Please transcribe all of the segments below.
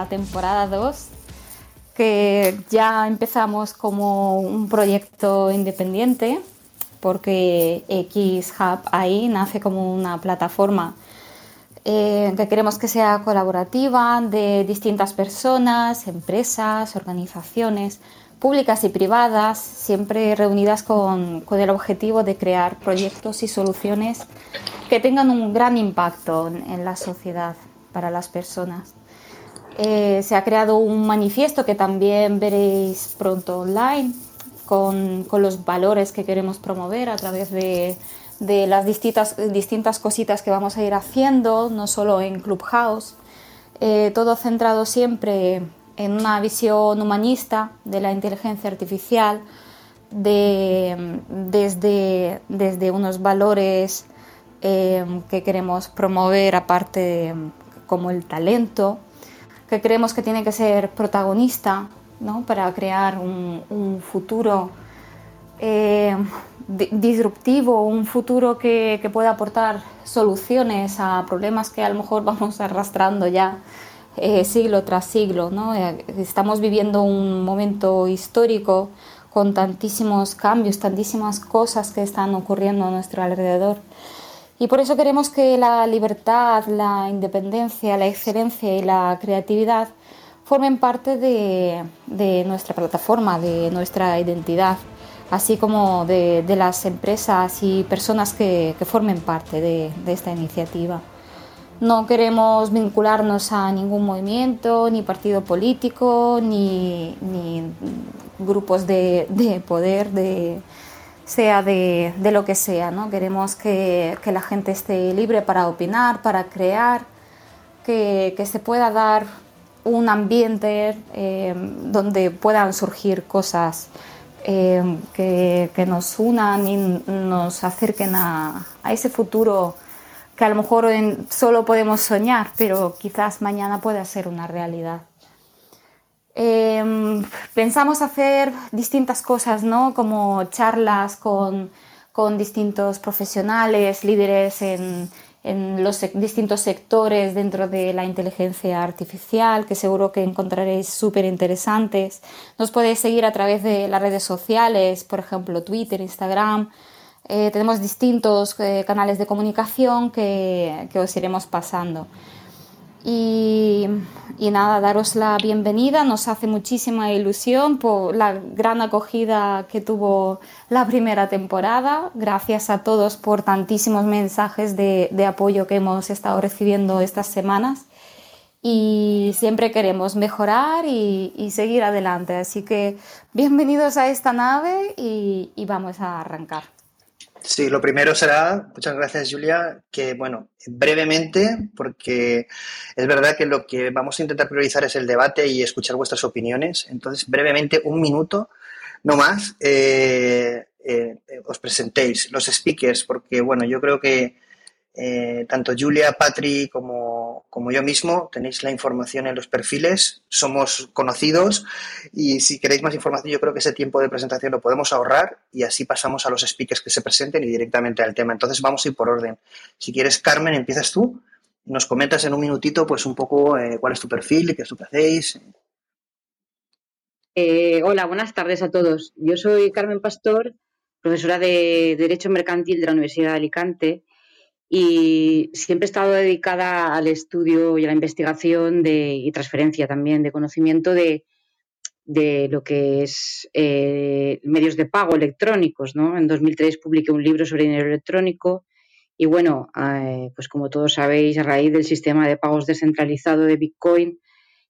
la temporada 2, que ya empezamos como un proyecto independiente, porque X Hub ahí nace como una plataforma eh, que queremos que sea colaborativa de distintas personas, empresas, organizaciones públicas y privadas, siempre reunidas con, con, el objetivo de crear proyectos y soluciones que tengan un gran impacto en, la sociedad para las personas. Eh, se ha creado un manifiesto que también veréis pronto online con, con los valores que queremos promover a través de, de las distintas, distintas cositas que vamos a ir haciendo, no solo en Clubhouse, eh, todo centrado siempre en una visión humanista de la inteligencia artificial, de, desde, desde unos valores eh, que queremos promover, aparte como el talento, que creemos que tiene que ser protagonista ¿no? para crear un, futuro eh, disruptivo, un futuro que, que, pueda aportar soluciones a problemas que a lo mejor vamos arrastrando ya eh, siglo tras siglo. ¿no? Eh, estamos viviendo un momento histórico con tantísimos cambios, tantísimas cosas que están ocurriendo a nuestro alrededor. Y por eso queremos que la libertad, la independencia, la excelencia y la creatividad formen parte de, de nuestra plataforma, de nuestra identidad así como de, las empresas y personas que, formen parte de, esta iniciativa. No queremos vincularnos a ningún movimiento, ni partido político, ni, grupos de, poder, de, sea de, lo que sea. ¿no? Queremos que, la gente esté libre para opinar, para crear, que, se pueda dar un ambiente eh, donde puedan surgir cosas eh, que, nos unan y nos acerquen a, ese futuro que a lo mejor solo podemos soñar, pero quizás mañana pueda ser una realidad. Eh, pensamos hacer distintas cosas, ¿no? Como charlas con, con distintos profesionales, líderes en, en los distintos sectores dentro de la inteligencia artificial, que seguro que encontraréis súper interesantes. Nos podéis seguir a través de las redes sociales, por ejemplo, Twitter, Instagram. Eh, tenemos distintos eh, canales de comunicación que, que os iremos pasando. Y, nada, daros la bienvenida. Nos hace muchísima ilusión por la gran acogida que tuvo la primera temporada. Gracias a todos por tantísimos mensajes de, apoyo que hemos estado recibiendo estas semanas. Y siempre queremos mejorar y, seguir adelante. Así que bienvenidos a esta nave y vamos a arrancar. Sí, lo primero será, muchas gracias Julia, que bueno, brevemente, porque es verdad que lo que vamos a intentar priorizar es el debate y escuchar vuestras opiniones. Entonces, brevemente, un minuto, no más, eh, eh, os presentéis los speakers, porque bueno, yo creo que eh, tanto Julia, Patri como, como, yo mismo tenéis la información en los perfiles, somos conocidos y si queréis más información yo creo que ese tiempo de presentación lo podemos ahorrar y así pasamos a los speakers que se presenten y directamente al tema. Entonces vamos a ir por orden. Si quieres, Carmen, empiezas tú. Nos comentas en un minutito pues un poco eh, cuál es tu perfil y qué es lo que hacéis. Eh, hola, buenas tardes a todos. Yo soy Carmen Pastor, profesora de Derecho Mercantil de la Universidad de Alicante y siempre he estado dedicada al estudio y a la investigación de, y transferencia también de conocimiento de, de lo que es eh, medios de pago electrónicos. ¿no? En 2003 publiqué un libro sobre dinero electrónico y bueno, eh, pues como todos sabéis, a raíz del sistema de pagos descentralizado de Bitcoin,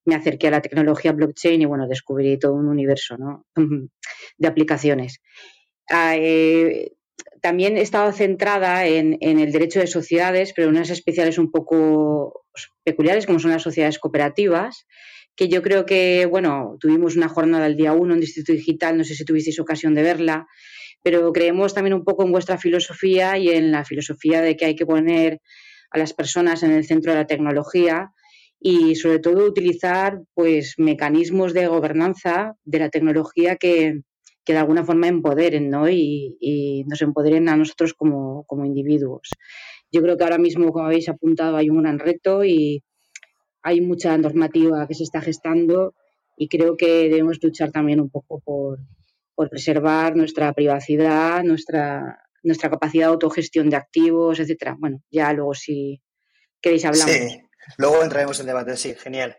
me acerqué a la tecnología blockchain y bueno, descubrí todo un universo ¿no? de aplicaciones. Ah, eh, también he estado centrada en, el derecho de sociedades, pero unas especiales un poco peculiares, como son las sociedades cooperativas, que yo creo que, bueno, tuvimos una jornada el día 1 en Distrito Digital, no sé si tuvisteis ocasión de verla, pero creemos también un poco en vuestra filosofía y en la filosofía de que hay que poner a las personas en el centro de la tecnología y sobre todo utilizar pues mecanismos de gobernanza de la tecnología que, que de alguna forma empoderen ¿no? y, nos empoderen a nosotros como, individuos. Yo creo que ahora mismo, como habéis apuntado, hay un gran reto y hay mucha normativa que se está gestando y creo que debemos luchar también un poco por, preservar nuestra privacidad, nuestra, nuestra capacidad de autogestión de activos, etcétera. Bueno, ya luego si queréis hablamos. Sí, luego entraremos en debate, sí, genial.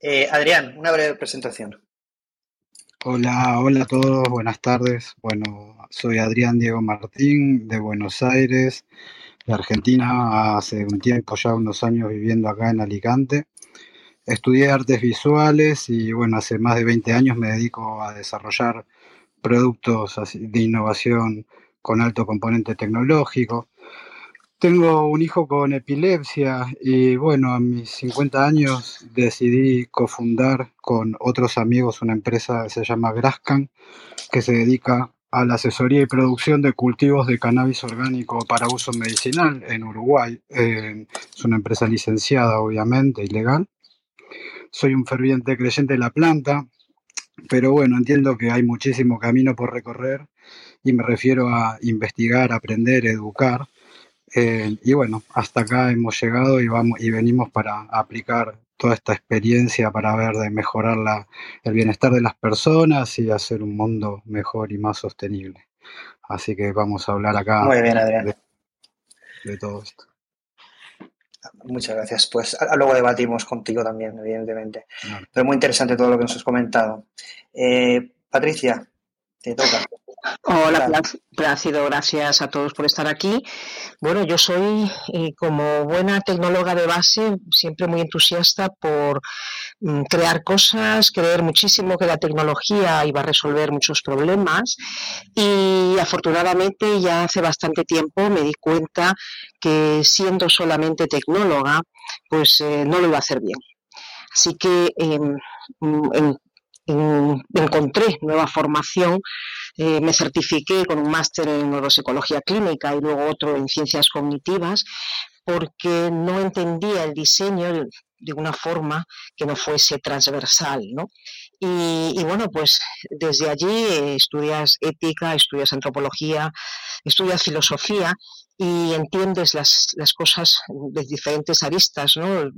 Eh, Adrián, una breve presentación. Hola, hola a todos, buenas tardes. Bueno, soy Adrián Diego Martín de Buenos Aires, de Argentina, hace un tiempo, ya unos años viviendo acá en Alicante. Estudié artes visuales y bueno, hace más de 20 años me dedico a desarrollar productos de innovación con alto componente tecnológico. Tengo un hijo con epilepsia y bueno, a mis 50 años decidí cofundar con otros amigos una empresa que se llama Grascan, que se dedica a la asesoría y producción de cultivos de cannabis orgánico para uso medicinal en Uruguay. Es una empresa licenciada, obviamente, y legal. Soy un ferviente creyente de la planta, pero bueno, entiendo que hay muchísimo camino por recorrer y me refiero a investigar, aprender, educar. Eh, y bueno, hasta acá hemos llegado y, vamos, y venimos para aplicar toda esta experiencia para ver de mejorar la, el bienestar de las personas y hacer un mundo mejor y más sostenible. Así que vamos a hablar acá Muy bien, Adrián. De, todo esto. Muchas gracias. Pues luego debatimos contigo también, evidentemente. Pero muy interesante todo lo que nos has comentado. Eh, Patricia, te toca. Hola, Plácido, gracias a todos por estar aquí. Bueno, yo soy, eh, como buena tecnóloga de base, siempre muy entusiasta por mm, crear cosas, creer muchísimo que la tecnología iba a resolver muchos problemas y afortunadamente ya hace bastante tiempo me di cuenta que siendo solamente tecnóloga, pues eh, no lo iba a hacer bien. Así que em, en, encontré nueva formación, eh, me certifiqué con un máster en neuropsicología clínica y luego otro en ciencias cognitivas, porque no entendía el diseño de una forma que no fuese transversal, ¿no? Y, bueno, pues desde allí estudias ética, estudias antropología, estudias filosofía y entiendes las, las cosas de diferentes aristas, ¿no?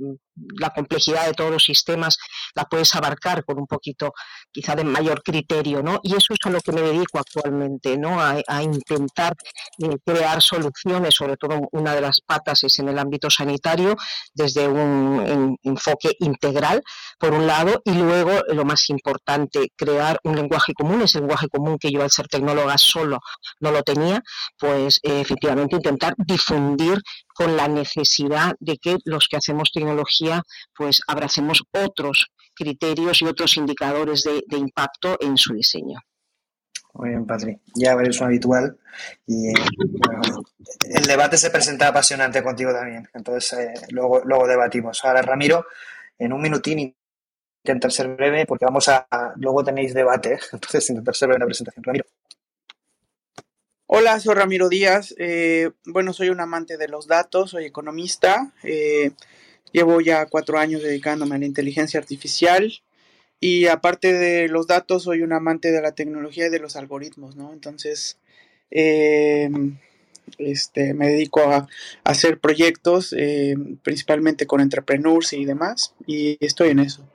La complejidad de todos los sistemas la puedes abarcar con un poquito, quizá de mayor criterio, ¿no? Y eso es a lo que me dedico actualmente, ¿no? A, intentar eh, crear soluciones, sobre todo una de las patas es en el ámbito sanitario, desde un enfoque integral, por un lado, y luego lo más importante, crear un lenguaje común, ese lenguaje común que yo al ser tecnóloga solo no lo tenía, pues eh, efectivamente intentar difundir con la necesidad de que los que hacemos tecnología pues abracemos otros criterios y otros indicadores de, impacto en su diseño. Muy bien, Patri. Ya eres un habitual y el debate se presenta apasionante contigo también. Entonces, eh, luego, luego debatimos. Ahora, Ramiro, en un minutín intentar ser breve porque vamos a, luego tenéis debate. Entonces, intentar ser breve en la presentación. Ramiro. Hola, soy Ramiro Díaz. Eh, bueno, soy un amante de los datos, soy economista. Eh, llevo ya cuatro años dedicándome a la inteligencia artificial y aparte de los datos, soy un amante de la tecnología y de los algoritmos, ¿no? Entonces, eh, este, me dedico a, hacer proyectos, principalmente con entrepreneurs y demás, y estoy en eso.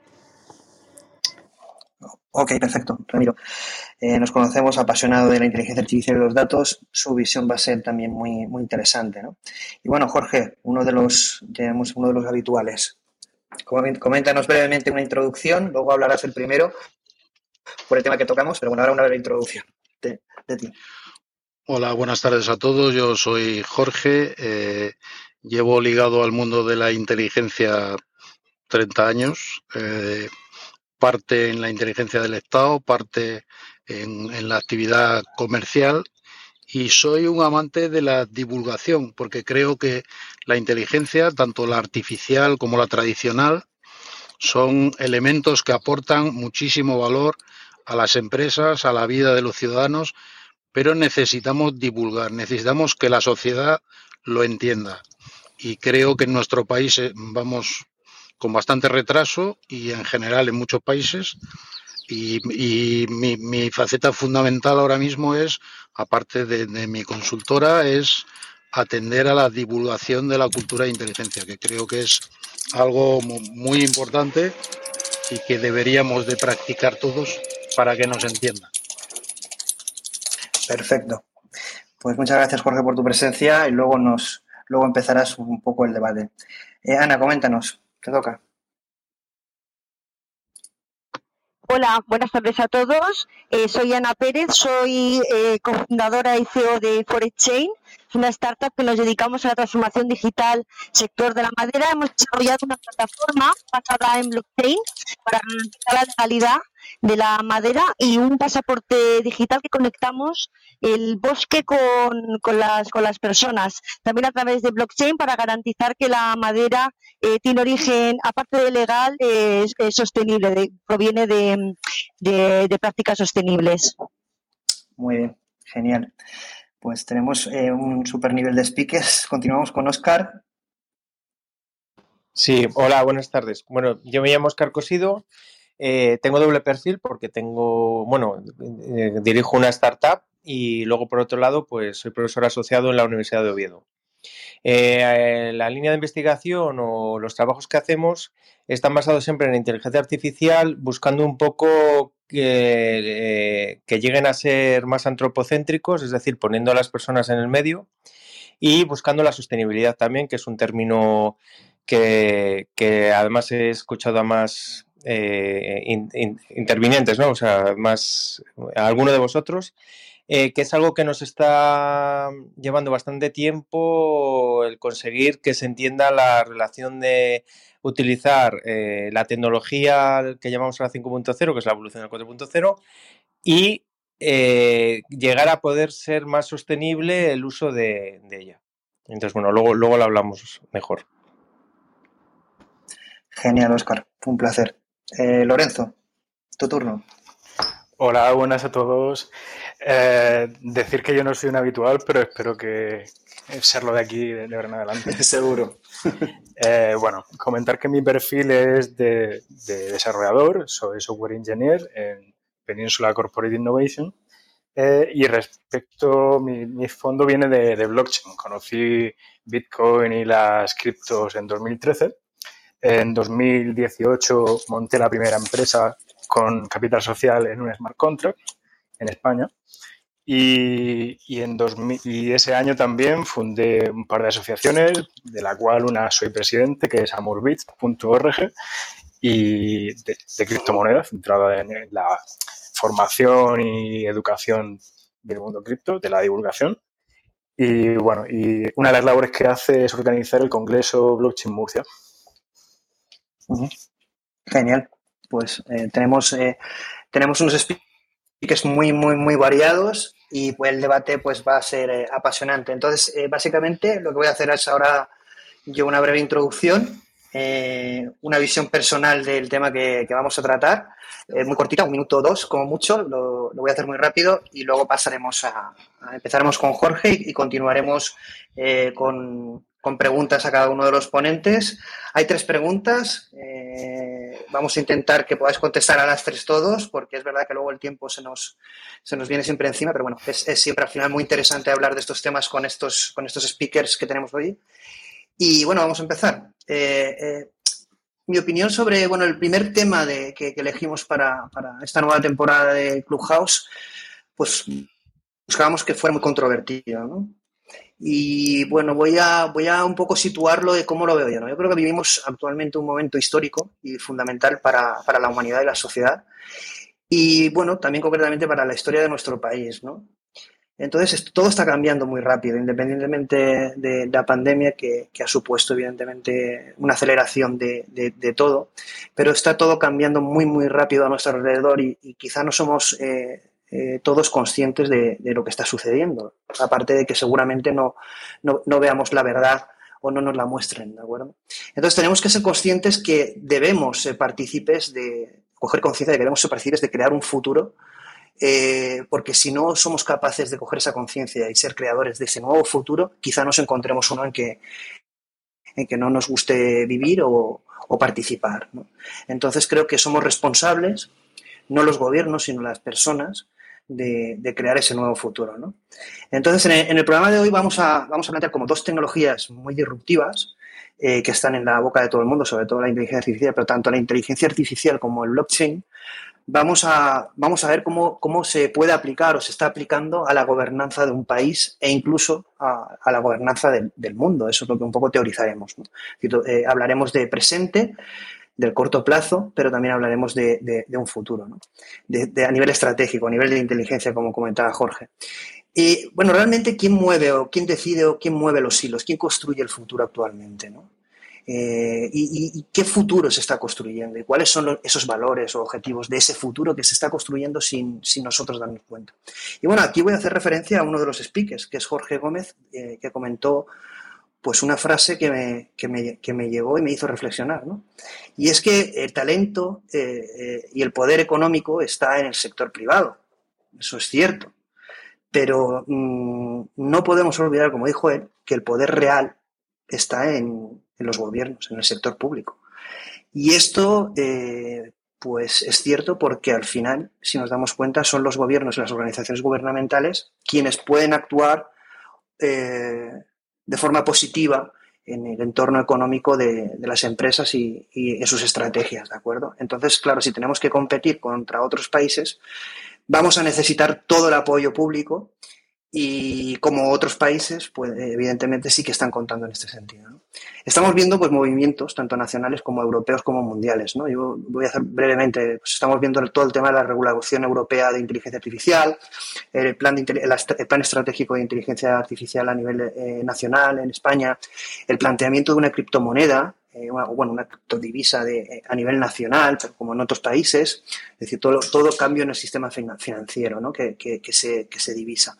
Ok, perfecto, Ramiro. Eh, nos conocemos apasionado de la inteligencia artificial y los datos, su visión va a ser también muy, muy interesante. ¿no? Y bueno, Jorge, uno de los, tenemos uno de los habituales. Coméntanos brevemente una introducción, luego hablarás el primero por el tema que tocamos, pero bueno, ahora una breve introducción de, ti. Hola, buenas tardes a todos. Yo soy Jorge. Eh, llevo ligado al mundo de la inteligencia 30 años. Eh, parte en la inteligencia del Estado, parte en, la actividad comercial y soy un amante de la divulgación porque creo que la inteligencia, tanto la artificial como la tradicional, son elementos que aportan muchísimo valor a las empresas, a la vida de los ciudadanos, pero necesitamos divulgar, necesitamos que la sociedad lo entienda. Y creo que en nuestro país eh, vamos con bastante retraso y en general en muchos países. Y, mi, faceta fundamental ahora mismo es, aparte de, mi consultora, es atender a la divulgación de la cultura de inteligencia, que creo que es algo muy importante y que deberíamos de practicar todos para que nos entiendan. Perfecto. Pues muchas gracias Jorge por tu presencia y luego nos luego empezarás un poco el debate. Eh, Ana, coméntanos, Hola, buenas tardes a todos. Eh, soy Ana Pérez, soy eh, cofundadora y CEO de Forest Chain. Es una startup que nos dedicamos a la transformación digital sector de la madera. Hemos desarrollado una plataforma basada en blockchain para garantizar la legalidad de la madera y un pasaporte digital que conectamos el bosque con, con, las, con las personas. También a través de blockchain para garantizar que la madera eh, tiene origen, aparte de legal, es, sostenible, proviene de, de, prácticas sostenibles. Muy bien, genial. Pues tenemos eh, un super nivel de speakers. Continuamos con Oscar. Sí, hola, buenas tardes. Bueno, yo me llamo Oscar Cosido. Eh, tengo doble perfil porque tengo, bueno, dirijo una startup y luego por otro lado, pues soy profesor asociado en la Universidad de Oviedo. Eh, la línea de investigación o los trabajos que hacemos están basados siempre en inteligencia artificial, buscando un poco que, eh, lleguen a ser más antropocéntricos, es decir, poniendo a las personas en el medio y buscando la sostenibilidad también, que es un término que, además he escuchado a más eh, intervinientes, ¿no? O sea, más a alguno de vosotros eh, que es algo que nos está llevando bastante tiempo el conseguir que se entienda la relación de utilizar eh, la tecnología que llamamos la 5.0, que es la evolución del 4.0, y eh, llegar a poder ser más sostenible el uso de, ella. Entonces, bueno, luego, luego lo hablamos mejor. Genial, Oscar. Un placer. Lorenzo, tu turno. Hola, buenas a todos. Eh, decir que yo no soy un habitual, pero espero que serlo de aquí de, ahora en adelante. Seguro. Eh, bueno, comentar que mi perfil es de, desarrollador, soy software engineer en Peninsula Corporate Innovation. Eh, y respecto, mi, mi fondo viene de, de, blockchain. Conocí Bitcoin y las criptos en 2013. En 2018 monté la primera empresa con capital social en un smart contract en España. Y, y, en y ese año también fundé un par de asociaciones, de la cual una soy presidente, que es amorbit.org, y de, criptomonedas, centrada en la formación y educación del mundo cripto, de la divulgación. Y bueno, y una de las labores que hace es organizar el Congreso Blockchain Murcia. Genial pues eh, tenemos, eh, tenemos unos speakers muy, muy, muy variados y pues, el debate pues, va a ser eh, apasionante. Entonces, básicamente lo que voy a hacer es ahora yo una breve introducción, una visión personal del tema que, vamos a tratar, muy cortita, un minuto o dos como mucho, lo, voy a hacer muy rápido y luego pasaremos a, empezaremos con Jorge y, continuaremos con, con, preguntas a cada uno de los ponentes. Hay tres preguntas vamos a intentar que podáis contestar a las tres todos, porque es verdad que luego el tiempo se nos, se nos viene siempre encima, pero bueno, es, siempre al final muy interesante hablar de estos temas con estos, con estos speakers que tenemos hoy. Y bueno, vamos a empezar. Eh, eh, mi opinión sobre bueno, el primer tema de, que, elegimos para, para, esta nueva temporada de Clubhouse, pues buscábamos que fuera muy controvertido, ¿no? Y bueno, voy a, voy a un poco situarlo de cómo lo veo yo. ¿no? Yo creo que vivimos actualmente un momento histórico y fundamental para, para la humanidad y la sociedad. Y bueno, también concretamente para la historia de nuestro país. ¿no? Entonces, todo está cambiando muy rápido, independientemente de, la pandemia que, que, ha supuesto, evidentemente, una aceleración de, de, todo, pero está todo cambiando muy, muy rápido a nuestro alrededor y, y quizá no somos eh, eh, todos conscientes de, lo que está sucediendo, aparte de que seguramente no, no, veamos la verdad o no nos la muestren, ¿de acuerdo? Entonces tenemos que ser conscientes que debemos ser partícipes de, coger conciencia de que debemos ser partícipes de crear un futuro, eh, porque si no somos capaces de coger esa conciencia y ser creadores de ese nuevo futuro, quizá nos encontremos uno en que, en que no nos guste vivir o, participar. Entonces creo que somos responsables, no los gobiernos, sino las personas, de, crear ese nuevo futuro. ¿no? Entonces, en el, programa de hoy vamos a, vamos a plantear como dos tecnologías muy disruptivas eh, que están en la boca de todo el mundo, sobre todo la inteligencia artificial, pero tanto la inteligencia artificial como el blockchain, vamos a, vamos a ver cómo, cómo se puede aplicar o se está aplicando a la gobernanza de un país e incluso a, la gobernanza del mundo. Eso es lo que un poco teorizaremos. Eh, hablaremos de presente, del corto plazo, pero también hablaremos de, un futuro, de, a nivel estratégico, a nivel de inteligencia, como comentaba Jorge. Y bueno, realmente, ¿quién mueve o quién decide o quién mueve los hilos? ¿Quién construye el futuro actualmente? ¿no? Eh, y, qué futuro se está construyendo? ¿Y cuáles son esos valores o objetivos de ese futuro que se está construyendo sin, nosotros darnos cuenta? Y bueno, aquí voy a hacer referencia a uno de los speakers, que es Jorge Gómez, eh, que comentó pues una frase que me, que, me, llegó y me hizo reflexionar. ¿no? Y es que el talento eh, y el poder económico está en el sector privado. Eso es cierto. Pero mm, no podemos olvidar, como dijo él, que el poder real está en, los gobiernos, en el sector público. Y esto, eh, pues es cierto porque al final, si nos damos cuenta, son los gobiernos y las organizaciones gubernamentales quienes pueden actuar eh, de forma positiva en el entorno económico de, las empresas y, y, en sus estrategias, ¿de acuerdo? Entonces, claro, si tenemos que competir contra otros países, vamos a necesitar todo el apoyo público y como otros países, pues evidentemente sí que están contando en este sentido. Estamos viendo pues movimientos tanto nacionales como europeos como mundiales. ¿no? Yo voy a hacer brevemente, pues, estamos viendo todo el tema de la regulación europea de inteligencia artificial, el plan, de, el plan estratégico de inteligencia artificial a nivel eh, nacional en España, el planteamiento de una criptomoneda eh, una, bueno, una de, eh, a nivel nacional, como en otros países, es decir, todo, todo cambio en el sistema financiero ¿no? que, que, se, que, se, divisa.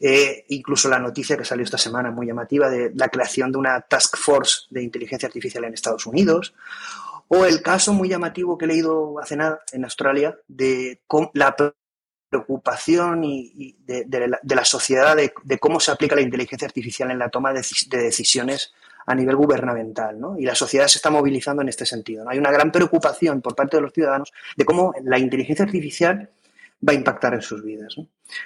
Eh, incluso la noticia que salió esta semana, muy llamativa, de la creación de una task force de inteligencia artificial en Estados Unidos, o el caso muy llamativo que he leído hace nada en Australia de la preocupación y, de, de, la, sociedad de, cómo se aplica la inteligencia artificial en la toma de, decisiones a nivel gubernamental, ¿no? Y la sociedad se está movilizando en este sentido. Hay una gran preocupación por parte de los ciudadanos de cómo la inteligencia artificial va a impactar en sus vidas.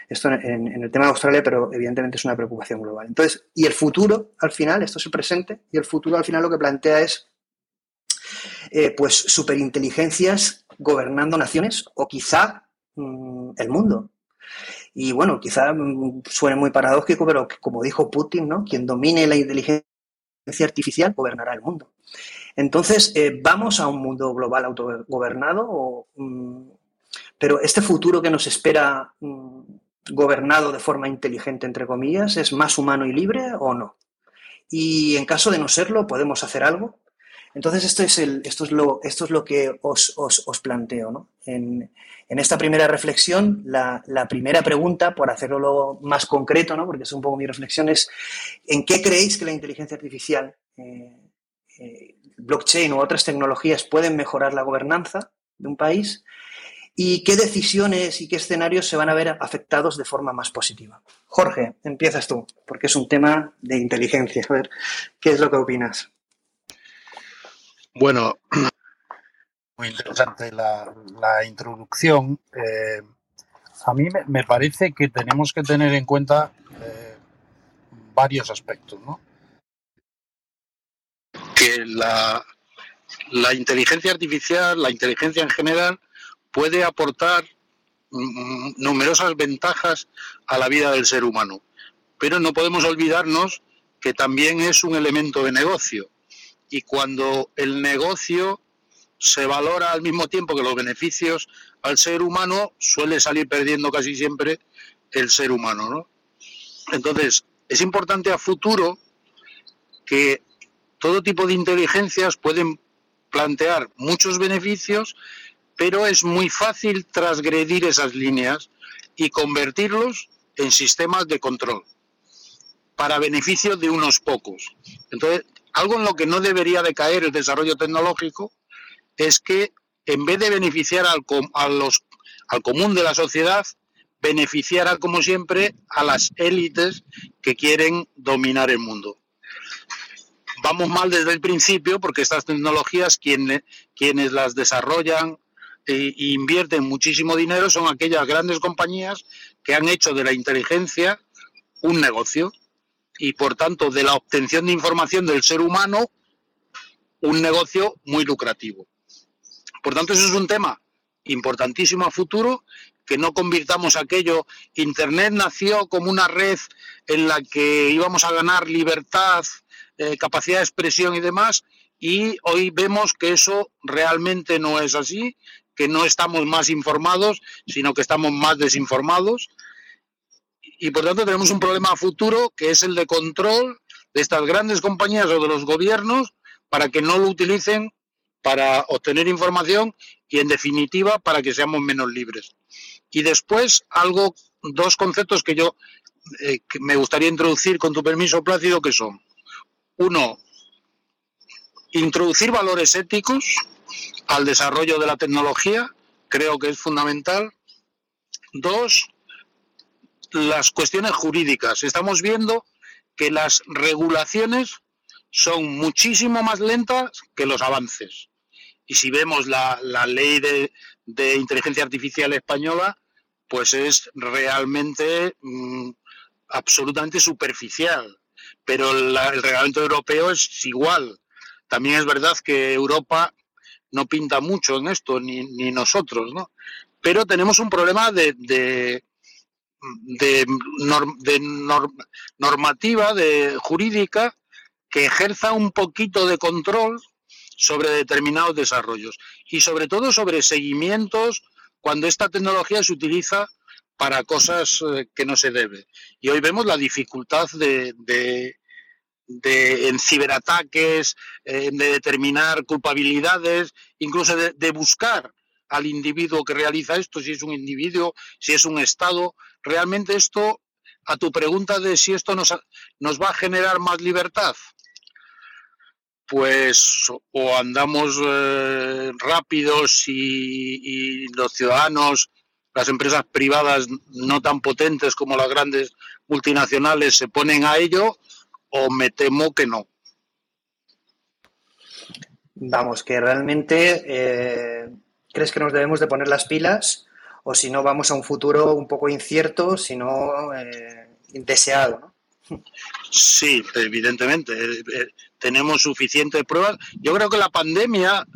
Esto en, el tema de Australia, pero evidentemente es una preocupación global. Entonces, y el futuro, al final, esto es el presente, y el futuro al final lo que plantea es, eh, pues, superinteligencias gobernando naciones o quizá mm, el mundo. Y bueno, quizá mm, suene muy paradójico, pero como dijo Putin, ¿no? Quien domine la inteligencia artificial gobernará el mundo. Entonces, eh, ¿vamos a un mundo global autogobernado? Mm, pero este futuro que nos espera mm, gobernado de forma inteligente, entre comillas, ¿es más humano y libre o no? Y en caso de no serlo, ¿podemos hacer algo? Entonces, esto es, esto es, lo, esto es lo que os, os, planteo. ¿no? En, en, esta primera reflexión, la, la, primera pregunta, por hacerlo más concreto, ¿no? porque es un poco mi reflexión, es ¿en qué creéis que la inteligencia artificial, eh, eh, blockchain u otras tecnologías pueden mejorar la gobernanza de un país? ¿Y qué decisiones y qué escenarios se van a ver afectados de forma más positiva? Jorge, empiezas tú, porque es un tema de inteligencia. A ver, ¿qué es lo que opinas? Bueno, muy interesante la, introducción. Eh, a mí me, parece que tenemos que tener en cuenta eh, varios aspectos, ¿no? Que la, inteligencia artificial, la inteligencia en general, puede aportar mm, numerosas ventajas a la vida del ser humano. Pero no podemos olvidarnos que también es un elemento de negocio y cuando el negocio se valora al mismo tiempo que los beneficios al ser humano, suele salir perdiendo casi siempre el ser humano, ¿no? Entonces, es importante a futuro que todo tipo de inteligencias pueden plantear muchos beneficios, pero es muy fácil transgredir esas líneas y convertirlos en sistemas de control para beneficio de unos pocos. Entonces, algo en lo que no debería de caer el desarrollo tecnológico es que en vez de beneficiar al, al común de la sociedad, beneficiara, como siempre, a las élites que quieren dominar el mundo. Vamos mal desde el principio porque estas tecnologías, quienes, las desarrollan e invierten muchísimo dinero son aquellas grandes compañías que han hecho de la inteligencia un negocio y por tanto de la obtención de información del ser humano un negocio muy lucrativo. Por tanto, eso es un tema importantísimo a futuro, que no convirtamos aquello. Internet nació como una red en la que íbamos a ganar libertad, eh, capacidad de expresión y demás, y hoy vemos que eso realmente no es así, que no estamos más informados, sino que estamos más desinformados. Y por tanto tenemos un problema a futuro que es el de control de estas grandes compañías o de los gobiernos para que no lo utilicen para obtener información y en definitiva para que seamos menos libres. Y después algo, dos conceptos que yo eh, me gustaría introducir con tu permiso, Plácido, que son, uno, introducir valores éticos al desarrollo de la tecnología, creo que es fundamental. Dos, las cuestiones jurídicas. Estamos viendo que las regulaciones son muchísimo más lentas que los avances. Y si vemos la, ley de, inteligencia artificial española, pues es realmente mm, absolutamente superficial. Pero el reglamento europeo es igual. También es verdad que Europa no pinta mucho en esto, ni, nosotros, ¿no? Pero tenemos un problema de, de, de, normativa, de jurídica, que ejerza un poquito de control sobre determinados desarrollos y sobre todo sobre seguimientos cuando esta tecnología se utiliza para cosas eh, que no se debe. Y hoy vemos la dificultad de, de, en ciberataques, de determinar culpabilidades, incluso de, buscar al individuo que realiza esto, si es un individuo, si es un Estado. Realmente esto, a tu pregunta de si esto nos, nos va a generar más libertad, pues o andamos eh, rápidos y, los ciudadanos, las empresas privadas no tan potentes como las grandes multinacionales se ponen a ello, o me temo que no. Vamos, que realmente eh, crees que nos debemos de poner las pilas o si no vamos a un futuro un poco incierto, si no eh, indeseado, ¿no? Sí, evidentemente. Eh, tenemos suficientes pruebas. Yo creo que la pandemia,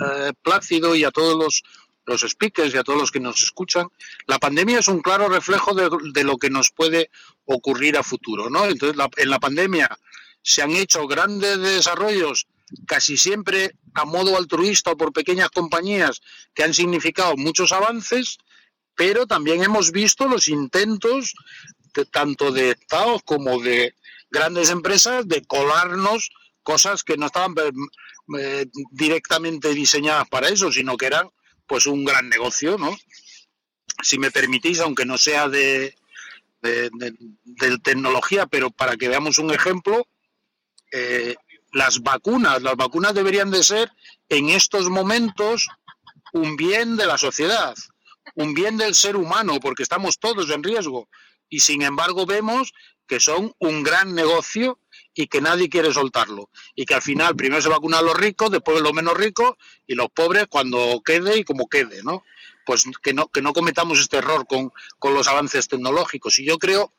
Plácido, y a todos los, los speakers y a todos los que nos escuchan, la pandemia es un claro reflejo de, de lo que nos puede ocurrir a futuro, ¿no? Entonces, en la pandemia se han hecho grandes desarrollos casi siempre a modo altruista o por pequeñas compañías que han significado muchos avances, pero también hemos visto los intentos tanto de Estados como de grandes empresas de colarnos cosas que no estaban eh, eh, directamente diseñadas para eso, sino que eran pues un gran negocio, ¿no? Si me permitís, aunque no sea de, de, de tecnología, pero para que veamos un ejemplo, eh, las vacunas, las vacunas deberían de ser en estos momentos un bien de la sociedad, un bien del ser humano, porque estamos todos en riesgo. Y sin embargo vemos que son un gran negocio y que nadie quiere soltarlo. Y que al final primero se vacunan los ricos, después los menos ricos y los pobres cuando quede y como quede, ¿no? Pues que no, que no cometamos este error con, con los avances tecnológicos. Y yo creo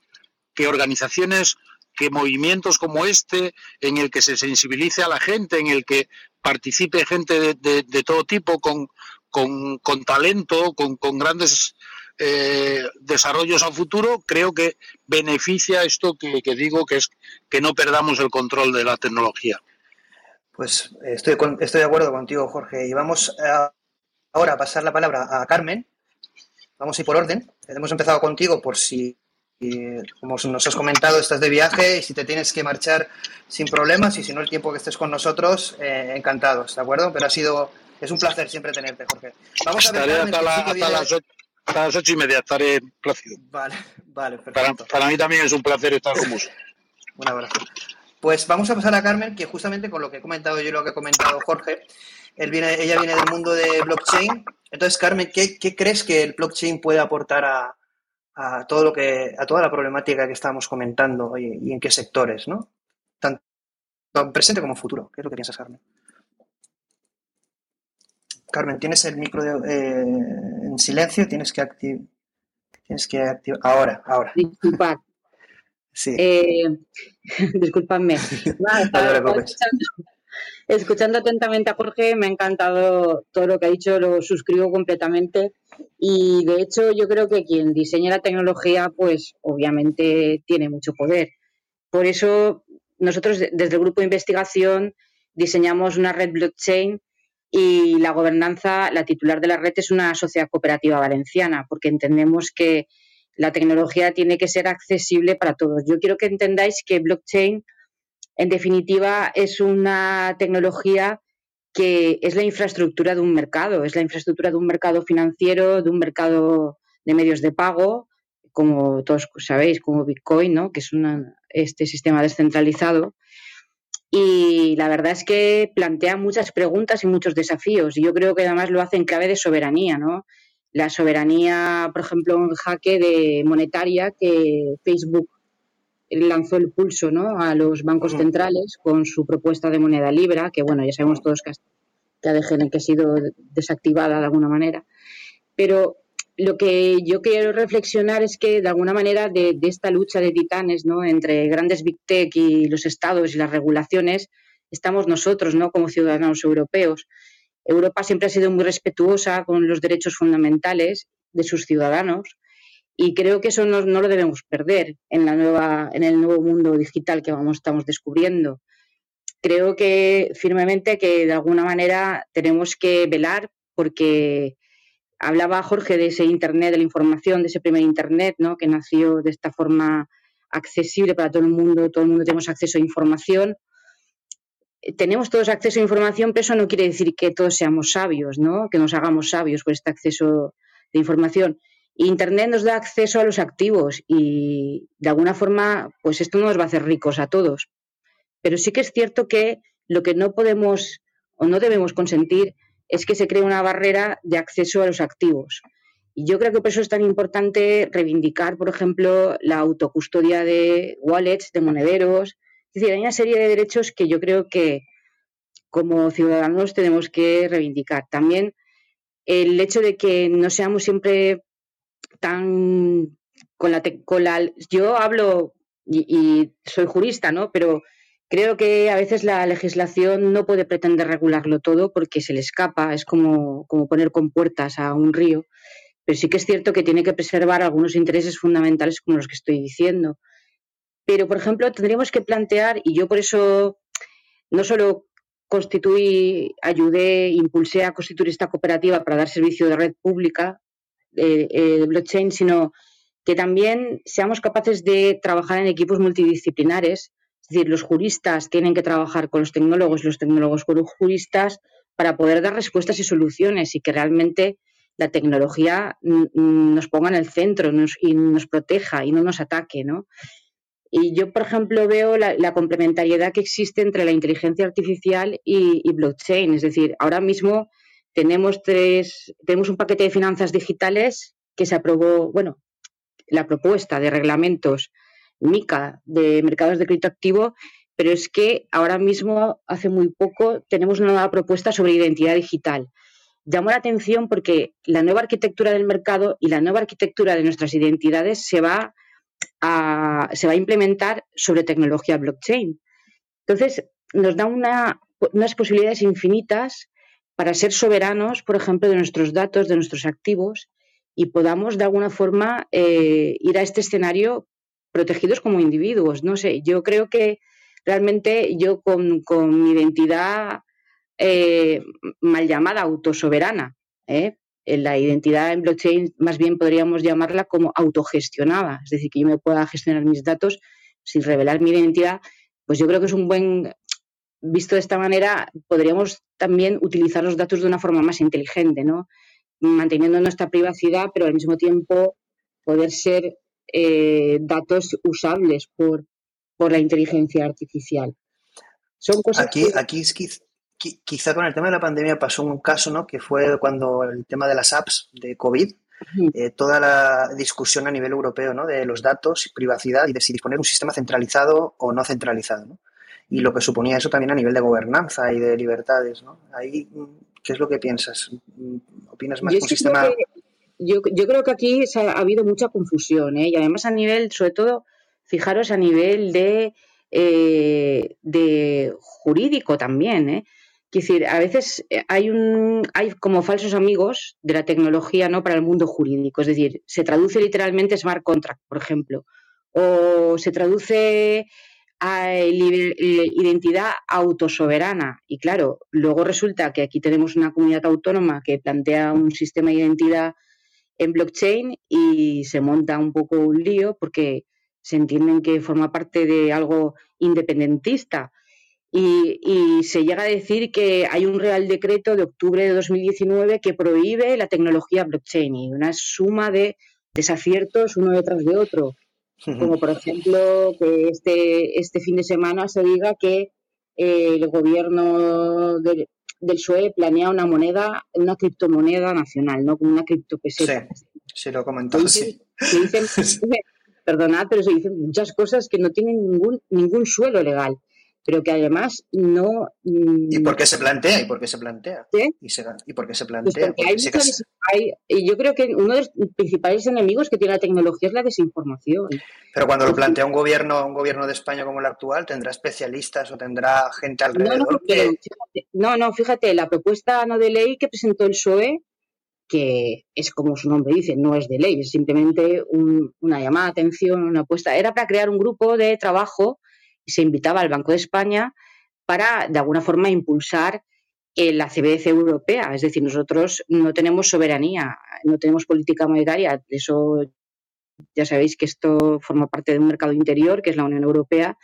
que organizaciones que movimientos como este, en el que se sensibilice a la gente, en el que participe gente de, todo tipo, con, con, talento, con, grandes eh, desarrollos a futuro, creo que beneficia esto que, digo, que es que no perdamos el control de la tecnología. Pues estoy, estoy de acuerdo contigo, Jorge. Y vamos ahora a pasar la palabra a Carmen. Vamos a ir por orden. Hemos empezado contigo por si y como nos has comentado, estás de viaje y si te tienes que marchar sin problemas y si no el tiempo que estés con nosotros, eh, encantados, ¿de acuerdo? Pero ha sido, es un placer siempre tenerte, Jorge. Vamos a ver, hasta, las ocho, y media, estaré plácido. Vale, vale, perfecto. Para, mí también es un placer estar con vos. un abrazo. Pues vamos a pasar a Carmen, que justamente con lo que he comentado yo y lo que ha comentado Jorge, él viene, ella viene del mundo de blockchain. Entonces, Carmen, ¿qué, qué crees que el blockchain puede aportar a, a todo lo que a toda la problemática que estábamos comentando y, y en qué sectores, ¿no? Tanto presente como futuro. ¿Qué es lo que piensas, Carmen? Carmen, tienes el micro eh, en silencio, tienes que activar. Tienes que activar. Ahora, ahora. Disculpad. Sí. Eh, disculpadme. escuchando atentamente a Jorge, me ha encantado todo lo que ha dicho, lo suscribo completamente. Y de hecho, yo creo que quien diseña la tecnología, pues obviamente tiene mucho poder. Por eso, nosotros desde el grupo de investigación diseñamos una red blockchain y la gobernanza, la titular de la red es una sociedad cooperativa valenciana, porque entendemos que la tecnología tiene que ser accesible para todos. Yo quiero que entendáis que blockchain, en definitiva, es una tecnología que es la infraestructura de un mercado, es la infraestructura de un mercado financiero, de un mercado de medios de pago, como todos sabéis, como Bitcoin, ¿no? que es este sistema descentralizado. Y la verdad es que plantea muchas preguntas y muchos desafíos. Y yo creo que además lo hace en clave de soberanía, ¿no? La soberanía, por ejemplo, en jaque de monetaria que Facebook lanzó el pulso ¿no? a los bancos centrales con su propuesta de moneda libra, que bueno, ya sabemos todos que, que ha, que ha sido desactivada de alguna manera. Pero lo que yo quiero reflexionar es que de alguna manera de, esta lucha de titanes ¿no? entre grandes big tech y los estados y las regulaciones estamos nosotros ¿no? como ciudadanos europeos. Europa siempre ha sido muy respetuosa con los derechos fundamentales de sus ciudadanos y creo que eso no, lo debemos perder en, la nueva, en el nuevo mundo digital que vamos, estamos descubriendo. Creo que firmemente que de alguna manera tenemos que velar porque hablaba Jorge de ese Internet de la información, de ese primer Internet, ¿no? que nació de esta forma accesible para todo el mundo, todo el mundo tenemos acceso a información. Tenemos todos acceso a información, pero eso no quiere decir que todos seamos sabios, ¿no? que nos hagamos sabios por este acceso de información. Internet nos da acceso a los activos y de alguna forma, pues esto no nos va a hacer ricos a todos. Pero sí que es cierto que lo que no podemos o no debemos consentir es que se cree una barrera de acceso a los activos. Y yo creo que por eso es tan importante reivindicar, por ejemplo, la autocustodia de wallets, de monederos. Es decir, hay una serie de derechos que yo creo que como ciudadanos tenemos que reivindicar. También el hecho de que no seamos siempre tan con la, con yo hablo y, y, soy jurista, ¿no? Pero Creo que a veces la legislación no puede pretender regularlo todo porque se le escapa, es como, como poner compuertas a un río, pero sí que es cierto que tiene que preservar algunos intereses fundamentales como los que estoy diciendo. Pero, por ejemplo, tendríamos que plantear, y yo por eso no solo constituí, ayudé, impulsé a constituir esta cooperativa para dar servicio de red pública eh, de blockchain, sino que también seamos capaces de trabajar en equipos multidisciplinares es decir, los juristas tienen que trabajar con los tecnólogos los tecnólogos con los juristas para poder dar respuestas y soluciones y que realmente la tecnología nos ponga en el centro y nos proteja y no nos ataque, ¿no? Y yo, por ejemplo, veo la, complementariedad que existe entre la inteligencia artificial y, y, blockchain. Es decir, ahora mismo tenemos tres, tenemos un paquete de finanzas digitales que se aprobó, bueno, la propuesta de reglamentos MICA de mercados de crédito activo, pero es que ahora mismo, hace muy poco, tenemos una nueva propuesta sobre identidad digital. Llamó la atención porque la nueva arquitectura del mercado y la nueva arquitectura de nuestras identidades se va a, se va a implementar sobre tecnología blockchain. Entonces, nos da unas posibilidades infinitas para ser soberanos, por ejemplo, de nuestros datos, de nuestros activos, y podamos de alguna forma eh, ir a este escenario protegidos como individuos. No sé, yo creo que realmente yo con, mi identidad eh, mal llamada autosoberana, ¿eh? en la identidad en blockchain más bien podríamos llamarla como autogestionada, es decir, que yo me pueda gestionar mis datos sin revelar mi identidad, pues yo creo que es un buen, visto de esta manera, podríamos también utilizar los datos de una forma más inteligente, ¿no? manteniendo nuestra privacidad, pero al mismo tiempo poder ser eh, datos usables por, por la inteligencia artificial. Son cosas aquí, aquí quizá con el tema de la pandemia pasó un caso, ¿no? Que fue cuando el tema de las apps de COVID, eh, toda la discusión a nivel europeo, ¿no? De los datos, privacidad y de si disponer un sistema centralizado o no centralizado, ¿no? Y lo que suponía eso también a nivel de gobernanza y de libertades, ¿no? Ahí, ¿qué es lo que piensas? ¿Opinas más que un sistema yo, yo creo que aquí ha, habido mucha confusión, ¿eh? y además a nivel, sobre todo, fijaros a nivel de eh, jurídico también. ¿eh? Decir, a veces eh, hay, un, hay como falsos amigos de la tecnología ¿no? para el mundo jurídico. Es decir, se traduce literalmente smart contract, por ejemplo, o se traduce a identidad autosoberana. Y claro, luego resulta que aquí tenemos una comunidad autónoma que plantea un sistema de identidad en blockchain y se monta un poco un lío porque se entienden que forma parte de algo independentista. Y, se llega a decir que hay un Real Decreto de octubre de 2019 que prohíbe la tecnología blockchain y una suma de desaciertos uno detrás de otro. Como por ejemplo que este, este fin de semana se diga que eh, el gobierno del, del PSOE planea una moneda, una criptomoneda nacional, ¿no? Como una criptopeseta. Sí, sí lo comentó, sí. perdonad, pero se dicen muchas cosas que no tienen ningún, ningún suelo legal, pero que además no... ¿Y por qué se plantea? ¿Y por qué se plantea? ¿Y, ¿Y, por qué se pues plantea? y yo creo que uno de los principales enemigos que tiene la tecnología es la desinformación. Pero cuando lo plantea un gobierno, un gobierno de España como el actual, ¿tendrá especialistas o tendrá gente alrededor? No, no, fíjate, no, no, fíjate, la propuesta no de ley que presentó el PSOE que es como su nombre dice, no es de ley, es simplemente una llamada de atención, una apuesta. Era para crear un grupo de trabajo se invitaba al Banco de España para, de alguna forma, impulsar la CBDC europea. Es decir, nosotros no tenemos soberanía, no tenemos política monetaria. Eso ya sabéis que esto forma parte de un mercado interior, que es la Unión Europea,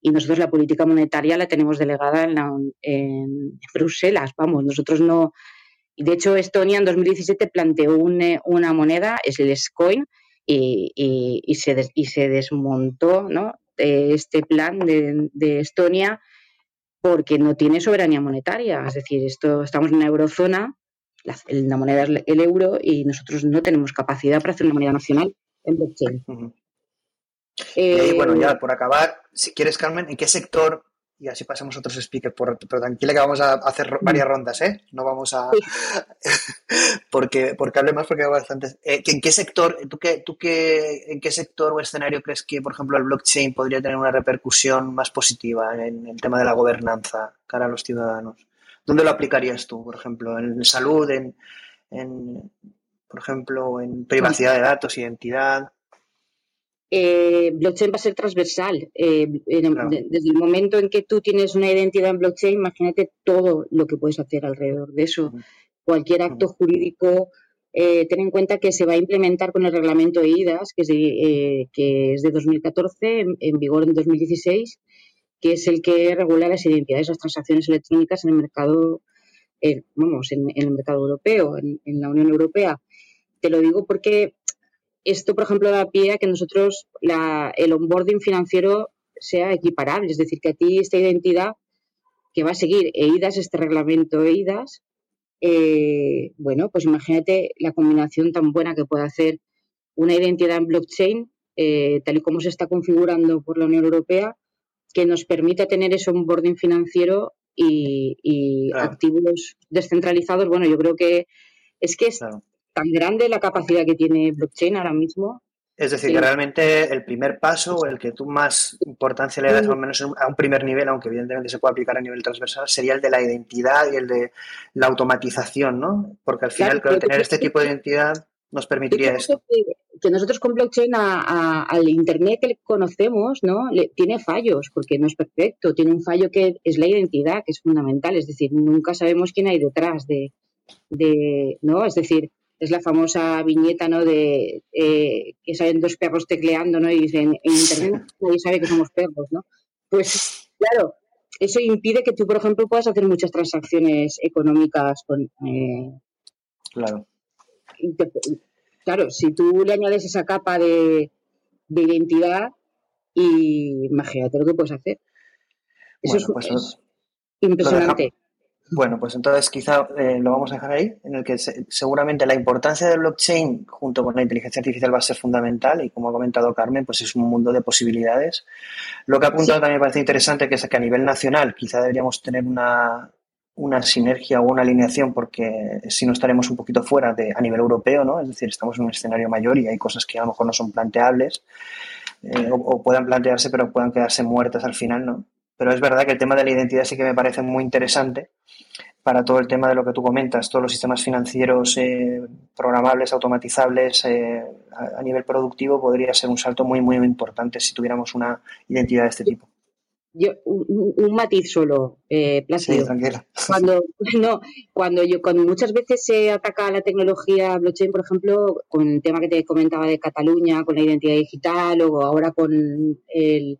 y nosotros la política monetaria la tenemos delegada en, en Bruselas. Vamos, nosotros no de hecho, Estonia en 2017 planteó eh, una moneda, es el Scoin, y, se, desmontó eh, este plan de, Estonia porque no tiene soberanía monetaria. Es decir, esto, estamos en una eurozona, la, moneda es el euro y nosotros no tenemos capacidad para hacer una moneda nacional en blockchain. y bueno, ya por acabar, si quieres, Carmen, ¿en qué sector y así pasamos otros speakers. pero tranquila que vamos a hacer varias mm. rondas, ¿eh? No vamos a... porque, porque hable más porque hay bastantes. Eh, ¿En qué sector, tú qué, tú qué, en qué sector o escenario crees que, por ejemplo, el blockchain podría tener una repercusión más positiva en el tema de la gobernanza cara a los ciudadanos? ¿Dónde lo aplicarías tú, por ejemplo? ¿En salud, en, en por ejemplo, en privacidad de datos, identidad? Eh, blockchain va a ser transversal. Eh, desde el momento en que tú tienes una identidad en blockchain, imagínate todo lo que puedes hacer alrededor de eso. Cualquier acto jurídico, eh, ten en cuenta que se va a implementar con el reglamento EIDAS, que es de, eh, que es de 2014, en, vigor en 2016, que es el que regula las identidades, las transacciones electrónicas en el mercado, vamos, en, el mercado europeo, en, en la Unión Europea. Te lo digo porque esto, por ejemplo, da pie a que nosotros el onboarding financiero sea equiparable, es decir, que a ti esta identidad que va a seguir EIDAS, este reglamento EIDAS, eh, bueno, pues imagínate la combinación tan buena que puede hacer una identidad en blockchain, eh, tal y como se está configurando por la Unión Europea, que nos permita tener ese onboarding financiero y, activos descentralizados. Bueno, yo creo que es que es tan grande la capacidad que tiene blockchain ahora mismo. Es decir, que realmente el primer paso o el que tú más importancia le das, al menos a un primer nivel, aunque evidentemente se puede aplicar a nivel transversal, sería el de la identidad y el de la automatización, ¿no? Porque al final, claro, tener este tipo de identidad nos permitiría esto. Que, nosotros con blockchain al Internet que conocemos, ¿no? Le, tiene fallos, porque no es perfecto. Tiene un fallo que es la identidad, que es fundamental. Es decir, nunca sabemos quién hay detrás de, de ¿no? Es decir, es la famosa viñeta, ¿no? De eh, que salen dos perros tecleando, ¿no? Y dicen, en internet nadie sabe que somos perros, ¿no? Pues, claro, eso impide que tú, por ejemplo, puedas hacer muchas transacciones económicas con... Eh, claro. claro, si tú le añades esa capa de, identidad, y imagínate lo que puedes hacer. Eso es, pues impresionante. Bueno, pues entonces quizá eh, lo vamos a dejar ahí, en el que seguramente la importancia del blockchain junto con la inteligencia artificial va a ser fundamental y como ha comentado Carmen, pues es un mundo de posibilidades. Lo que ha apuntado también me parece interesante que es que a nivel nacional quizá deberíamos tener una, una sinergia o una alineación porque si no estaremos un poquito fuera de a nivel europeo, ¿no? Es decir, estamos en un escenario mayor y hay cosas que a lo mejor no son planteables. eh, o, puedan plantearse, pero puedan quedarse muertas al final, ¿no? Pero es verdad que el tema de la identidad sí que me parece muy interesante para todo el tema de lo que tú comentas, todos los sistemas financieros eh, programables, automatizables eh, a, nivel productivo, podría ser un salto muy, muy importante si tuviéramos una identidad de este tipo. Yo, un, matiz solo, eh, Plácido. Cuando, no, cuando yo, cuando muchas veces se ataca la tecnología blockchain, por ejemplo, con el tema que te comentaba de Cataluña, con la identidad digital, o ahora con el,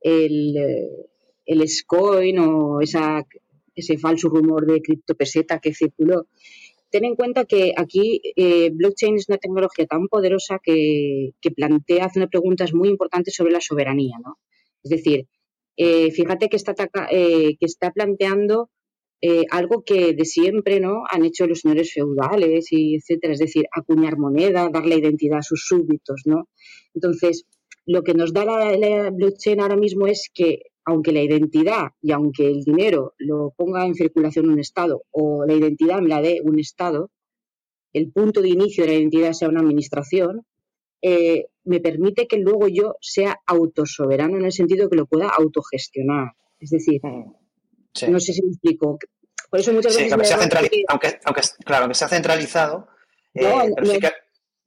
el, eh, el SCOIN o ese falso rumor de criptopeseta que circuló. Ten en cuenta que aquí eh, blockchain es una tecnología tan poderosa que, plantea, hace unas preguntas muy importantes sobre la soberanía, ¿no? Es decir, eh, fíjate que está, eh, que está planteando algo que de siempre ¿no? han hecho los señores feudales y etcétera, es decir, acuñar moneda, darle identidad a sus súbditos, ¿no? Entonces, lo que nos da la, blockchain ahora mismo es que aunque la identidad y aunque el dinero lo ponga en circulación un Estado o la identidad me la dé un Estado, el punto de inicio de la identidad sea una administración, eh, me permite que luego yo sea autosoberano en el sentido que lo pueda autogestionar. Es decir, mm, no sé si me explico. Por eso muchas veces. Aunque, aunque, claro, que sea centralizado. Eh,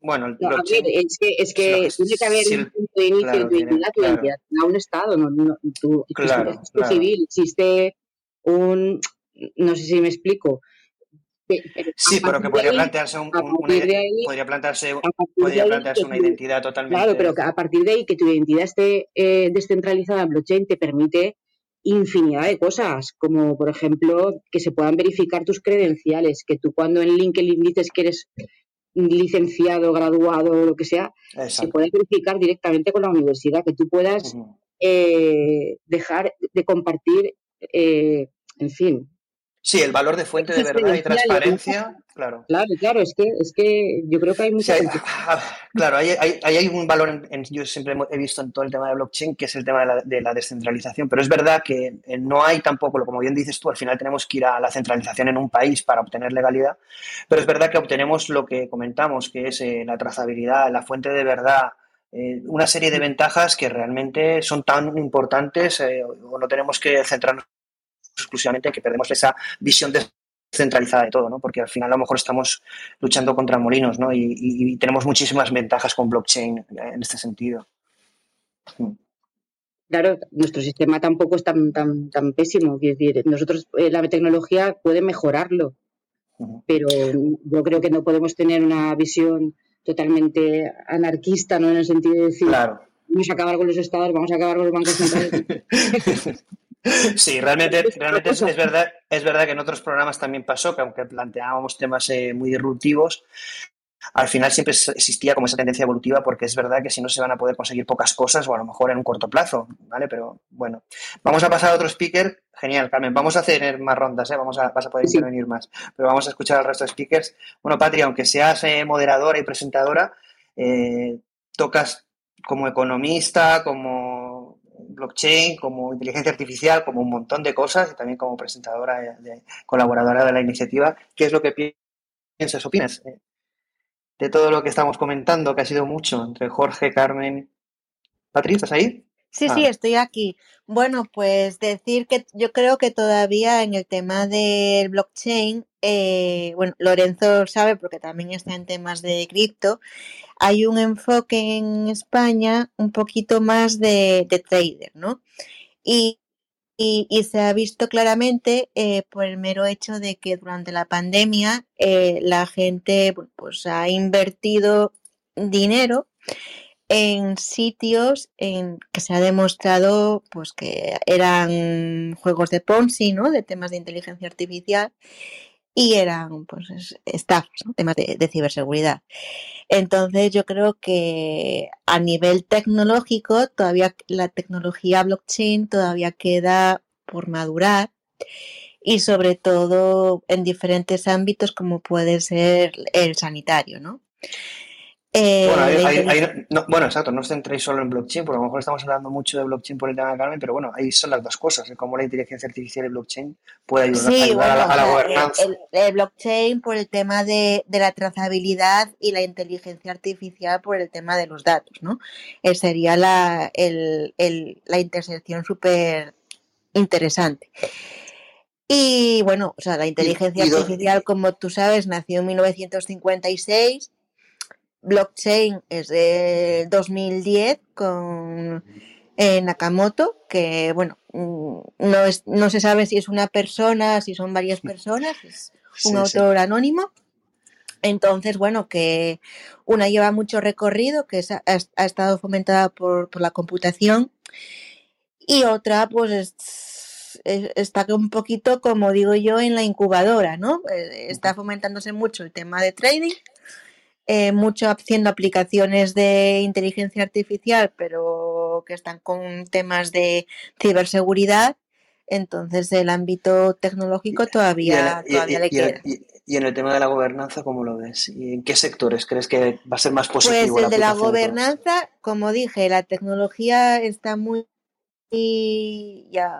bueno, es que, es que tiene que haber un punto de inicio de identidad, tu identidad, no un Estado, no, no, tu, claro, civil, existe un, no sé si me explico, sí, pero que podría plantearse, un, podría plantearse, podría plantearse una identidad totalmente. Claro, pero que a partir de ahí que tu identidad esté eh, descentralizada en blockchain te permite infinidad de cosas, como por ejemplo que se puedan verificar tus credenciales, que tú cuando en LinkedIn dices que eres licenciado, graduado lo que sea, se puede verificar directamente con la universidad, que tú puedas eh, dejar de compartir, eh, en fin, Sí, el valor de fuente de verdad y transparencia, claro. Claro, claro, es que, es que yo creo que hay mucha... claro, hay, hay, hay, un valor, en, yo siempre he visto en todo el tema de blockchain, que es el tema de la, de la, descentralización, pero es verdad que eh, no hay tampoco, como bien dices tú, al final tenemos que ir a la centralización en un país para obtener legalidad, pero es verdad que obtenemos lo que comentamos, que es eh, la trazabilidad, la fuente de verdad, eh, una serie de ventajas que realmente son tan importantes o no tenemos que centrarnos exclusivamente que perdemos esa visión descentralizada de todo, ¿no? Porque al final a lo mejor estamos luchando contra molinos, ¿no? Y, tenemos muchísimas ventajas con blockchain en este sentido. Claro, nuestro sistema tampoco es tan, tan, tan pésimo. decir, nosotros, eh, la tecnología puede mejorarlo, pero yo creo que no podemos tener una visión totalmente anarquista, ¿no? En el sentido de decir, vamos a acabar con los estados, vamos a acabar con los bancos centrales. Sí, realmente, realmente es, verdad, es verdad que en otros programas también pasó que aunque planteábamos temas eh, muy disruptivos, al final siempre existía como esa tendencia evolutiva porque es verdad que si no se van a poder conseguir pocas cosas o a lo mejor en un corto plazo, ¿vale? Pero bueno, vamos a pasar a otro speaker. Genial, Carmen. Vamos a hacer más rondas, ¿eh? Vamos a, vas a poder intervenir más. Pero vamos a escuchar al resto de speakers. Bueno, Patria, aunque seas eh, moderadora y presentadora, eh, tocas como economista, como blockchain, como inteligencia artificial, como un montón de cosas y también como presentadora, de, colaboradora de la iniciativa. ¿Qué es lo que piensas, opinas eh, de todo lo que estamos comentando, que ha sido mucho entre Jorge, Carmen? Patricia, ¿estás ahí? Sí, sí, ah. estoy aquí. Bueno, pues decir que yo creo que todavía en el tema del blockchain, eh, bueno, Lorenzo sabe porque también está en temas de cripto, hay un enfoque en España un poquito más de, trader, ¿no? Y, se ha visto claramente eh, por el mero hecho de que durante la pandemia eh, la gente pues ha invertido dinero en sitios en que se ha demostrado pues que eran juegos de Ponzi, ¿no? De temas de inteligencia artificial y eran pues estafas, temas de, de, ciberseguridad. Entonces yo creo que a nivel tecnológico todavía la tecnología blockchain todavía queda por madurar y sobre todo en diferentes ámbitos como puede ser el sanitario, ¿no? Eh, Bueno, no- bueno, exacto, no os centréis solo en blockchain, porque a lo mejor estamos hablando mucho de blockchain por el tema de Carmen, pero bueno, ahí son las dos cosas, de cómo la inteligencia artificial y blockchain puede ayudar, Sí, ayudar a, la, bueno, a la o sea, gobernanza. el, el- el blockchain por el tema de, de la trazabilidad y la inteligencia artificial por el tema de los datos, ¿no? Eh, sería la, el- la intersección súper interesante. Y bueno, o sea, la inteligencia y artificial, como tú sabes, nació en 1956. Blockchain es de 2010 con eh, Nakamoto, que bueno, mm, no, es, no se sabe si es una persona, si son varias personas, es un Sí, sí. autor anónimo. Entonces, bueno, que una lleva mucho recorrido, que es- ha, ha estado fomentada por, por la computación, y otra, pues, es- es- está un poquito, como digo yo, en la incubadora, ¿no? Eh, Está fomentándose mucho el tema de trading, eh, mucho haciendo aplicaciones de inteligencia artificial, pero que están con temas de ciberseguridad. Entonces, el ámbito tecnológico todavía, y- todavía y- le y queda. y- en el tema de la gobernanza, ¿cómo lo ves? ¿Y en qué sectores crees que va a ser más Pues positivo la el de la de gobernanza, como dije, la tecnología está muy ya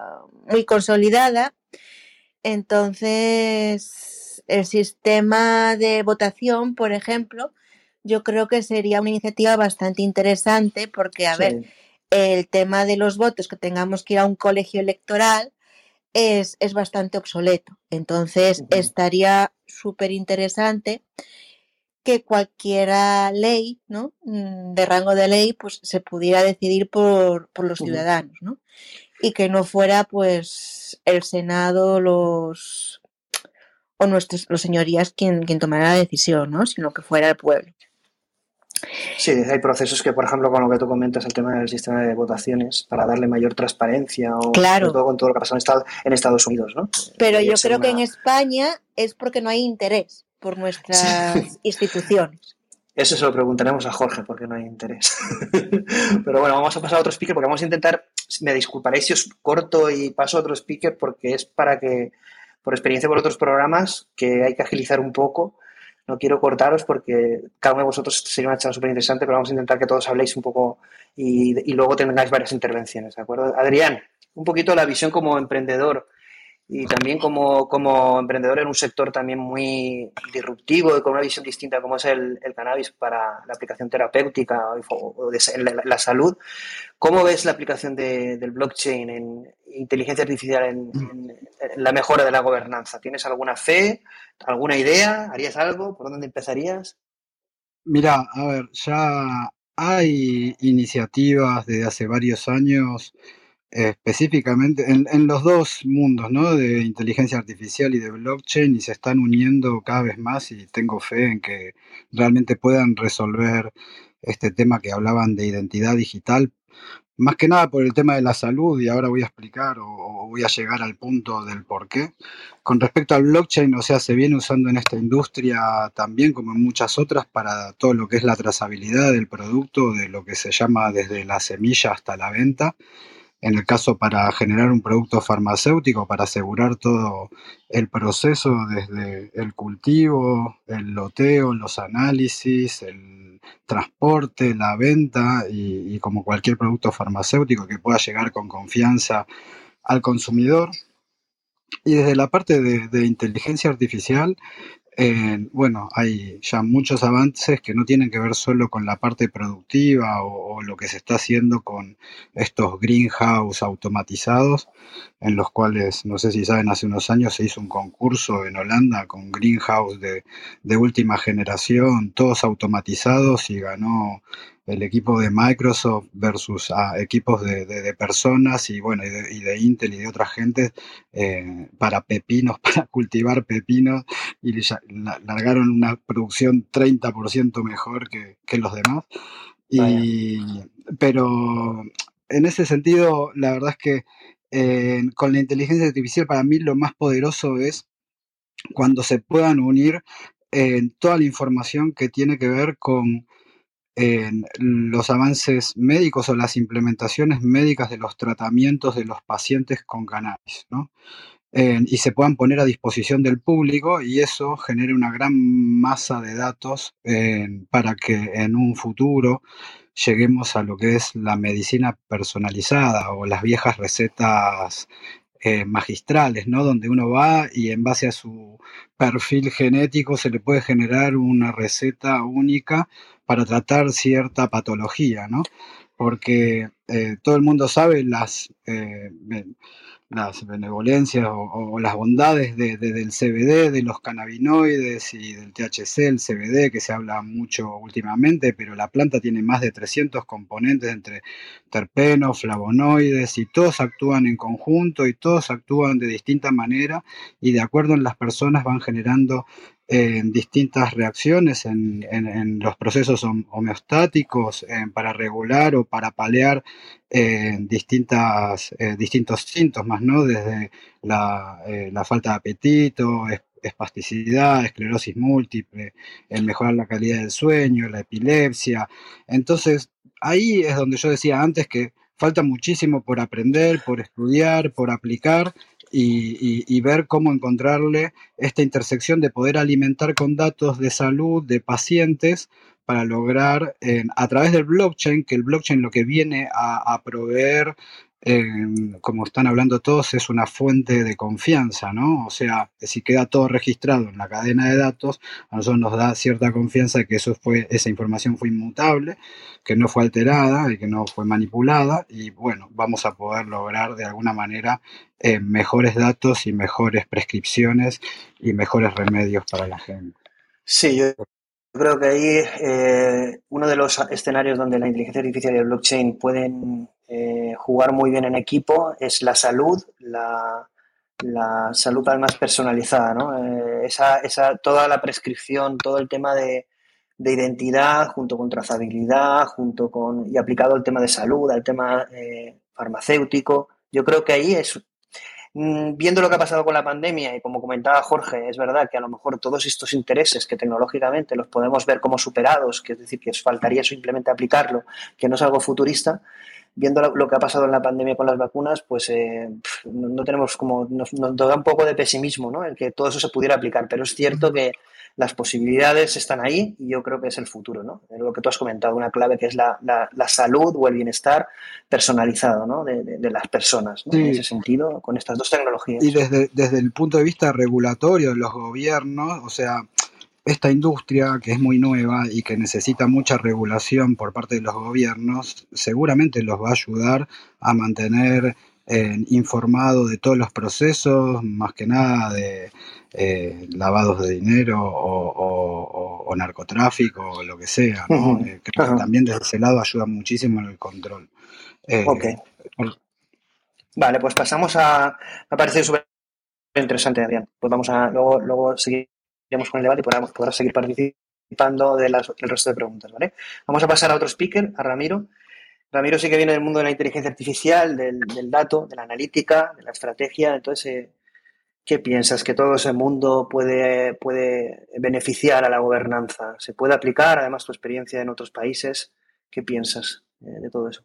muy consolidada. Entonces, el sistema de votación, por ejemplo, yo creo que sería una iniciativa bastante interesante porque, a ver, el tema de los votos, que tengamos que ir a un colegio electoral, es, es bastante obsoleto. Entonces, estaría súper interesante que cualquiera ley, ¿no? Mm, De rango de ley, pues se pudiera decidir por, por los ciudadanos, ¿no? Y que no fuera, pues, el Senado, los o nuestros, los señorías quien, quien tomara la decisión, ¿no? Sino que fuera el pueblo. Sí, hay procesos que, por ejemplo, con lo que tú comentas, el tema del sistema de votaciones, para darle mayor transparencia, o sobre todo con todo lo que pasado en Estados, en Estados Unidos, ¿no? pero yo creo que en. España es porque no hay interés por Sí. nuestras instituciones. Eso se lo preguntaremos a Jorge, porque no hay interés. Pero bueno, vamos a pasar a otro speaker, porque vamos a intentar, me disculparéis si os corto y paso a otro speaker, porque es para que, por experiencia por otros programas, que hay que agilizar un poco. No quiero cortaros porque cada uno de vosotros sería una charla súper interesante, pero vamos a intentar que todos habléis un poco y, y luego tengáis varias intervenciones, ¿de acuerdo? Adrián, un poquito la visión como emprendedor y también como, como emprendedor en un sector también muy disruptivo y con una visión distinta como es el, el cannabis para la aplicación terapéutica o, de la, la, salud. ¿Cómo ves la aplicación de, del blockchain en inteligencia artificial en, en, en, la mejora de la gobernanza? ¿Tienes alguna fe, alguna idea? ¿Harías algo? ¿Por dónde empezarías? Mira, a ver, ya hay iniciativas desde hace varios años específicamente en, en, los dos mundos, ¿no? De inteligencia artificial y de blockchain y se están uniendo cada vez más y tengo fe en que realmente puedan resolver este tema que hablaban de identidad digital, más que nada por el tema de la salud y ahora voy a explicar o, o voy a llegar al punto del por qué. Con respecto al blockchain, o sea, se viene usando en esta industria también como en muchas otras para todo lo que es la trazabilidad del producto, de lo que se llama desde la semilla hasta la venta en el caso para generar un producto farmacéutico, para asegurar todo el proceso desde el cultivo, el loteo, los análisis, el transporte, la venta y, como cualquier producto farmacéutico que pueda llegar con confianza al consumidor. Y desde la parte de inteligencia artificial, bueno, hay ya muchos avances que no tienen que ver solo con la parte productiva o, lo que se está haciendo con estos greenhouse automatizados, en los cuales, no sé si saben, hace unos años se hizo un concurso en Holanda con greenhouse de última generación, todos automatizados y ganó el equipo de Microsoft versus a equipos de, de, de, personas y bueno, y de, y de, Intel y de otras gentes eh, para pepinos, para cultivar pepinos y largaron una producción 30% mejor que, que, los demás. Y, pero en ese sentido, la verdad es que eh, con la inteligencia artificial para mí lo más poderoso es cuando se puedan unir eh, toda la información que tiene que ver con en los avances médicos o las implementaciones médicas de los tratamientos de los pacientes con cannabis, ¿no? y se puedan poner a disposición del público y eso genere una gran masa de datos para que en un futuro lleguemos a lo que es la medicina personalizada o las viejas recetas eh, magistrales, ¿no? Donde uno va y en base a su perfil genético se le puede generar una receta única para tratar cierta patología, ¿no? Porque eh, todo el mundo sabe las eh, las benevolencias o, las bondades del CBD, de los cannabinoides y del THC, el CBD, que se habla mucho últimamente, pero la planta tiene más de 300 componentes entre terpenos, flavonoides, y todos actúan en conjunto y todos actúan de distinta manera y de acuerdo en las personas van generando en distintas reacciones en, los procesos homeostáticos para regular o para paliar distintas, eh, distintos síntomas, ¿no? Desde la, eh, falta de apetito, espasticidad, esclerosis múltiple, el mejorar la calidad del sueño, la epilepsia. Entonces, ahí es donde yo decía antes que falta muchísimo por aprender, por estudiar, por aplicar y, ver cómo encontrarle esta intersección de poder alimentar con datos de salud de pacientes para lograr a través del blockchain, que el blockchain lo que viene a, proveer, como están hablando todos, es una fuente de confianza, ¿no? O sea, si queda todo registrado en la cadena de datos, a nosotros nos da cierta confianza de que eso fue, esa información fue inmutable, que no fue alterada y que no fue manipulada, y bueno, vamos a poder lograr de alguna manera eh, mejores datos y mejores prescripciones y mejores remedios para la gente. Sí, yo creo que ahí eh, uno de los escenarios donde la inteligencia artificial y el blockchain pueden eh, jugar muy bien en equipo es la salud, la, salud además personalizada, ¿no? esa, esa, toda la prescripción, todo el tema de, de, identidad junto con trazabilidad, junto con y aplicado al tema de salud, al tema farmacéutico. Yo creo que ahí es Mm, viendo lo que ha pasado con la pandemia y como comentaba Jorge, es verdad que a lo mejor todos estos intereses que tecnológicamente los podemos ver como superados, que es decir, que os faltaría simplemente aplicarlo, que no es algo futurista, viendo lo, que ha pasado en la pandemia con las vacunas, pues eh, no, tenemos como, nos, nos, da un poco de pesimismo, ¿no? El que todo eso se pudiera aplicar, pero es cierto que las posibilidades están ahí y yo creo que es el futuro, ¿no? Lo que tú has comentado, una clave que es la, salud o el bienestar personalizado, ¿no? De, las personas, En ese sentido, con estas dos tecnologías. Y desde, desde el punto de vista regulatorio de los gobiernos, o sea, esta industria que es muy nueva y que necesita mucha regulación por parte de los gobiernos, seguramente los va a ayudar a mantener eh, informado de todos los procesos, más que nada de eh, lavados de dinero o, narcotráfico o lo que sea. Eh, creo que también desde ese lado ayuda muchísimo en el control. Eh, ok. Vale, pues pasamos a. Me parece súper interesante, Adrián. Pues vamos a. Luego, luego seguiremos con el debate y podrás, seguir participando del resto de preguntas, ¿vale? Vamos a pasar a otro speaker, a Ramiro. Ramiro sí que viene del mundo de la inteligencia artificial, del, dato, de la analítica, de la estrategia. Entonces, ¿Qué piensas? ¿Que todo ese mundo puede, puede beneficiar a la gobernanza? ¿Se puede aplicar, además, tu experiencia en otros países? ¿Qué piensas eh, de todo eso?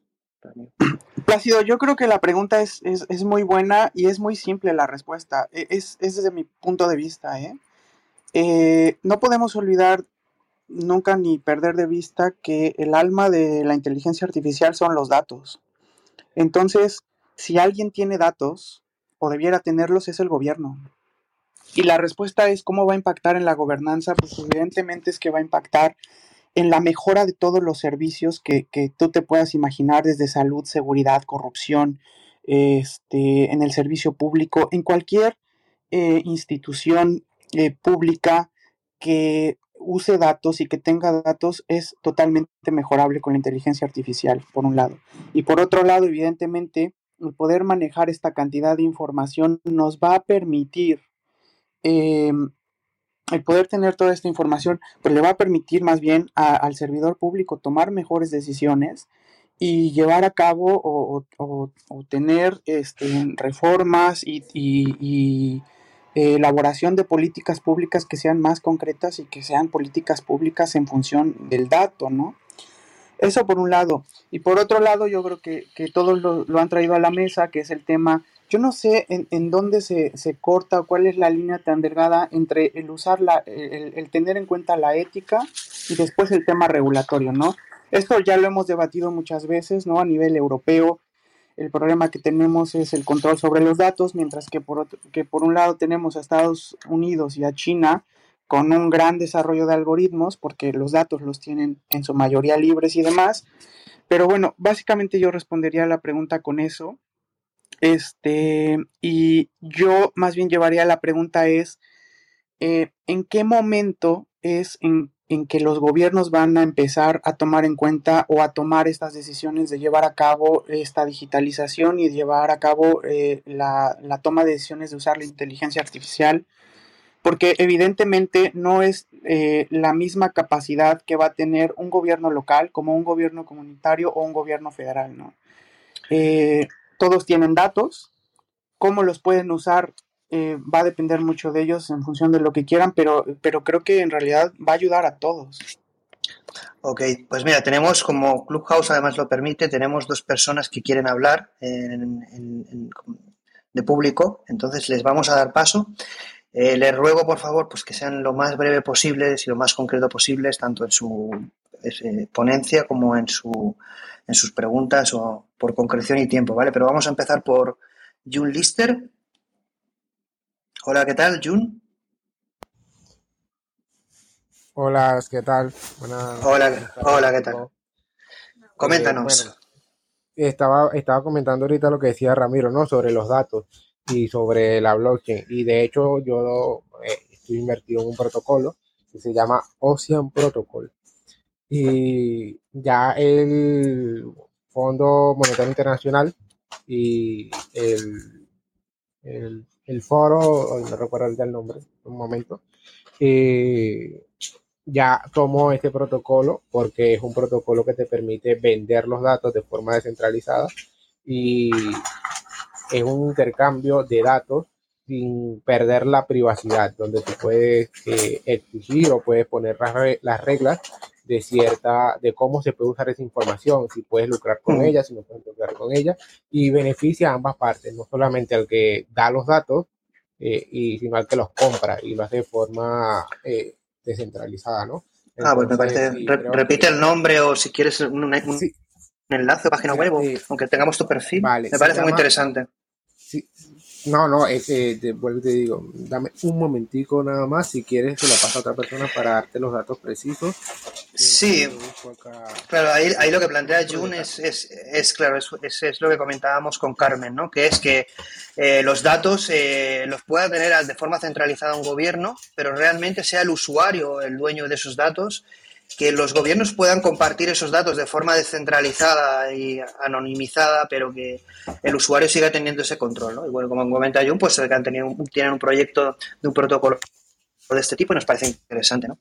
Plácido, yo creo que la pregunta es, muy buena y es muy simple la respuesta. E, es, desde mi punto de vista. ¿eh? ¿Eh? no podemos olvidar nunca ni perder de vista que el alma de la inteligencia artificial son los datos. Entonces, si alguien tiene datos, o debiera tenerlos es el gobierno. Y la respuesta es cómo va a impactar en la gobernanza, pues evidentemente es que va a impactar en la mejora de todos los servicios que, tú te puedas imaginar, desde salud, seguridad, corrupción, este, en el servicio público, en cualquier eh, institución eh, pública que use datos y que tenga datos es totalmente mejorable con la inteligencia artificial, por un lado. Y por otro lado, evidentemente, el poder manejar esta cantidad de información nos va a permitir, em, el poder tener toda esta información, pues le va a permitir más bien al servidor público tomar mejores decisiones y llevar a cabo o, tener este, reformas y elaboración de políticas públicas que sean más concretas y que sean políticas públicas en función del dato, ¿no? Eso por un lado. Y por otro lado, yo creo que, todos lo, han traído a la mesa, que es el tema, yo no sé en, en dónde se, se, corta, cuál es la línea tan delgada entre el usar la, el, el, tener en cuenta la ética y después el tema regulatorio, ¿no? Esto ya lo hemos debatido muchas veces, ¿no? A nivel europeo, el problema que tenemos es el control sobre los datos, mientras que por, que por un lado tenemos a Estados Unidos y a China con un gran desarrollo de algoritmos, porque los datos los tienen en su mayoría libres y demás. Pero bueno, básicamente yo respondería a la pregunta con eso. Este, y yo más bien llevaría la pregunta es, eh, ¿en qué momento es en en que los gobiernos van a empezar a tomar en cuenta o a tomar estas decisiones de llevar a cabo esta digitalización y llevar a cabo eh, la, toma de decisiones de usar la inteligencia artificial, porque evidentemente no es eh, la misma capacidad que va a tener un gobierno local como un gobierno comunitario o un gobierno federal, ¿no? Eh, todos tienen datos, cómo los pueden usar eh, va a depender mucho de ellos en función de lo que quieran, pero, pero creo que en realidad va a ayudar a todos. Ok, pues mira, tenemos como Clubhouse además lo permite, tenemos dos personas que quieren hablar de público, entonces les vamos a dar paso. Eh, les ruego, por favor, pues que sean lo más breve posibles y lo más concreto posibles, tanto en su eh, ponencia como en, su, en sus preguntas o por concreción y tiempo, ¿vale? Pero vamos a empezar por June Lister. Hola, ¿qué tal, Jun? Hola, ¿qué tal? hola, hola, ¿qué tal? Coméntanos. estaba, estaba comentando ahorita lo que decía Ramiro, ¿no? Sobre los datos y sobre la blockchain. Y de hecho, yo eh, estoy invertido en un protocolo que se llama Ocean Protocol. Y ya el Fondo Monetario Internacional y el, el el foro, no recuerdo el nombre, un momento, eh, ya tomó este protocolo porque es un protocolo que te permite vender los datos de forma descentralizada y es un intercambio de datos sin perder la privacidad, donde tú puedes eh, exigir o puedes poner las reglas de cierta, de cómo se puede usar esa información, si puedes lucrar con ella, si no puedes lucrar con ella, y beneficia a ambas partes, no solamente al que da los datos, eh, y sino al que los compra y lo hace de forma eh, descentralizada, ¿no? ah, pues me parece, repite el nombre o si quieres un, un, enlace o página web, aunque tengamos tu perfil, me parece muy interesante. Sí, no, no, es, eh, te, vuelvo y te digo, dame un momentico nada más, si quieres se lo paso a otra persona para darte los datos precisos. Sí, claro, ahí, ahí, lo que plantea Jun es, es, es, claro, es, es, lo que comentábamos con Carmen, ¿no? Que es que eh, los datos eh, los pueda tener de forma centralizada un gobierno, pero realmente sea el usuario el dueño de esos datos que los gobiernos puedan compartir esos datos de forma descentralizada y anonimizada, pero que el usuario siga teniendo ese control. ¿no? Y bueno, como comenta Jun, pues han tenido, tienen un proyecto de un protocolo de este tipo y nos parece interesante. ¿no?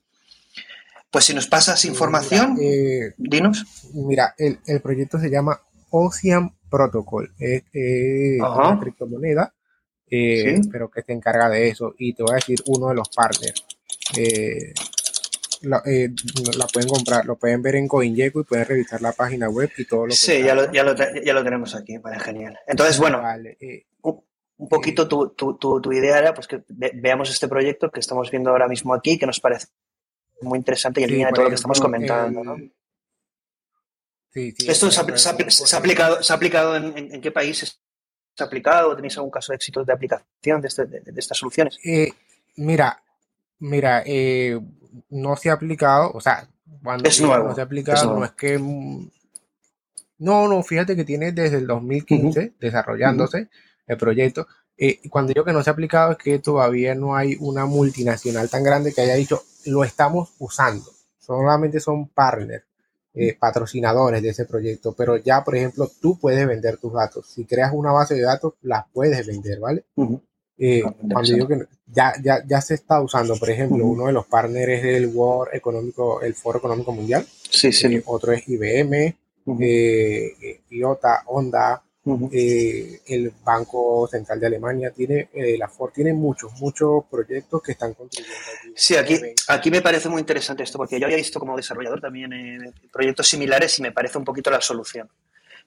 Pues si nos pasas información, eh, dinos. Mira, el, proyecto se llama Ocean Protocol. Es, una criptomoneda, eh, pero que se encarga de eso. Y te voy a decir uno de los partners. Eh, la, eh, la, pueden comprar, lo pueden ver en CoinGecko y pueden revisar la página web y todo lo que Sí, ya lo, ya, lo, ya lo, tenemos aquí, vale, genial. Entonces, bueno, eh, un, poquito eh, tu, tu, tu, idea era pues que veamos este proyecto que estamos viendo ahora mismo aquí, que nos parece muy interesante y en línea de todo lo que estamos comentando, ¿no? Sí, sí, ¿Esto se ha, se, ha, aplicado, se ha aplicado en, en, qué países se ha aplicado? ¿Tenéis algún caso de éxito de aplicación de, este, de, de estas soluciones? mira, mira, eh, no se ha aplicado, o sea, cuando es nuevo, no se ha aplicado, no es que... No, no, fíjate que tiene desde el 2015 desarrollándose el proyecto. Eh, cuando digo que no se ha aplicado es que todavía no hay una multinacional tan grande que haya dicho lo estamos usando. Solamente son partners, eh, patrocinadores de ese proyecto. Pero ya, por ejemplo, tú puedes vender tus datos. Si creas una base de datos, las puedes vender, ¿vale? Eh, cuando digo que ya, ya, ya se está usando, por ejemplo, uno de los partners es el World Económico, el Foro Económico Mundial. Sí, sí. Eh, otro es IBM, uh eh, IOTA, Honda, eh, el Banco Central de Alemania tiene, eh, la Ford tiene muchos, muchos proyectos que están contribuyendo. Sí, aquí, aquí me parece muy interesante esto, porque yo había visto como desarrollador también eh, proyectos similares y me parece un poquito la solución.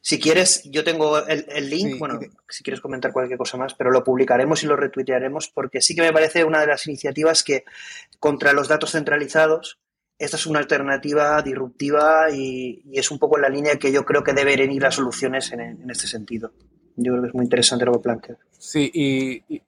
Si quieres, yo tengo el, link, bueno, si quieres comentar cualquier cosa más, pero lo publicaremos y lo retuitearemos porque sí que me parece una de las iniciativas que contra los datos centralizados, esta es una alternativa disruptiva y, es un poco en la línea que yo creo que deben ir las soluciones en, este sentido. Yo creo que es muy interesante lo que plantea. Sí, y, y,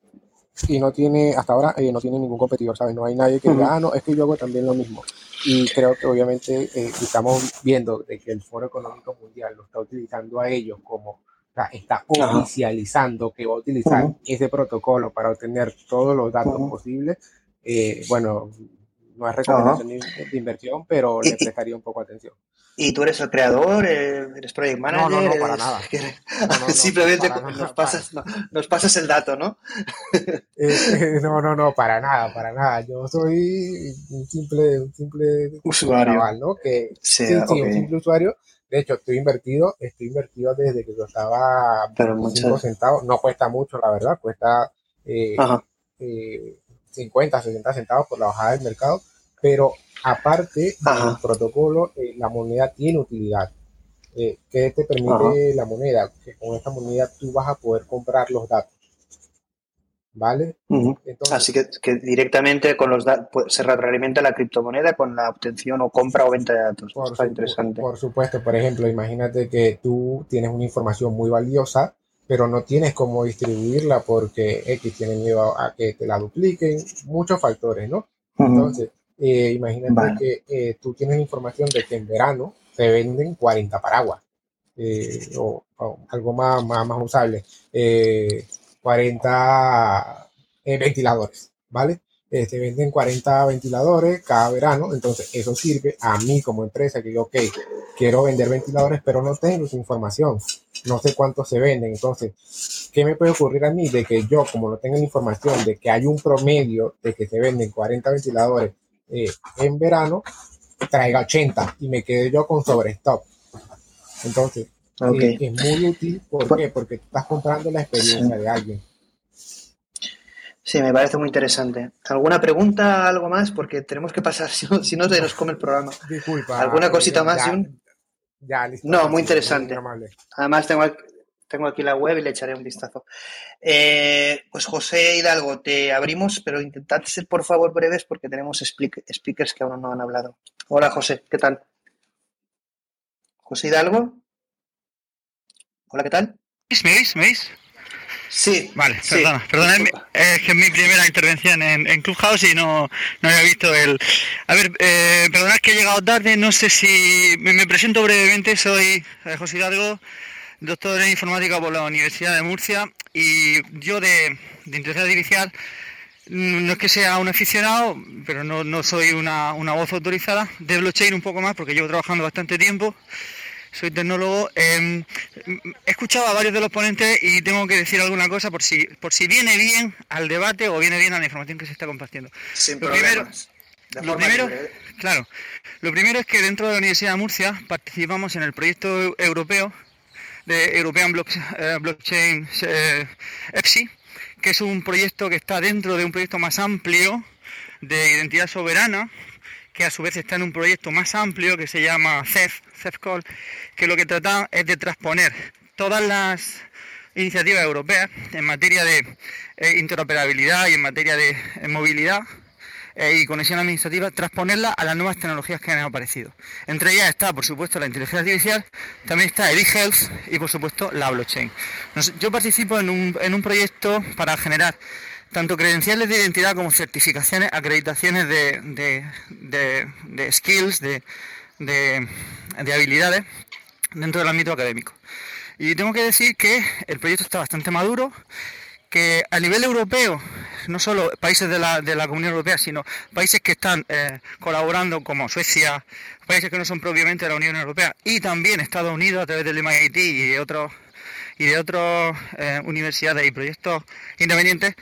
no tiene, hasta ahora eh, no tiene ningún competidor, ¿sabes? No hay nadie que diga, ah, no, es que yo hago también lo mismo. Y creo que obviamente eh, estamos viendo de que el Foro Económico Mundial lo está utilizando a ellos como, o sea, está oficializando que va a utilizar ese protocolo para obtener todos los datos posibles. Eh, bueno, no es recomendación de inversión, pero le prestaría un poco atención. ¿Y tú eres el creador? ¿Eres project manager? No, no, no, para nada. Simplemente nos, pasas, nos pasas el dato, ¿no? Eh, no, no, no, para nada, para nada. Yo soy un simple, un simple usuario, ¿no? Que, sí, sí, un simple usuario. De hecho, estoy invertido, estoy invertido desde que yo estaba Pero 5 centavos. No cuesta mucho, la verdad, cuesta eh, eh, 50, 60 centavos por la bajada del mercado, pero aparte del protocolo, eh, la moneda tiene utilidad. Eh, ¿Qué te permite la moneda? Que con esta moneda tú vas a poder comprar los datos. ¿Vale? Así que, directamente con los pues, se retroalimenta la criptomoneda con la obtención o compra o venta de datos. Por, interesante. por supuesto, por ejemplo, imagínate que tú tienes una información muy valiosa pero no tienes cómo distribuirla porque X tiene miedo a que te la dupliquen, muchos factores, ¿no? Entonces, eh, imagínate que eh, tú tienes información de que en verano se venden 40 paraguas eh, o, algo más, más, más usable, 40 ventiladores, ¿vale? se venden 40 ventiladores cada verano, entonces eso sirve a mí como empresa que yo, ok, quiero vender ventiladores, pero no tengo esa información, no sé cuántos se venden, entonces, ¿qué me puede ocurrir a mí de que yo, como no tengo la información de que hay un promedio de que se venden 40 ventiladores eh, en verano, traiga 80 y me quede yo con sobrestock? Entonces, eh, es muy útil, ¿por qué? Porque estás comprando la experiencia de alguien. Sí, me parece muy interesante. ¿Alguna pregunta, algo más? Porque tenemos que pasar, si no, si no nos come el programa. Disculpa. ¿Alguna cosita más? Ya, listo. No, muy interesante. Además, tengo, tengo aquí la web y le echaré un vistazo. Eh, pues José Hidalgo, te abrimos, pero intentad ser por favor breves porque tenemos speakers que aún no han hablado. Hola José, ¿qué tal? José Hidalgo. Hola, ¿qué tal? ¿Me veis? ¿Me veis? Sí. Vale, perdona, perdona, es que es mi primera intervención en, Clubhouse y no, no, había visto el... A ver, eh, perdonad que he llegado tarde, no sé si... Me, presento brevemente, soy eh, José Hidalgo, doctor en informática por la Universidad de Murcia y yo de, de inteligencia artificial mm, no es que sea un aficionado, pero no, no soy una, una voz autorizada, de blockchain un poco más porque llevo trabajando bastante tiempo soy tecnólogo. Em, he escuchado a varios de los ponentes y tengo que decir alguna cosa por si, por si viene bien al debate o viene bien a la información que se está compartiendo. lo primero, lo primero, claro, lo primero es que dentro de la Universidad de Murcia participamos en el proyecto europeo de European eh, Blockchain eh, EPSI, que es un proyecto que está dentro de un proyecto más amplio de identidad soberana que a su vez está en un proyecto más amplio que se llama CEF, CEFCOL, que lo que trata es de transponer todas las iniciativas europeas en materia de eh, interoperabilidad y en materia de eh, movilidad eh, y conexión administrativa, transponerla a las nuevas tecnologías que han aparecido. Entre ellas está, por supuesto, la inteligencia artificial, también está el e-health y, por supuesto, la blockchain. yo participo en un, en un proyecto para generar tanto credenciales de identidad como certificaciones, acreditaciones de, de, skills, de, habilidades dentro del ámbito académico. Y tengo que decir que el proyecto está bastante maduro, que a nivel europeo, no solo países de la, de la Comunidad Europea, sino países que están eh, colaborando como Suecia, países que no son propiamente de la Unión Europea, y también Estados Unidos a través del MIT y de otros y de otras eh, universidades y proyectos independientes,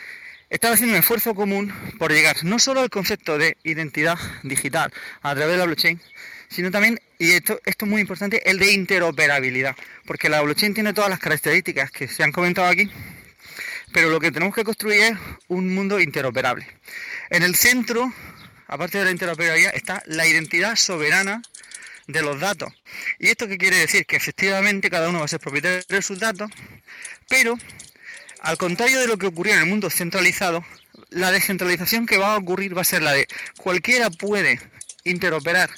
están haciendo un esfuerzo común por llegar no solo al concepto de identidad digital a través de la blockchain, sino también y esto, esto es muy importante, el de interoperabilidad, porque la blockchain tiene todas las características que se han comentado aquí, pero lo que tenemos que construir es un mundo interoperable. En el centro, aparte de la interoperabilidad, está la identidad soberana de los datos. ¿Y esto qué quiere decir? Que efectivamente cada uno va a ser propietario de sus datos, pero al contrario de lo que ocurrió en el mundo centralizado, la descentralización que va a ocurrir va a ser la de cualquiera puede interoperar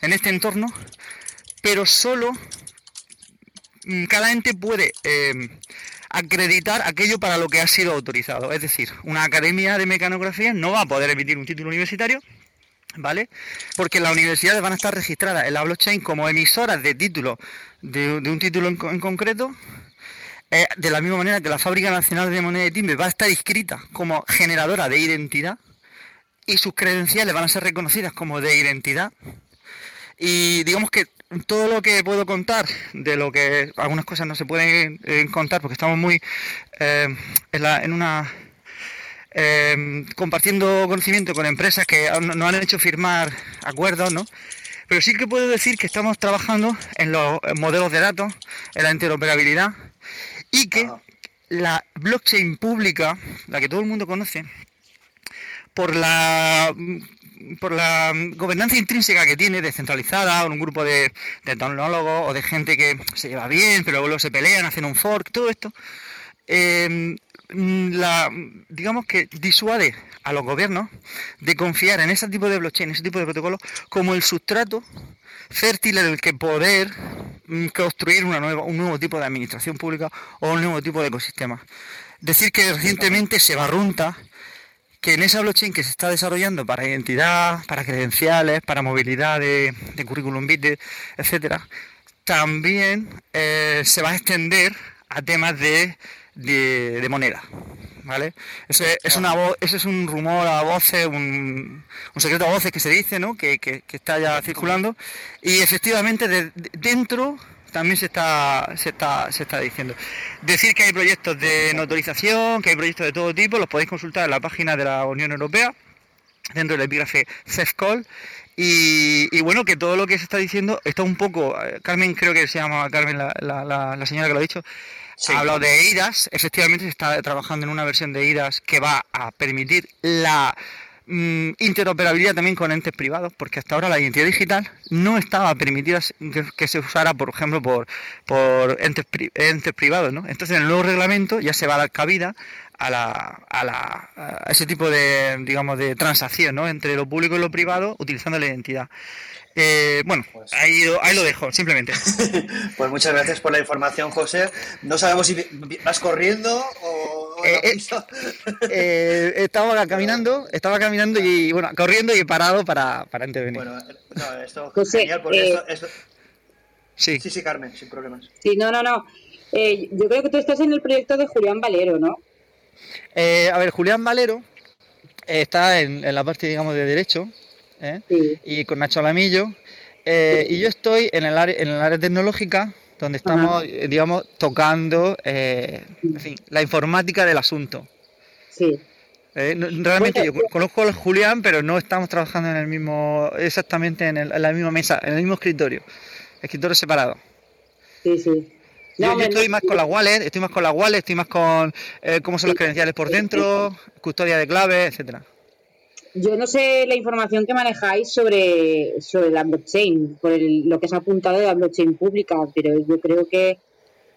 en este entorno, pero solo mm, cada ente puede eh, acreditar aquello para lo que ha sido autorizado. Es decir, una academia de mecanografía no va a poder emitir un título universitario, ¿vale? Porque las universidades van a estar registradas en la blockchain como emisoras de título de, un título en, concreto. Eh, de la misma manera que la Fábrica Nacional de Moneda de Timbre va a estar inscrita como generadora de identidad y sus credenciales van a ser reconocidas como de identidad. Y digamos que todo lo que puedo contar, de lo que algunas cosas no se pueden eh, contar porque estamos muy eh, en, una eh, compartiendo conocimiento con empresas que nos han hecho firmar acuerdos, ¿no? Pero sí que puedo decir que estamos trabajando en los modelos de datos, en la interoperabilidad y que la blockchain pública, la que todo el mundo conoce, por la por la gobernanza intrínseca que tiene, descentralizada, o un grupo de, tecnólogos o de gente que se lleva bien, pero luego se pelean, hacen un fork, todo esto, em, la, digamos que disuade a los gobiernos de confiar en ese tipo de blockchain, ese tipo de protocolos, como el sustrato fértil en el que poder mm, construir una nueva, un nuevo tipo de administración pública o un nuevo tipo de ecosistema. Decir que recientemente se barrunta que en esa blockchain que se está desarrollando para identidad, para credenciales, para movilidad de, currículum vitae, etcétera, también eh, se va a extender a temas de, moneda. ¿Vale? Eso es, una ese es un rumor a voces, un, secreto a voces que se dice, ¿no? que, que está ya circulando. Y efectivamente, de, dentro también se está, se está, se está diciendo. Decir que hay proyectos de notorización, que hay proyectos de todo tipo, los podéis consultar en la página de la Unión Europea, dentro del epígrafe CEFCOL. Y, y, bueno, que todo lo que se está diciendo está un poco, eh, Carmen creo que se llama Carmen, la, la, la, señora que lo ha dicho, ha hablado de IDAS, efectivamente se está trabajando en una versión de IDAS que va a permitir la Mm, interoperabilidad también con entes privados, porque hasta ahora la identidad digital no estaba permitida que, se usara, por ejemplo, por, por entes, privados. ¿no? Entonces, en el nuevo reglamento ya se va a dar cabida a, la, a, la, a ese tipo de, digamos, de transacción ¿no? entre lo público y lo privado utilizando la identidad. Eh, bueno, pues ahí, ahí lo dejo, simplemente. pues muchas gracias por la información, José. No sabemos si vas corriendo o... Eh, eh, estaba caminando, estaba caminando y bueno, corriendo y parado para, para intervenir. Bueno, no, esto es genial porque esto, Sí. sí, sí, Carmen, sin problemas. Sí, no, no, no. yo creo que tú estás en el proyecto de Julián Valero, ¿no? a ver, Julián Valero está en, en la parte, digamos, de derecho ¿eh? y con Nacho Lamillo. Eh, y yo estoy en el área, en el área tecnológica, donde estamos, eh, digamos, tocando la informática del asunto. Sí. realmente yo conozco a Julián, pero no estamos trabajando en el mismo, exactamente en, la misma mesa, en el mismo escritorio, escritorio separado. Sí, sí. yo, estoy más con la wallet, estoy más con la wallet, estoy más con cómo son los credenciales por dentro, custodia de claves, etcétera. Yo no sé la información que manejáis sobre, sobre la blockchain, por lo que se ha apuntado de la blockchain pública, pero yo creo que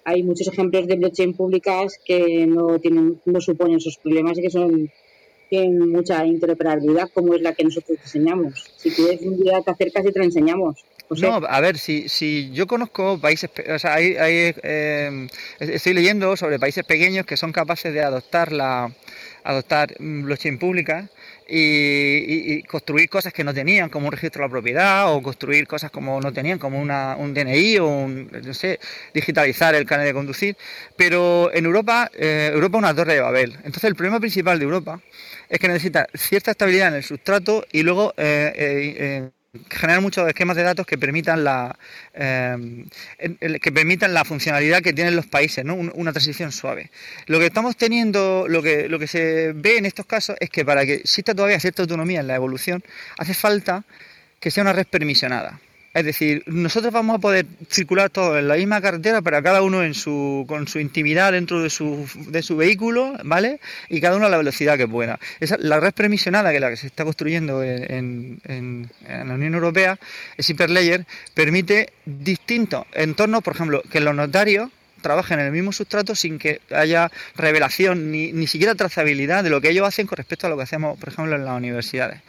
hay muchos ejemplos de blockchain públicas que no tienen, no suponen esos problemas y que son tienen mucha interoperabilidad, como es la que nosotros diseñamos. Si quieres un día te acercas y te lo enseñamos. No, a ver, si, si yo conozco países, o sea, hay, hay, eh, estoy leyendo sobre países pequeños que son capaces de adoptar la adoptar blockchain pública y, construir cosas que no tenían, como un registro de la propiedad, o construir cosas como no tenían, como una, un DNI, o un, no sé, digitalizar el canal de conducir. Pero en Europa, eh, Europa es una torre de Babel. Entonces el problema principal de Europa es que necesita cierta estabilidad en el sustrato y luego eh, eh, generar muchos esquemas de datos que permitan la eh, que permitan la funcionalidad que tienen los países, ¿no? una transición suave. Lo que estamos teniendo, lo que, lo que se ve en estos casos es que para que exista todavía cierta autonomía en la evolución, hace falta que sea una red permisionada. Es decir, nosotros vamos a poder circular todos en la misma carretera, pero cada uno en su, con su intimidad dentro de su, de su vehículo, ¿vale? Y cada uno a la velocidad que pueda. Esa, la red permisionada, que es la que se está construyendo en, la Unión Europea, es Hyperlayer, permite distintos entornos, por ejemplo, que los notarios trabajen en el mismo sustrato sin que haya revelación ni, ni siquiera trazabilidad de lo que ellos hacen con respecto a lo que hacemos, por ejemplo, en las universidades.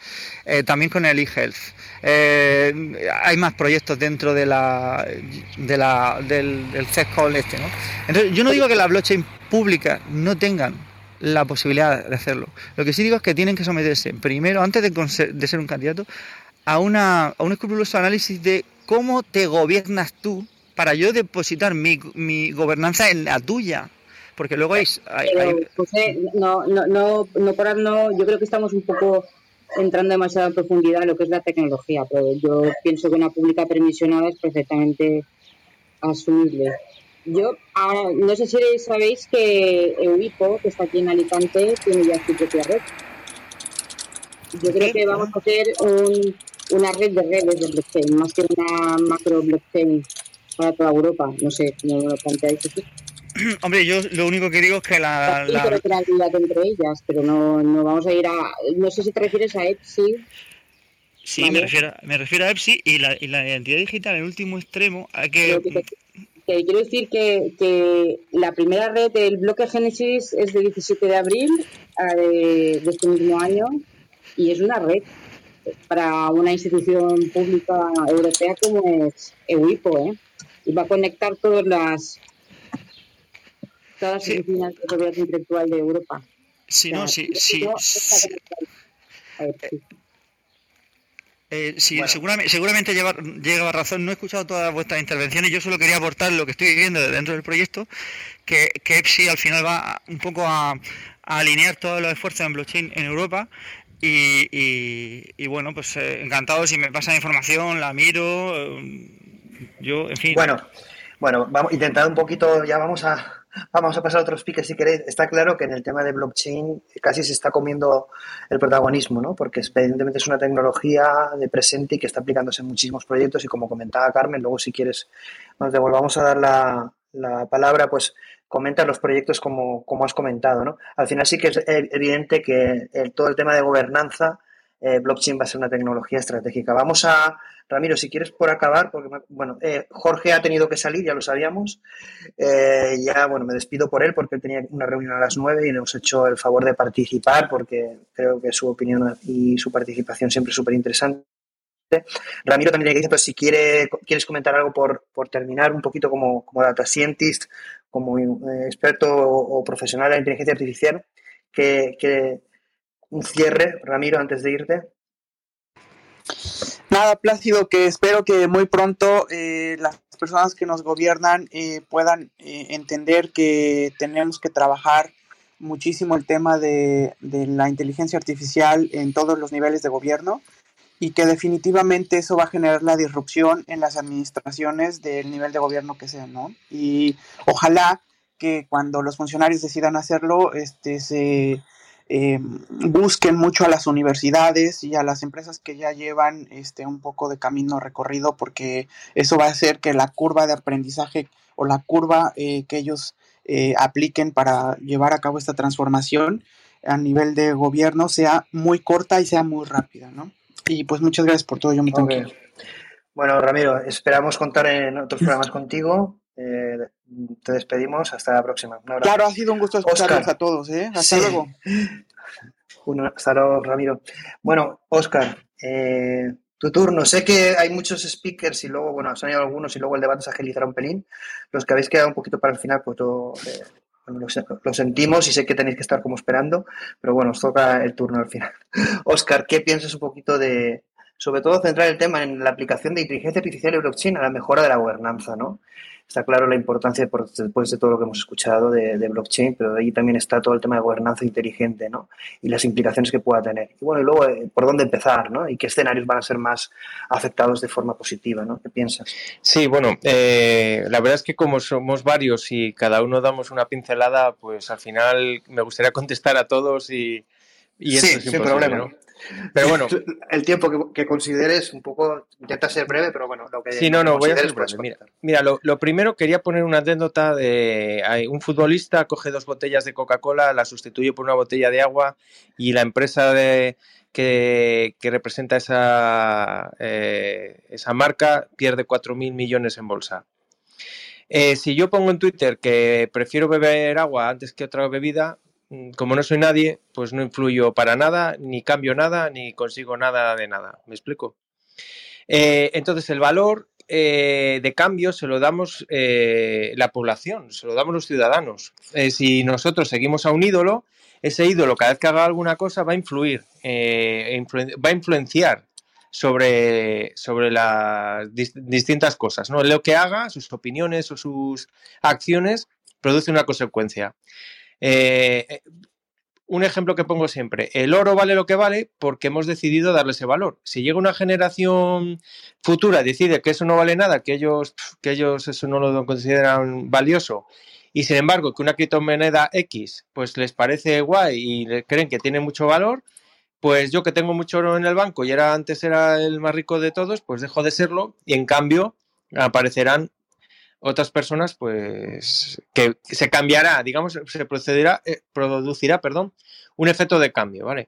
Eh, también con el eHealth. Eh, hay más proyectos dentro de la, de la, del, del CESCOL este. ¿no? Entonces, yo no digo que las blockchain públicas no tengan la posibilidad de hacerlo. Lo que sí digo es que tienen que someterse primero, antes de, de ser un candidato, a, una, a un escrupuloso análisis de cómo te gobiernas tú para yo depositar mi, mi gobernanza en la tuya. Porque luego hay... hay, Pero, hay- José, no, no, no, no por no, yo creo que estamos un poco entrando demasiado en profundidad en lo que es la tecnología, pero yo pienso que una pública permisionada es perfectamente asumible. Yo ah, no sé si sabéis que Euripo, que está aquí en Alicante, tiene ya su propia red. Yo creo que vamos a hacer un- una red de redes de blockchain, más que una macro blockchain para toda Europa. No sé cómo lo planteáis. Hombre, yo lo único que digo es que la... Interoperabilidad entre ellas, pero no, no vamos a ir a. No sé si te refieres a EPSI. Sí, Vale. me, refiero, me refiero a EPSI y la, y la identidad digital en último extremo hay que... Quiero decir que, que la primera red del bloque Génesis es del 17 de abril de, de este mismo año y es una red para una institución pública europea como es EUIPO, ¿eh? Y va a conectar todas las todas las oficinas de propiedad intelectual de Europa. Si O no, sea, no conectado a EPSI. Eh, sí, seguramente, seguramente lleva, lleva razón. No he escuchado todas vuestras intervenciones. Yo solo quería aportar lo que estoy viviendo dentro del proyecto, que, que EPSI al final va un poco a, a alinear todos los esfuerzos en blockchain en Europa. Y, y- y bueno, pues eh, encantado si me pasan información, la miro. eh, Bueno, bueno, vamos, intentad un poquito, ya vamos a, vamos a pasar a otros speakers si queréis. Está claro que en el tema de blockchain casi se está comiendo el protagonismo, ¿no? Porque evidentemente es una tecnología de presente y que está aplicándose en muchísimos proyectos y como comentaba Carmen, luego si quieres nos devolvamos a dar la, la palabra, pues comenta los proyectos como, como has comentado, ¿no? Al final sí que es e- evidente que todo el tema de gobernanza, eh, blockchain va a ser una tecnología estratégica. Vamos a, Ramiro, si quieres por acabar, porque, bueno, eh, Jorge ha tenido que salir, ya lo sabíamos. Eh, ya, bueno, me despido por él porque él tenía una reunión a las nueve y nos hecho el favor de participar porque creo que su opinión y su participación siempre es súper interesante. Ramiro también le pues si quiere, quieres comentar algo por, por terminar un poquito como, como data scientist, como eh, experto o, profesional de inteligencia artificial, que, que un cierre, Ramiro, antes de irte. Nada, Plácido, que espero que muy pronto eh, las personas que nos gobiernan eh, puedan eh, entender que tenemos que trabajar muchísimo el tema de, de la inteligencia artificial en todos los niveles de gobierno y que definitivamente eso va a generar la disrupción en las administraciones del nivel de gobierno que sea, ¿no? Y ojalá que cuando los funcionarios decidan hacerlo, este, se eh, busquen mucho a las universidades y a las empresas que ya llevan este, un poco de camino recorrido, porque eso va a hacer que la curva de aprendizaje o la curva eh, que ellos eh, apliquen para llevar a cabo esta transformación a nivel de gobierno sea muy corta y sea muy rápida, ¿no? Y pues muchas gracias por todo, yo me tengo que ir. Bueno, Ramiro, esperamos contar en otros programas contigo. Eh, te despedimos. Hasta la próxima. Un abrazo. Claro, ha sido un gusto escucharlos a todos, ¿eh? Hasta Sí. luego. Uno, hasta luego, Ramiro. Bueno, Oscar, eh, tu turno. Sé que hay muchos speakers y luego, bueno, se han ido algunos y luego el debate se agilizará un pelín. Los que habéis quedado un poquito para el final, pues lo, eh, lo sentimos y sé que tenéis que estar como esperando, pero bueno, os toca el turno al final. Oscar, ¿qué piensas un poquito de, sobre todo centrar el tema en la aplicación de inteligencia artificial y blockchain a la mejora de la gobernanza, ¿no? Está claro la importancia, por- después de todo lo que hemos escuchado, de, de blockchain, pero ahí también está todo el tema de gobernanza inteligente, ¿no? Y las implicaciones que pueda tener. Y bueno, y luego, eh, ¿por dónde empezar, ¿no? Y qué escenarios van a ser más afectados de forma positiva, ¿no? ¿Qué piensas? Sí, bueno, eh, la verdad es que como somos varios y cada uno damos una pincelada, pues al final me gustaría contestar a todos y, y Sí, eso es sin problema. ¿no? Pero bueno. El tiempo que, que, consideres, un poco, intenta ser breve, pero bueno, lo que. Sí, no, no, voy a ser breve. Mira, mira lo, lo, primero quería poner una anécdota de. Hay un futbolista coge dos botellas de Coca-Cola, la sustituye por una botella de agua y la empresa de, que, que representa esa, eh, esa marca pierde 4.000 millones en bolsa. Eh, si yo pongo en Twitter que prefiero beber agua antes que otra bebida, como no soy nadie, pues no influyo para nada, ni cambio nada, ni consigo nada de nada. ¿Me explico? Eh, entonces, el valor eh, de cambio se lo damos eh, la población, se lo damos los ciudadanos. Si nosotros seguimos a un ídolo, ese ídolo cada vez que haga alguna cosa va a influir, influ va a influenciar sobre, sobre las dis distintas cosas. ¿no? Lo que haga, sus opiniones o sus acciones, produce una consecuencia. Eh, un ejemplo que pongo siempre, el oro vale lo que vale porque hemos decidido darle ese valor. Si llega una generación futura y decide que eso no vale nada, que ellos, que ellos eso no lo consideran valioso, y sin embargo que una criptomoneda X pues les parece guay y creen que tiene mucho valor, pues yo que tengo mucho oro en el banco y era antes era el más rico de todos, pues dejo de serlo y en cambio aparecerán otras personas, pues que se cambiará, digamos, se procederá, eh, producirá, perdón, un efecto de cambio, ¿vale?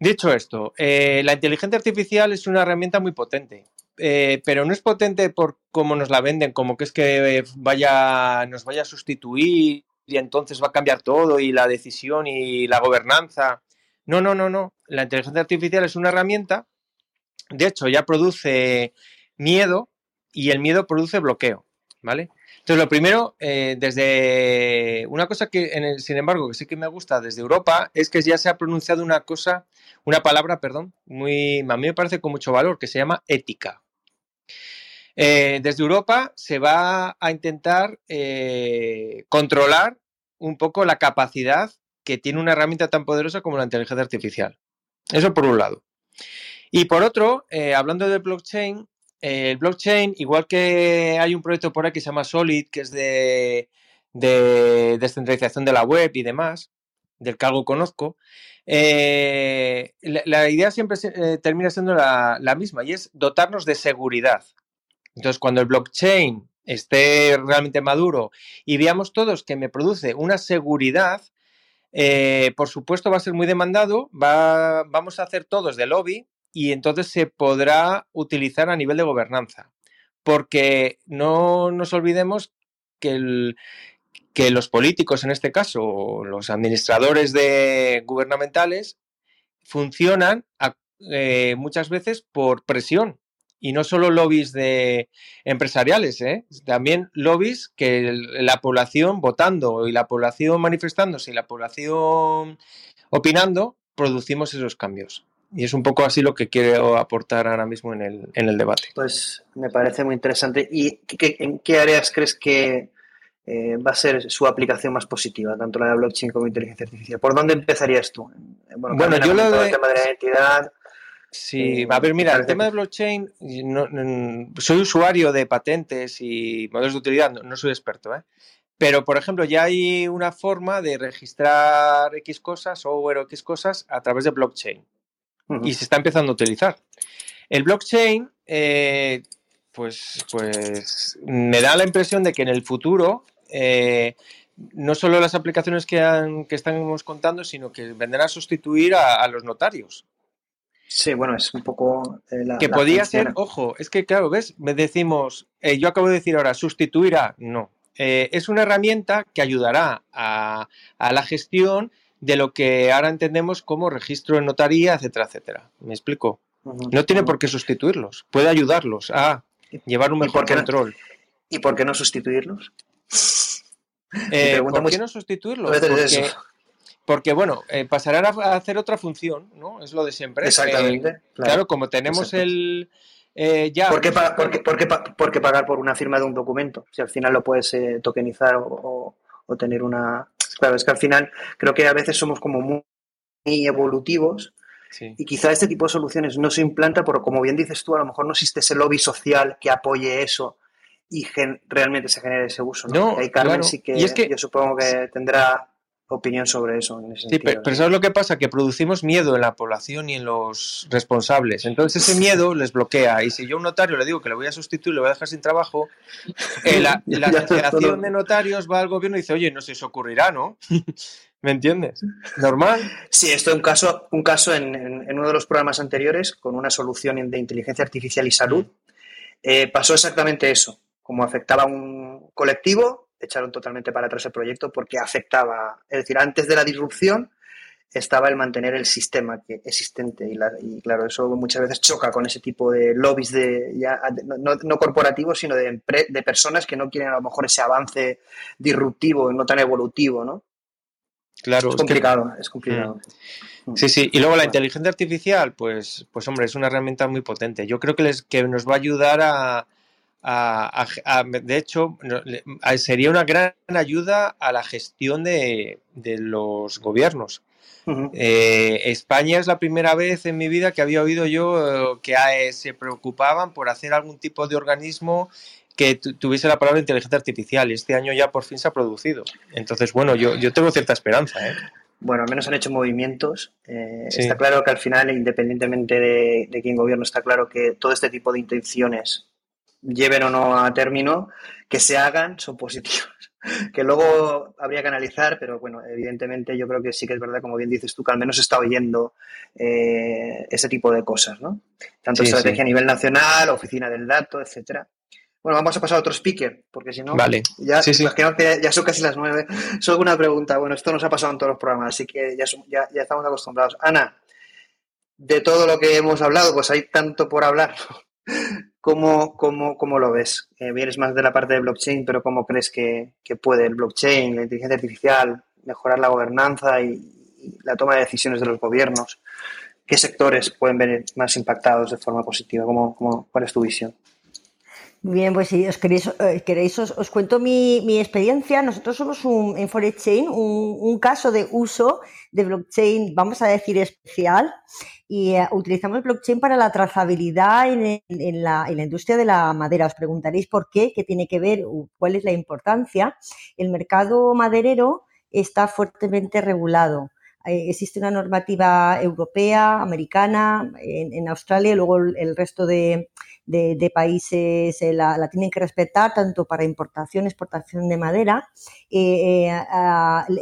Dicho esto, eh, la inteligencia artificial es una herramienta muy potente, eh, pero no es potente por cómo nos la venden, como que es que vaya, nos vaya a sustituir y entonces va a cambiar todo y la decisión y la gobernanza. No, no, no, no. La inteligencia artificial es una herramienta, de hecho ya produce miedo y el miedo produce bloqueo. ¿Vale? Entonces, lo primero, eh, desde una cosa que, sin embargo, que sí que me gusta desde Europa, es que ya se ha pronunciado una cosa, una palabra, perdón, muy, a mí me parece con mucho valor, que se llama ética. Eh, desde Europa se va a intentar eh, controlar un poco la capacidad que tiene una herramienta tan poderosa como la inteligencia artificial. Eso por un lado. Y por otro, hablando de blockchain, el blockchain, igual que hay un proyecto por ahí que se llama Solid, que es de, de descentralización de la web y demás, del que algo conozco, eh, la, idea siempre eh, termina siendo la, misma y es dotarnos de seguridad. Entonces, cuando el blockchain esté realmente maduro y veamos todos que me produce una seguridad, eh, por supuesto va a ser muy demandado, va, vamos a hacer todos de lobby y entonces se podrá utilizar a nivel de gobernanza. Porque no nos olvidemos que, los políticos, en este caso, los administradores de gubernamentales, funcionan eh, muchas veces por presión. Y no solo lobbies de empresariales, ¿eh? también lobbies que la población votando y la población manifestándose y la población opinando, producimos esos cambios. Y es un poco así lo que quiero aportar ahora mismo en el, en el debate. Pues me parece muy interesante. ¿Y qué, en qué áreas crees que eh, va a ser su aplicación más positiva, tanto la de blockchain como inteligencia artificial? ¿Por dónde empezarías tú? Bueno, bueno yo lo de... el tema de la identidad. Sí, eh, a ver, mira, el tema de blockchain, no, no, soy usuario de patentes y modelos de utilidad, no, no soy experto, ¿eh? Pero, por ejemplo, ya hay una forma de registrar X cosas, software o X cosas a través de blockchain y se está empezando a utilizar. El blockchain, eh, pues, pues me da la impresión de que en el futuro eh, no solo las aplicaciones que, han, que estamos contando, sino que vendrán a sustituir a, a los notarios. Sí, bueno, es un poco eh, la, Que la podía ser, ojo, es que claro, ¿ves? Me decimos, eh, yo acabo de decir ahora, sustituirá, no. Eh, es una herramienta que ayudará a, a la gestión de lo que ahora entendemos como registro en notaría, etcétera, etcétera. ¿Me explico? No tiene por qué sustituirlos, puede ayudarlos a llevar un mejor ¿Y por control. No, ¿Y por qué no sustituirlos? Eh, ¿Por qué no sustituirlos? Porque, porque bueno, eh, pasarán a hacer otra función, ¿no? Es lo de siempre. Exactamente. Eh, claro. claro. como tenemos el... Eh, ya, ¿Por, qué por, qué, por, qué por, qué pagar por una firma de un documento? Si al final lo puedes tokenizar o, o, o tener una, Claro, es que al final creo que a veces somos como muy evolutivos sí. y quizá este tipo de soluciones no se implanta porque, como bien dices tú, a lo mejor no existe ese lobby social que apoye eso y realmente se genere ese uso. ¿no? no y Carmen claro. sí que, y es que yo supongo que tendrá opinión sobre eso. En ese Sí, sentido. pero, pero ¿sabes lo que pasa? Que producimos miedo en la población y en los responsables. Entonces ese miedo les bloquea. Y si yo a un notario le digo que le voy a sustituir, le voy a dejar sin trabajo, eh, la, la asociación de notarios va al gobierno y dice, oye, no se os ocurrirá, ¿no? ¿Me entiendes? Normal. Sí, esto es un caso, un caso en, en- en uno de los programas anteriores con una solución de inteligencia artificial y salud. eh, pasó exactamente eso. Como afectaba a un colectivo, echaron totalmente para atrás el proyecto porque afectaba, es decir, antes de la disrupción estaba el mantener el sistema que existente y, la- y, claro, eso muchas veces choca con ese tipo de lobbies de ya, no, no- no corporativos, sino de, personas que no quieren a lo mejor ese avance disruptivo, no tan evolutivo, ¿no? Claro, Es es que- complicado, es complicado. Sí, sí. Y luego la inteligencia artificial, pues, pues hombre, es una herramienta muy potente. Yo creo que, les, que nos va a ayudar a, a- a- a- de hecho, sería una gran ayuda a la gestión de, de los gobiernos. Eh, España es la primera vez en mi vida que había oído yo eh, que eh, se preocupaban por hacer algún tipo de organismo que tu- tuviese la palabra inteligencia artificial y este año ya por fin se ha producido. Entonces, bueno, yo, yo tengo cierta esperanza. ¿eh? Bueno, al menos han hecho movimientos. Eh, Sí. Está claro que al final, independientemente de, de quién gobierno, está claro que todo este tipo de intenciones, lleven o no a término, que se hagan, son positivos. Que luego habría que analizar, pero bueno, evidentemente yo creo que sí que es verdad, como bien dices tú, que al menos se está oyendo eh, ese tipo de cosas, ¿no? Tanto Sí, estrategia sí. a nivel nacional, oficina del dato, etcétera. Bueno, vamos a pasar a otro speaker, porque si no, Vale. ya, Sí, sí. ya, ya son casi las nueve. Solo una pregunta. Bueno, esto nos ha pasado en todos los programas, así que ya, ya, ya estamos acostumbrados. Ana, de todo lo que hemos hablado, pues hay tanto por hablar. ¿Cómo, cómo, cómo lo ves? Eh, vienes más de la parte de blockchain, pero ¿cómo crees que, puede el blockchain, la inteligencia artificial, mejorar la gobernanza y, la toma de decisiones de los gobiernos? ¿Qué sectores pueden ver más impactados de forma positiva? ¿Cómo, cómo, ¿Cuál es tu visión? Bien, pues si os queréis, eh, queréis os, os cuento mi, mi experiencia. Nosotros somos un, en Forex Chain un, un caso de uso de blockchain, vamos a decir especial, y eh, utilizamos blockchain para la trazabilidad en, en- en la, en la industria de la madera. Os preguntaréis por qué, qué tiene que ver, cuál es la importancia. El mercado maderero está fuertemente regulado. Eh, existe una normativa europea, americana, en, en Australia, y luego el, el resto de, de- de países eh, la, la tienen que respetar tanto para importación, exportación de madera. Eh, eh,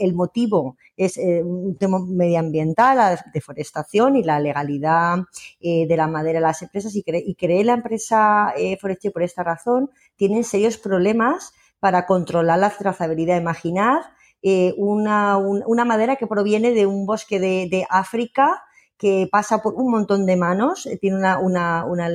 el- motivo es eh, un tema medioambiental, la deforestación y la legalidad eh, de la madera en las empresas. Y, cre- y creé la empresa Forestier por esta razón. Tienen serios problemas para controlar la trazabilidad. Imaginar eh, una, un- una madera que proviene de un bosque de, de África que pasa por un montón de manos, eh, tiene una, una, una,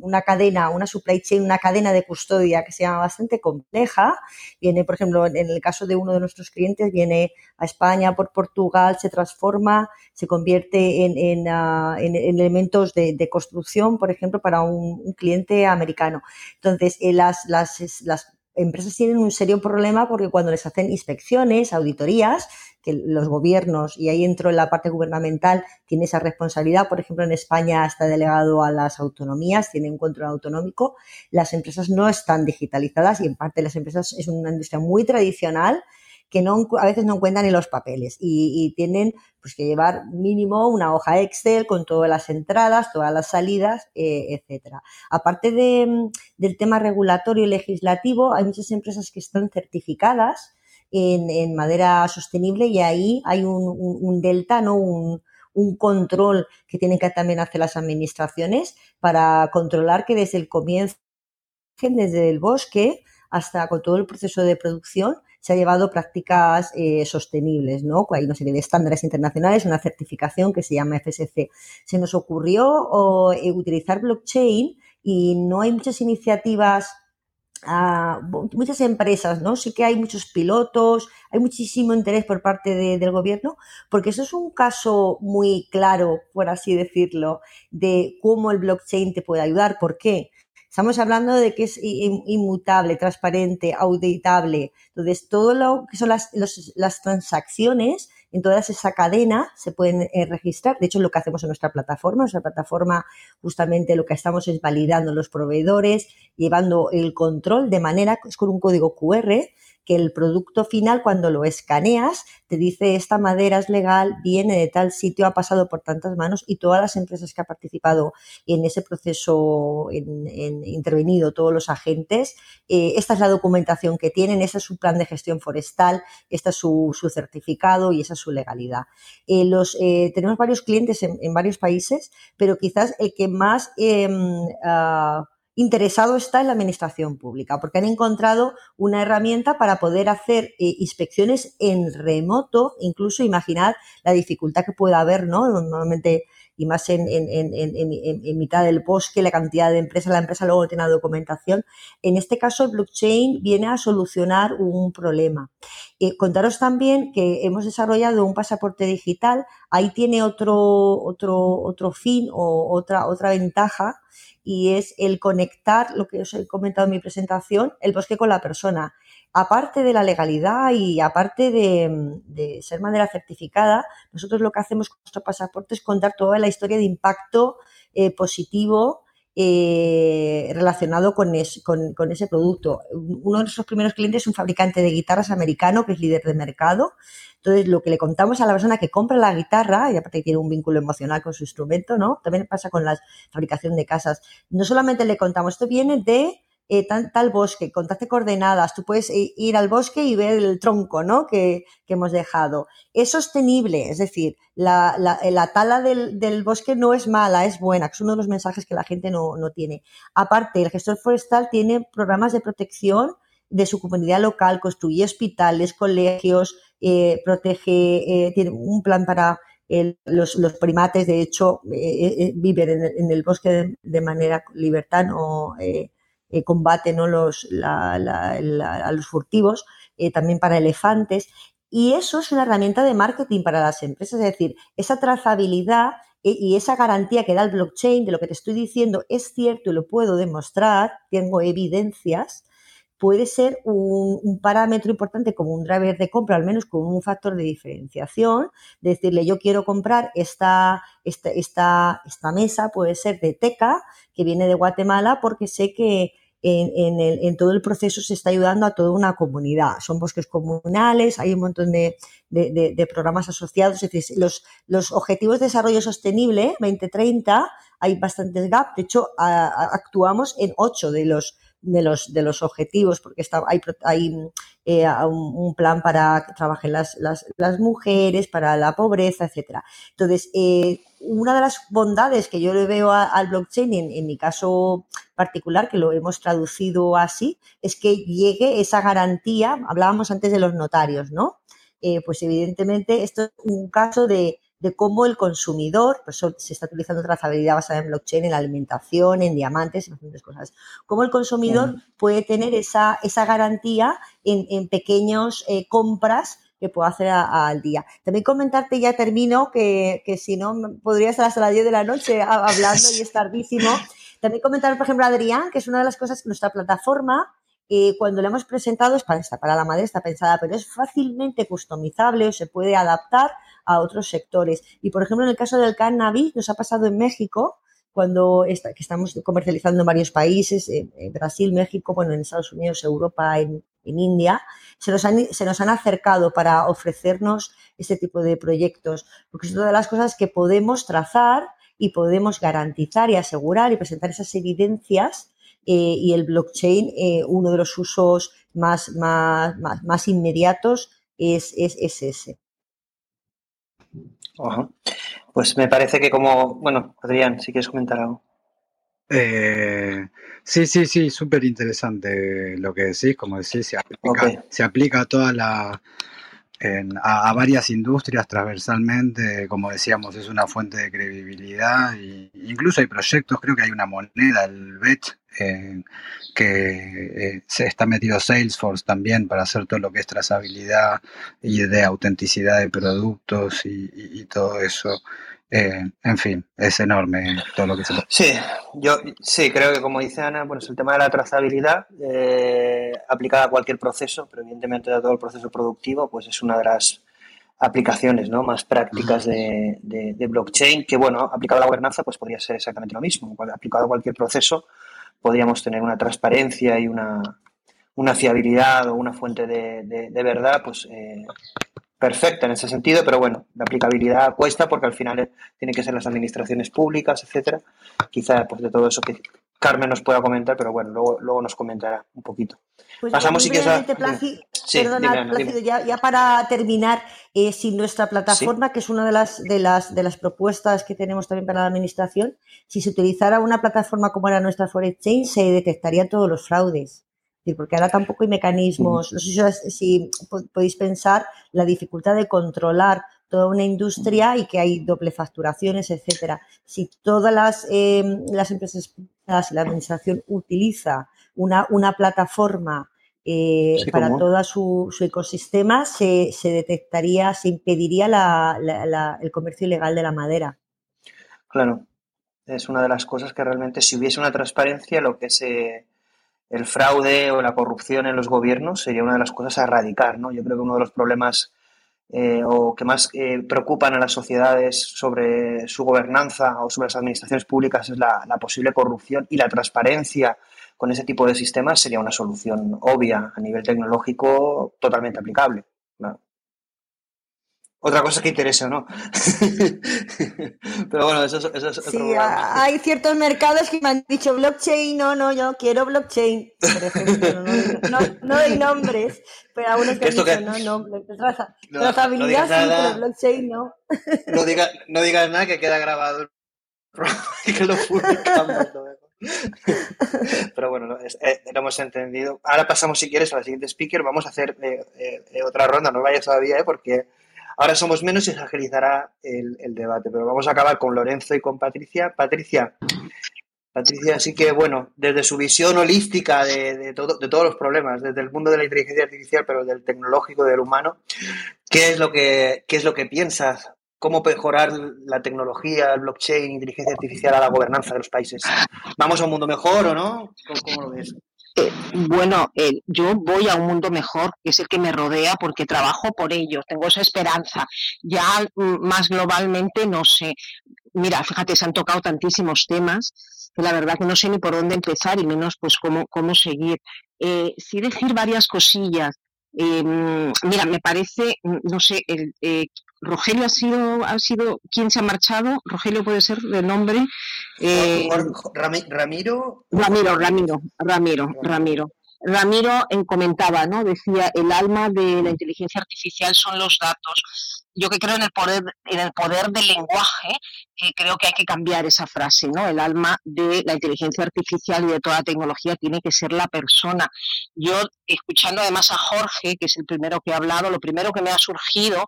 una cadena, una supply chain, una cadena de custodia que se llama bastante compleja. Viene, por ejemplo, en el caso de uno de nuestros clientes, viene a España por Portugal, se transforma, se convierte en, en, ah, en- en elementos de, de construcción, por ejemplo, para un, cliente americano. Entonces, eh, las, las, las empresas tienen un serio problema porque cuando les hacen inspecciones, auditorías, que los gobiernos, y ahí entro en la parte gubernamental, tiene esa responsabilidad. Por ejemplo, en España está delegado a las autonomías, tiene un control autonómico. Las empresas no están digitalizadas y en parte las empresas es una industria muy tradicional que no, a veces no encuentran ni los papeles y, tienen pues, que llevar mínimo una hoja Excel con todas las entradas, todas las salidas, eh, etcétera. Aparte de, del tema regulatorio y legislativo, hay muchas empresas que están certificadas en, en madera sostenible y ahí hay un delta, ¿no? Un, un control que tienen que también hacer las administraciones para controlar que desde el comienzo, desde el bosque hasta con todo el proceso de producción, se ha llevado prácticas eh, sostenibles, ¿no? Hay una serie de estándares internacionales, una certificación que se llama FSC. Se nos ocurrió eh, utilizar blockchain y no hay muchas iniciativas a muchas empresas, ¿no? Sí que hay muchos pilotos, hay muchísimo interés por parte de- del gobierno, porque eso es un caso muy claro, por así decirlo, de cómo el blockchain te puede ayudar. ¿Por qué? Estamos hablando de que es inmutable, transparente, auditable. Entonces, todo lo que son las, los- las transacciones en toda esa cadena se pueden eh, registrar. De hecho, lo que hacemos en nuestra plataforma. Nuestra plataforma, justamente lo que estamos es validando los proveedores, llevando el control de manera, es con un código QR, que el producto final cuando lo escaneas te dice esta madera es legal, viene de tal sitio, ha pasado por tantas manos y todas las empresas que han participado en ese proceso en, intervenido, todos los agentes, eh, esta es la documentación que tienen, ese es su plan de gestión forestal, este es su, certificado y esa es su legalidad. Eh, los, eh, tenemos varios clientes en, varios países, pero quizás el que más em, ah, interesado está en la administración pública, porque han encontrado una herramienta para poder hacer eh, inspecciones en remoto, incluso imaginar la dificultad que pueda haber, ¿no? Normalmente, y más en, mitad del bosque, la cantidad de empresas, la empresa luego tiene la documentación. En este caso, el blockchain viene a solucionar un problema. Eh, contaros también que hemos desarrollado un pasaporte digital, ahí tiene otro, otro, otro fin o otra, otra ventaja y es el conectar, lo que os he comentado en mi presentación, el bosque con la persona. Aparte de la legalidad y aparte de, ser manera certificada, nosotros lo que hacemos con nuestro pasaporte es contar toda la historia de impacto eh, positivo eh, relacionado con, con, ese producto. Uno de nuestros primeros clientes es un fabricante de guitarras americano que es líder de mercado entonces, lo que le contamos a la persona que compra la guitarra, y aparte tiene un vínculo emocional con su instrumento, ¿no? También pasa con la fabricación de casas. No solamente le contamos, esto viene de eh, tal, bosque, contate coordenadas, tú puedes ir al bosque y ver el tronco ¿no? que, hemos dejado. Es sostenible, es decir, la, tala del, bosque no es mala, es buena, que es uno de los mensajes que la gente no, no tiene. Aparte, el gestor forestal tiene programas de protección de su comunidad local, construye hospitales, colegios, eh, protege, eh, tiene un plan para los, primates, de hecho, eh, viven en el, bosque de, manera libertad, no combate ¿no? Los, a los furtivos, también para elefantes. Y eso es una herramienta de marketing para las empresas, es decir, esa trazabilidad y esa garantía que da el blockchain de lo que te estoy diciendo es cierto y lo puedo demostrar, tengo evidencias, puede ser un, parámetro importante como un driver de compra, al menos como un factor de diferenciación, decirle yo quiero comprar esta, esta, esta, esta mesa, puede ser de Teca, que viene de Guatemala, porque sé que en, el, en, todo el proceso se está ayudando a toda una comunidad. Son bosques comunales, hay un montón de, programas asociados. Es decir, los, los, objetivos de desarrollo sostenible 2030 hay bastantes gaps. De hecho, actuamos en ocho de los de los, de los objetivos, porque está, hay, hay eh, un, plan para que trabajen las, las, las, mujeres, para la pobreza, etcétera. Entonces, eh, una de las bondades que yo le veo al blockchain, en, mi caso particular, que lo hemos traducido así, es que llegue esa garantía, hablábamos antes de los notarios, ¿no? Eh, pues evidentemente esto es un caso de, de cómo el consumidor, pues se está utilizando trazabilidad basada en blockchain, en la alimentación, en diamantes, en bastantes cosas, cómo el consumidor puede tener esa, esa garantía en, en pequeños eh, compras que puedo hacer al día. También comentarte, ya termino, que, que, si no podría estar hasta las 10 de la noche hablando y es tardísimo. También comentar, por ejemplo, a Adrián, que es una de las cosas que nuestra plataforma eh, cuando la hemos presentado es para, la madera, está pensada, pero es fácilmente customizable o se puede adaptar a otros sectores. Y por ejemplo, en el caso del cannabis, nos ha pasado en México, cuando está, que estamos comercializando en varios países, en, Brasil, México, bueno, en Estados Unidos, Europa, en, India, se nos han acercado para ofrecernos este tipo de proyectos, porque es una de las cosas que podemos trazar y podemos garantizar y asegurar y presentar esas evidencias eh, y el blockchain, eh, uno de los usos más, más, más, inmediatos es, es, es ese. Pues me parece que como, bueno, Adrián, si quieres comentar algo. Eh, sí, sí, sí, súper interesante lo que decís, como decís, se aplica, se aplica a toda la, a, varias industrias transversalmente, como decíamos, es una fuente de credibilidad, y incluso hay proyectos, creo que hay una moneda, el BET, eh, que eh, se está metido Salesforce también para hacer todo lo que es trazabilidad y de autenticidad de productos y todo eso. Eh, en fin, es enorme todo lo que se Sí, yo sí, creo que como dice Ana, bueno, es el tema de la trazabilidad eh, aplicada a cualquier proceso, pero evidentemente a todo el proceso productivo, pues es una de las aplicaciones ¿no? más prácticas de, blockchain, que bueno, aplicado a la gobernanza, pues podría ser exactamente lo mismo. Aplicado a cualquier proceso, podríamos tener una transparencia y una, una fiabilidad o una fuente de, verdad, pues eh, perfecta en ese sentido, pero bueno, la aplicabilidad cuesta porque al final tiene que ser las administraciones públicas, etcétera. Quizá pues de todo eso que Carmen nos pueda comentar, pero bueno, luego, luego nos comentará un poquito. Pues Pasamos si quieres a... perdona, ya, para terminar, eh, si nuestra plataforma, que es una de las, de, las, de las propuestas que tenemos también para la administración, si se utilizara una plataforma como era nuestra Forex Chain, se detectarían todos los fraudes porque ahora tampoco hay mecanismos, no sé si podéis pensar la dificultad de controlar toda una industria y que hay doble facturaciones, etcétera. Si todas las, em, las empresas, la administración utiliza una, una plataforma eh, para todo su, ecosistema, se, se, detectaría, se impediría el comercio ilegal de la madera. Claro, es una de las cosas que realmente si hubiese una transparencia, lo que se el fraude o la corrupción en los gobiernos sería una de las cosas a erradicar. ¿no? Yo creo que uno de los problemas eh, o que más eh, preocupan a las sociedades sobre su gobernanza o sobre las administraciones públicas es la, posible corrupción y la transparencia con ese tipo de sistemas sería una solución obvia a nivel tecnológico totalmente aplicable. Otra cosa que interesa, ¿no? Pero bueno, eso, eso es otro Sí, hay ciertos mercados que me han dicho blockchain, no, no, yo quiero blockchain, por ejemplo, no, no, doy nombres, pero algunos que han dicho, no, no, traza, trazabilidad sí, pero blockchain no. No, diga, no digas nada que queda grabado y que lo publicamos. Pero bueno, eh, lo hemos entendido. Ahora pasamos, si quieres, a la siguiente speaker. Vamos a hacer eh, eh, otra ronda, no vayas todavía, ¿eh? porque Ahora somos menos y se agilizará el, debate, pero vamos a acabar con Lorenzo y con Patricia. Patricia, Patricia, así que bueno, desde su visión holística de, todo, de todos los problemas, desde el mundo de la inteligencia artificial, pero del tecnológico, del humano, ¿qué es lo que, piensas? ¿Cómo mejorar la tecnología, el blockchain, inteligencia artificial a la gobernanza de los países? ¿Vamos a un mundo mejor o no? cómo lo ves? Eh, bueno, eh, yo voy a un mundo mejor, que es el que me rodea, porque trabajo por ello, tengo esa esperanza. Ya mm, más globalmente, no sé. Mira, fíjate, se han tocado tantísimos temas que la verdad que no sé ni por dónde empezar y menos pues cómo, cómo seguir. Eh, sí decir varias cosillas. Mm, mira, me parece, mm, no sé, el, Rogelio ha sido, ha sido quien se ha marchado. Rogelio puede ser de nombre. Eh, Ramiro. Ramiro, Ramiro, Ramiro, Ramiro. Ramiro comentaba, ¿no? Decía, el alma de la inteligencia artificial son los datos. Yo que creo en el poder, en el poder del lenguaje, eh, creo que hay que cambiar esa frase, ¿no? El alma de la inteligencia artificial y de toda tecnología tiene que ser la persona. Yo, escuchando además a Jorge, que es el primero que ha hablado, lo primero que me ha surgido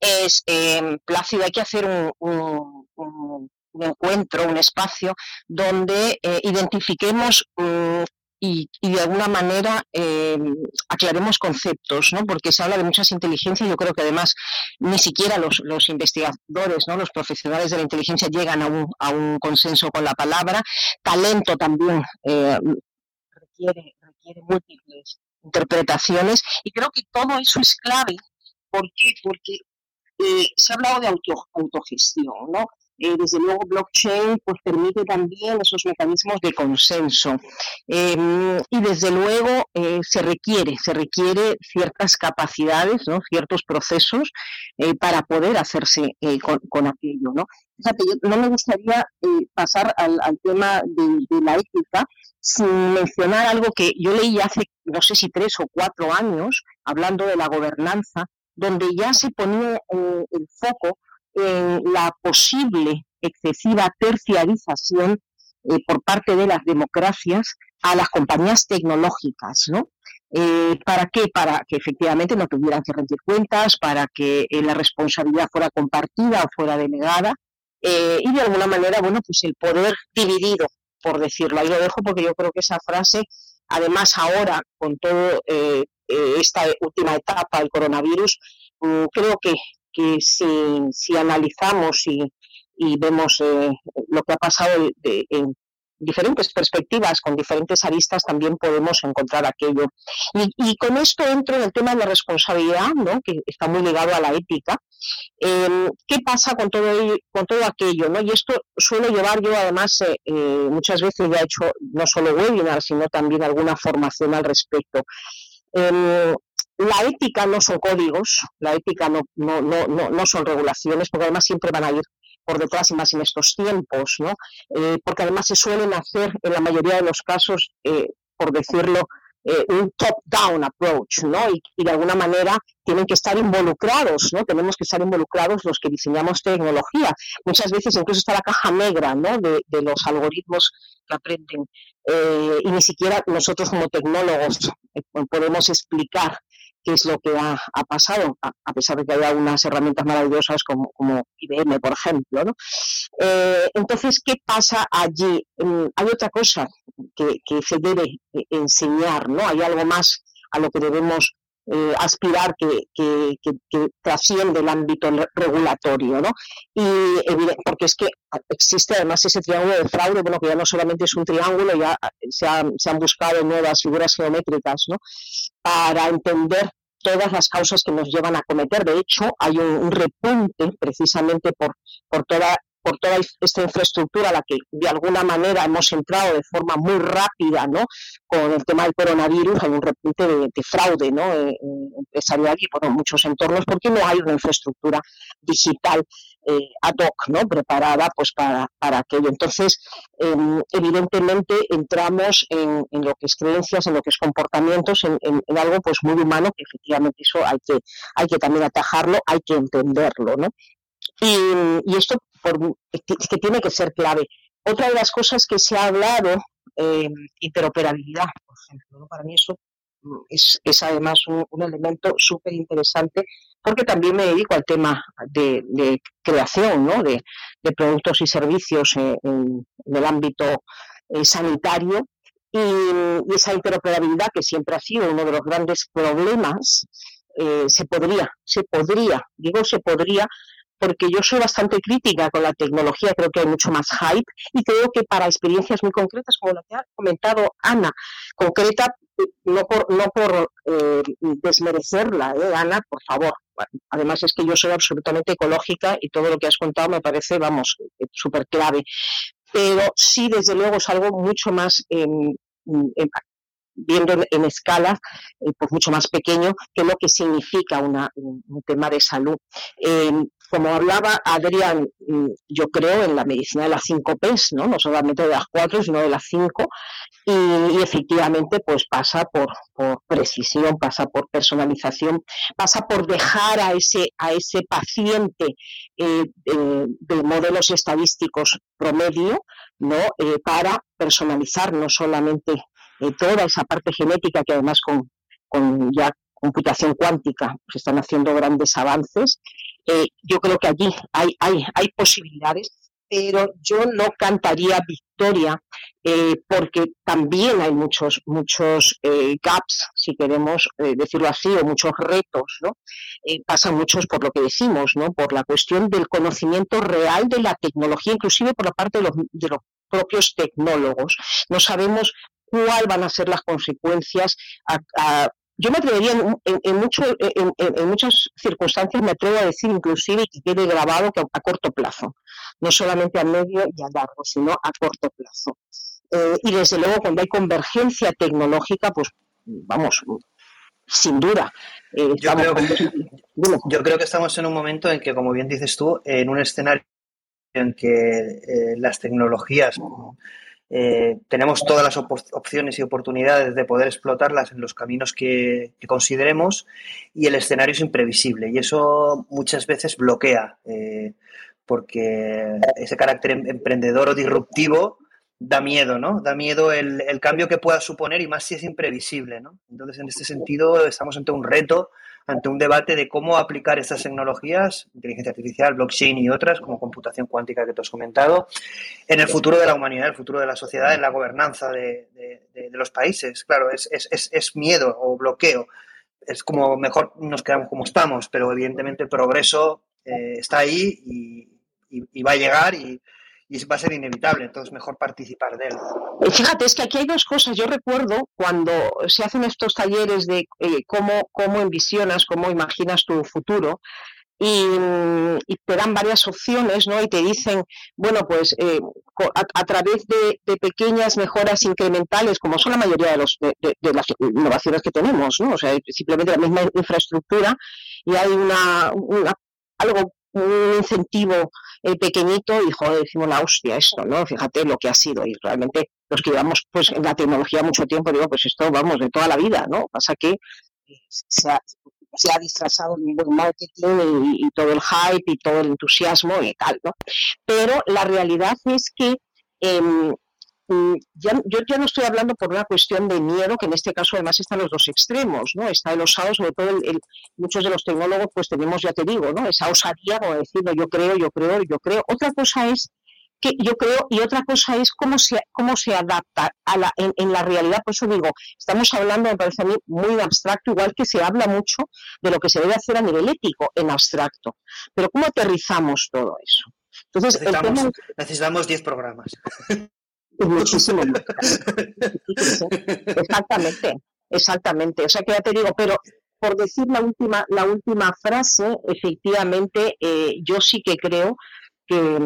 es, eh, Plácido, hay que hacer un, encuentro, un espacio donde eh, identifiquemos mm, y, de alguna manera eh, aclaremos conceptos, ¿no? porque se habla de muchas inteligencias, yo creo que además ni siquiera los, investigadores, ¿no? los profesionales de la inteligencia llegan a un, a un consenso con la palabra, talento también eh, requiere, requiere múltiples interpretaciones y creo que todo eso es clave. ¿Por qué? Porque eh, se ha hablado de auto, autogestión, ¿no? Eh, desde luego, blockchain pues, permite también esos mecanismos de consenso. Em, y desde luego eh, se requiere, se requiere ciertas capacidades, ¿no? ciertos procesos eh, para poder hacerse con, aquello. ¿no? Fíjate, yo no me gustaría pasar al, tema de, de, la ética sin mencionar algo que yo leí hace, no sé si tres o cuatro años, hablando de la gobernanza, donde ya se ponía el foco en la posible excesiva terciarización eh, por parte de las democracias a las compañías tecnológicas, ¿no? Eh, ¿Para qué? Para que efectivamente no tuvieran que rendir cuentas, para que eh, la responsabilidad fuera compartida o fuera denegada, y de alguna manera, bueno, pues el poder dividido, por decirlo. Ahí lo dejo porque yo creo que esa frase, además ahora, con todo esta última etapa, el coronavirus, mm, creo que que si, analizamos y, vemos eh, lo que ha pasado en, diferentes perspectivas, con diferentes aristas, también podemos encontrar aquello. Y, con esto entro en el tema de la responsabilidad, ¿no? que está muy ligado a la ética. Em, ¿Qué pasa con todo, con todo aquello? ¿no? Y esto suelo llevar yo, además, eh, eh, muchas veces ya he hecho no solo webinars, sino también alguna formación al respecto. La ética no son códigos, la ética no, no, no, no, son regulaciones, porque además siempre van a ir por detrás y más en estos tiempos, ¿no? Eh, porque además se suelen hacer en la mayoría de los casos, eh, por decirlo, eh, un top-down approach, ¿no? Y, de alguna manera tienen que estar involucrados, ¿no? Tenemos que estar involucrados los que diseñamos tecnología. Muchas veces incluso está la caja negra, ¿no? De, de los algoritmos que aprenden. y ni siquiera nosotros como tecnólogos podemos explicar qué es lo que ha, pasado, a, pesar de que haya unas herramientas maravillosas como, IBM, por ejemplo. ¿no? Eh, entonces, ¿qué pasa allí? Mm, hay otra cosa que, se debe eh, enseñar, ¿no? Hay algo más a lo que debemos eh, aspirar que, que, trasciende el ámbito regulatorio, ¿no? Y porque es que existe además ese triángulo de fraude, bueno, que ya no solamente es un triángulo, ya se, se han buscado nuevas figuras geométricas, ¿no? Para entender todas las causas que nos llevan a cometer. De hecho, hay un, repunte precisamente por, por toda por toda esta infraestructura a la que de alguna manera hemos entrado de forma muy rápida, ¿no? Con el tema del coronavirus hay un repunte de, fraude, ¿no? Eh, empresarial y por muchos entornos porque no hay una infraestructura digital eh, ad hoc, ¿no? Preparada pues para, para aquello. Entonces, em, evidentemente entramos en, lo que es creencias, en lo que es comportamientos, en, en, algo pues muy humano que efectivamente eso hay que, hay que también atajarlo, hay que entenderlo, ¿no? Y, esto que tiene que ser clave. Otra de las cosas que se ha hablado, eh, interoperabilidad, por ejemplo, para mí eso mm, es, además un, elemento súper interesante porque también me dedico al tema de, creación ¿no? de, productos y servicios en, el ámbito eh, sanitario y, esa interoperabilidad que siempre ha sido uno de los grandes problemas eh, se podría, se podría, digo se podría porque yo soy bastante crítica con la tecnología, creo que hay mucho más hype y creo que para experiencias muy concretas, como la que ha comentado Ana, concreta, no por, no por eh, desmerecerla, ¿eh? Ana, por favor. Además es que yo soy absolutamente ecológica y todo lo que has contado me parece, vamos, súper clave. Pero sí, desde luego, es algo mucho más viendo en escala eh, pues mucho más pequeño que lo que significa una, un, tema de salud. Eh, como hablaba Adrián, mm, yo creo en la medicina de las cinco P's, ¿no? no solamente de las cuatro, sino de las cinco, y, efectivamente pues pasa por, precisión, pasa por personalización, pasa por dejar a ese, a ese paciente eh, de modelos estadísticos promedio ¿no? Eh, para personalizar no solamente eh, toda esa parte genética que además con, con ya computación cuántica se están haciendo grandes avances eh, yo creo que allí hay, hay, hay posibilidades, pero yo no cantaría victoria eh, porque también hay muchos, muchos eh, gaps, si queremos decirlo así, o muchos retos, ¿no? pasan muchos por lo que decimos, ¿no? Por la cuestión del conocimiento real de la tecnología, inclusive por la parte de los, de los propios tecnólogos. No sabemos cuáles van a ser las consecuencias a, yo me atrevería en, mucho, en, muchas circunstancias, me atrevo a decir inclusive que quede grabado que a, corto plazo, no solamente a medio y a largo, sino a corto plazo. Eh, y desde luego cuando hay convergencia tecnológica, pues vamos, sin duda. Eh, yo, creo que, yo, creo que, estamos en un momento en que, como bien dices tú, en un escenario en que eh, las tecnologías eh, tenemos todas las opciones y oportunidades de poder explotarlas en los caminos que, consideremos y el escenario es imprevisible y eso muchas veces bloquea eh, porque ese carácter em-, emprendedor o disruptivo da miedo, ¿no? Da miedo el, el, cambio que pueda suponer y más si es imprevisible, ¿no? Entonces, en este sentido, estamos ante un reto ante un debate de cómo aplicar estas tecnologías, inteligencia artificial, blockchain y otras, como computación cuántica que te has comentado, en el futuro de la humanidad, el futuro de la sociedad, en la gobernanza de, los países. Claro, es, miedo o bloqueo. Es como mejor nos quedamos como estamos, pero evidentemente el progreso eh, está ahí y, va a llegar y, y va a ser inevitable, entonces mejor participar de él. Fíjate, es que aquí hay dos cosas. Yo recuerdo cuando se hacen estos talleres de eh, cómo, cómo envisionas, cómo imaginas tu futuro, y, te dan varias opciones, ¿no? Y te dicen, bueno, pues eh, a, través de, pequeñas mejoras incrementales, como son la mayoría de, los, de, las innovaciones que tenemos, ¿no? O sea, simplemente la misma infraestructura y hay una, algo, un incentivo pequeñito y, joder, decimos la hostia esto, ¿no? Fíjate lo que ha sido y realmente los que llevamos pues en la tecnología mucho tiempo, digo, pues esto, vamos, de toda la vida, ¿no? Pasa que eh, se ha, disfrazado buen marketing y, todo el hype y todo el entusiasmo y tal, ¿no? Pero la realidad es que em, ya, yo ya no estoy hablando por una cuestión de miedo, que en este caso además están los dos extremos, ¿no? Está el osado, sobre todo el, muchos de los tecnólogos, pues tenemos, ya te digo, ¿no? Esa osadía como decirlo, yo creo, yo creo, yo creo. Otra cosa es yo creo, y otra cosa es cómo se, cómo se adapta a la, en, la realidad. Por eso digo, estamos hablando, me parece a mí, muy abstracto, igual que se habla mucho de lo que se debe hacer a nivel ético en abstracto. Pero ¿cómo aterrizamos todo eso? Entonces, necesitamos 10 programas. Muchísimo. exactamente, exactamente. O sea que ya te digo, pero por decir la última, la última frase, efectivamente, eh, yo sí que creo que,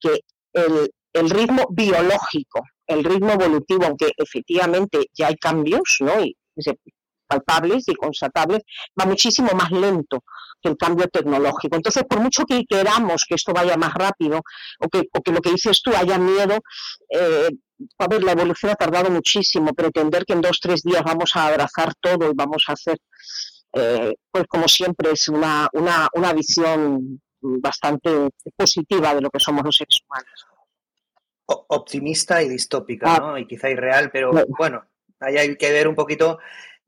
que el, ritmo biológico, el ritmo evolutivo, aunque efectivamente ya hay cambios, ¿no? Y, palpables y constatables, va muchísimo más lento que el cambio tecnológico. Entonces, por mucho que queramos que esto vaya más rápido o que, lo que dices tú haya miedo, eh, a ver, la evolución ha tardado muchísimo. Pretender que en dos, tres días vamos a abrazar todo y vamos a hacer, eh, pues como siempre, es una, una, una visión bastante positiva de lo que somos los seres humanos. Optimista y distópica, ah. ¿no? Y quizá irreal, pero bueno, ahí hay que ver un poquito.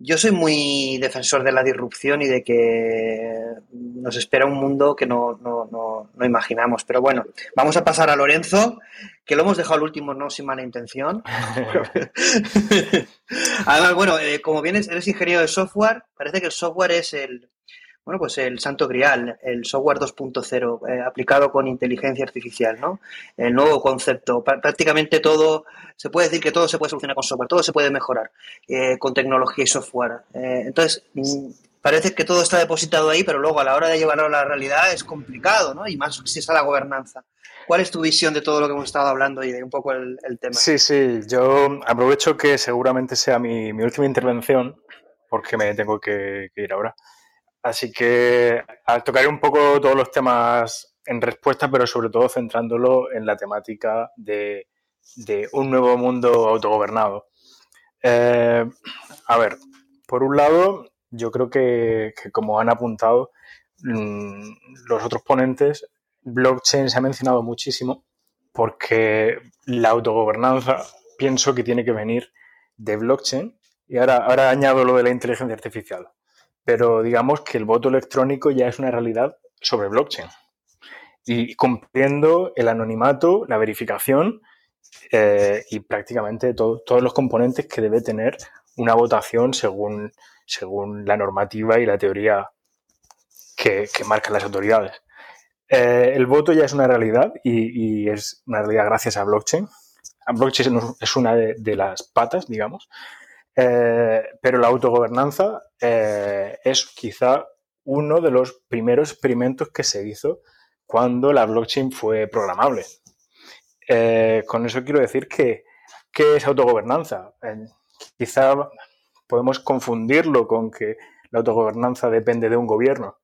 Yo soy muy defensor de la disrupción y de que nos espera un mundo que no, no, no, no imaginamos. Pero bueno, vamos a pasar a Lorenzo, que lo hemos dejado al último no sin mala intención. Además, bueno, eh, como bien eres ingeniero de software, parece que el software es el, bueno, pues el santo grial, el software 2.0 eh, aplicado con inteligencia artificial, ¿no? El nuevo concepto. Prácticamente todo, se puede decir que todo se puede solucionar con software, todo se puede mejorar eh, con tecnología y software. Eh, entonces, mm, parece que todo está depositado ahí, pero luego a la hora de llevarlo a la realidad es complicado, ¿no? Y más si está la gobernanza. ¿Cuál es tu visión de todo lo que hemos estado hablando y de un poco el, tema? Sí, sí, yo aprovecho que seguramente sea mi, última intervención, porque me tengo que ir ahora. Así que al tocar un poco todos los temas en respuesta, pero sobre todo centrándolo en la temática de, un nuevo mundo autogobernado. Eh, a ver, por un lado, yo creo que, como han apuntado mm, los otros ponentes, blockchain se ha mencionado muchísimo porque la autogobernanza pienso que tiene que venir de blockchain y ahora, ahora añado lo de la inteligencia artificial pero digamos que el voto electrónico ya es una realidad sobre blockchain y cumpliendo el anonimato, la verificación eh, y prácticamente todos los componentes que debe tener una votación según, según la normativa y la teoría que, marcan las autoridades. Eh, el voto ya es una realidad y, es una realidad gracias a blockchain. Blockchain es una de las patas, digamos, eh, pero la autogobernanza eh, es quizá uno de los primeros experimentos que se hizo cuando la blockchain fue programable. Eh, con eso quiero decir que, ¿qué es autogobernanza? quizá podemos confundirlo con que la autogobernanza depende de un gobierno.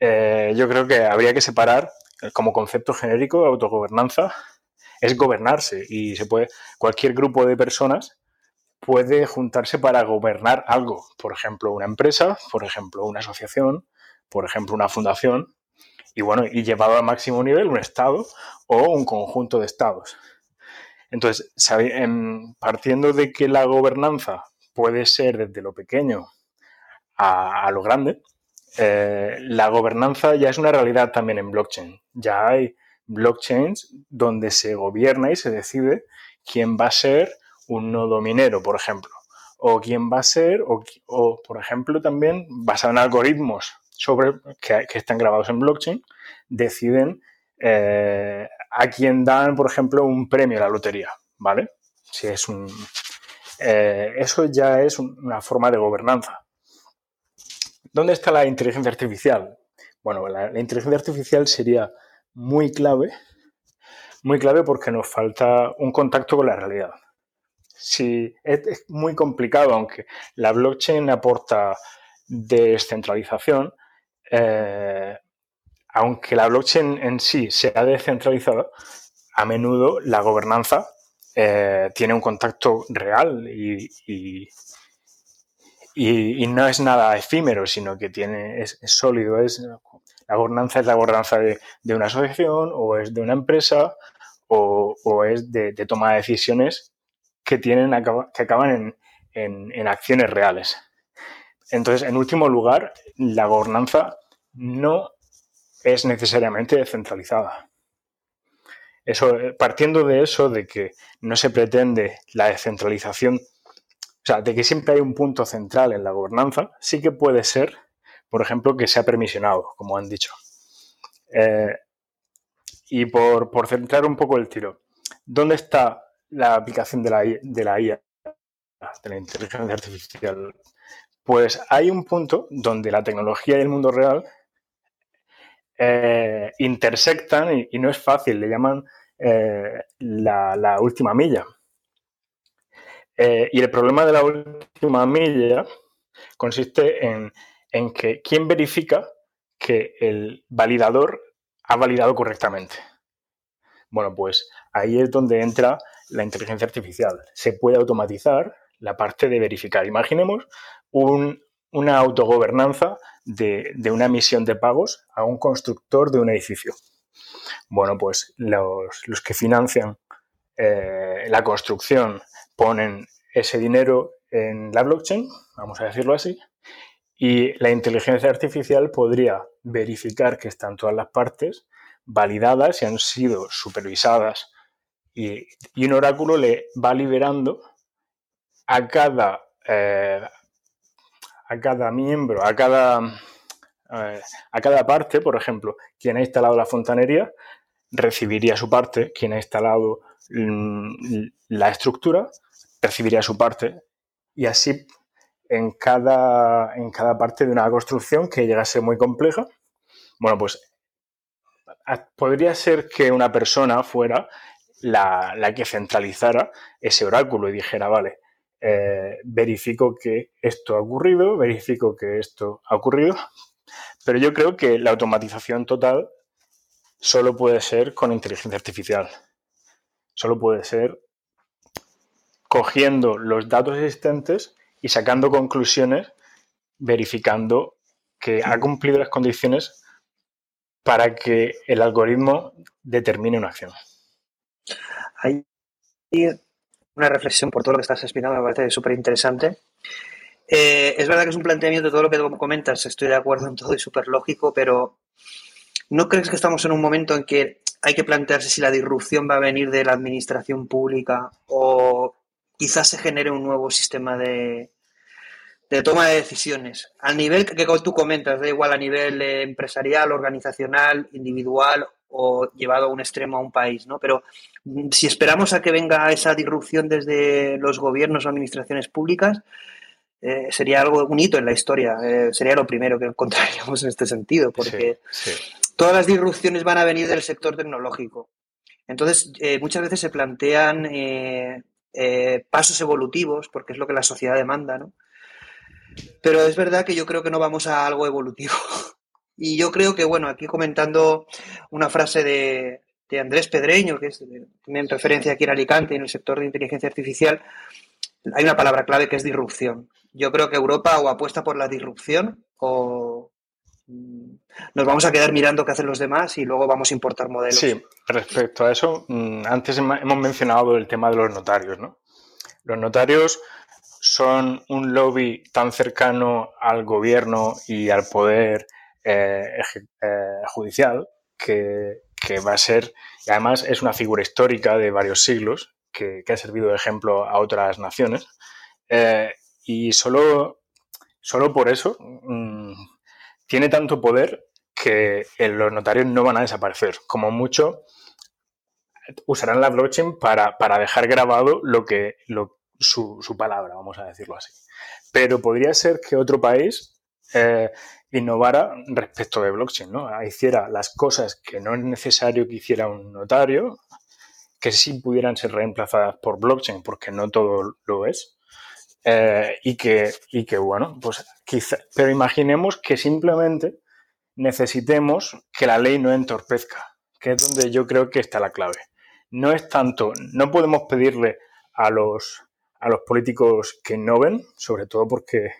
yo creo que habría que separar como concepto genérico autogobernanza es gobernarse y se puede cualquier grupo de personas puede juntarse para gobernar algo, por ejemplo, una empresa, por ejemplo, una asociación, por ejemplo, una fundación, y bueno, y llevado al máximo nivel un Estado o un conjunto de Estados. Entonces, partiendo de que la gobernanza puede ser desde lo pequeño a, lo grande, eh, la gobernanza ya es una realidad también en blockchain. Ya hay blockchains donde se gobierna y se decide quién va a ser un nodo minero, por ejemplo, o quién va a ser, o, por ejemplo, también basado en algoritmos sobre, que, están grabados en blockchain, deciden eh, a quien dan, por ejemplo, un premio a la lotería, ¿vale? Si es un, eh, eso ya es una forma de gobernanza. ¿Dónde está la inteligencia artificial? Bueno, la, inteligencia artificial sería muy clave, muy clave porque nos falta un contacto con la realidad. Si es, muy complicado, aunque la blockchain aporta descentralización, eh, aunque la blockchain en sí sea descentralizada, a menudo la gobernanza eh, tiene un contacto real y, y, no es nada efímero, sino que tiene, es, sólido. Es, la gobernanza es la gobernanza de, una asociación o es de una empresa o, es de, toma de decisiones que, tienen, que acaban en, en acciones reales. Entonces, en último lugar, la gobernanza no es necesariamente descentralizada. Eso, eh, partiendo de eso, de que no se pretende la descentralización, o sea, de que siempre hay un punto central en la gobernanza, sí que puede ser, por ejemplo, que sea permisionado, como han dicho. Eh, y por, centrar un poco el tiro, ¿dónde está la aplicación de la, de la IA, de la inteligencia artificial? Pues hay un punto donde la tecnología y el mundo real eh, intersectan y, no es fácil, le llaman eh, la, última milla. Eh, y el problema de la última milla consiste en, que quién verifica que el validador ha validado correctamente. Bueno, pues ahí es donde entra la inteligencia artificial. Se puede automatizar la parte de verificar. Imaginemos una autogobernanza de, una emisión de pagos a un constructor de un edificio. Bueno, pues los, que financian eh, la construcción ponen ese dinero en la blockchain, vamos a decirlo así, y la inteligencia artificial podría verificar que están todas las partes validadas y han sido supervisadas y, un oráculo le va liberando a cada eh, a cada miembro, a cada, a cada parte, por ejemplo, quien ha instalado la fontanería recibiría su parte, quien ha instalado mm, la estructura recibiría su parte. Y así en cada, en cada parte de una construcción que llegase muy compleja, bueno, pues podría ser que una persona fuera la, que centralizara ese oráculo y dijera, vale, eh, verifico que esto ha ocurrido, verifico que esto ha ocurrido, pero yo creo que la automatización total solo puede ser con inteligencia artificial. Solo puede ser cogiendo los datos existentes y sacando conclusiones, verificando que ha cumplido las condiciones para que el algoritmo determine una acción. Hay una reflexión por todo lo que estás explicando, me parece súper interesante. Eh, es verdad que es un planteamiento de todo lo que comentas, estoy de acuerdo en todo y súper lógico, pero ¿no crees que estamos en un momento en que hay que plantearse si la disrupción va a venir de la administración pública o quizás se genere un nuevo sistema de, de toma de decisiones? Al nivel que, que tú comentas, da igual a nivel empresarial, organizacional, individual o llevado a un extremo a un país, ¿no? Pero mm, si esperamos a que venga esa disrupción desde los gobiernos o administraciones públicas, eh, sería algo, un hito en la historia. Eh, sería lo primero que encontraríamos en este sentido, porque todas las disrupciones van a venir del sector tecnológico. Entonces, eh, muchas veces se plantean pasos evolutivos, porque es lo que la sociedad demanda, ¿no? Pero es verdad que yo creo que no vamos a algo evolutivo. Y yo creo que, bueno, aquí comentando una frase de, Andrés Pedreño, que es en referencia aquí en Alicante, en el sector de inteligencia artificial, hay una palabra clave que es disrupción. Yo creo que Europa o apuesta por la disrupción o mm, nos vamos a quedar mirando qué hacen los demás y luego vamos a importar modelos. Sí, respecto a eso, mm, antes hemos mencionado el tema de los notarios, ¿no? Los notarios son un lobby tan cercano al gobierno y al poder eh, eh, judicial que, va a ser, y además es una figura histórica de varios siglos que, ha servido de ejemplo a otras naciones. Eh, y solo, solo por eso mm, tiene tanto poder que los notarios no van a desaparecer. Como mucho, usarán la blockchain para, dejar grabado lo que, su, palabra, vamos a decirlo así. Pero podría ser que otro país eh, innovara respecto de blockchain, ¿no? Hiciera las cosas que no es necesario que hiciera un notario, que sí pudieran ser reemplazadas por blockchain, porque no todo lo es. Eh, y, que, y que, bueno, pues quizá, pero imaginemos que simplemente necesitemos que la ley no entorpezca, que es donde yo creo que está la clave. No es tanto, no podemos pedirle a los, a los políticos que innoven, sobre todo porque,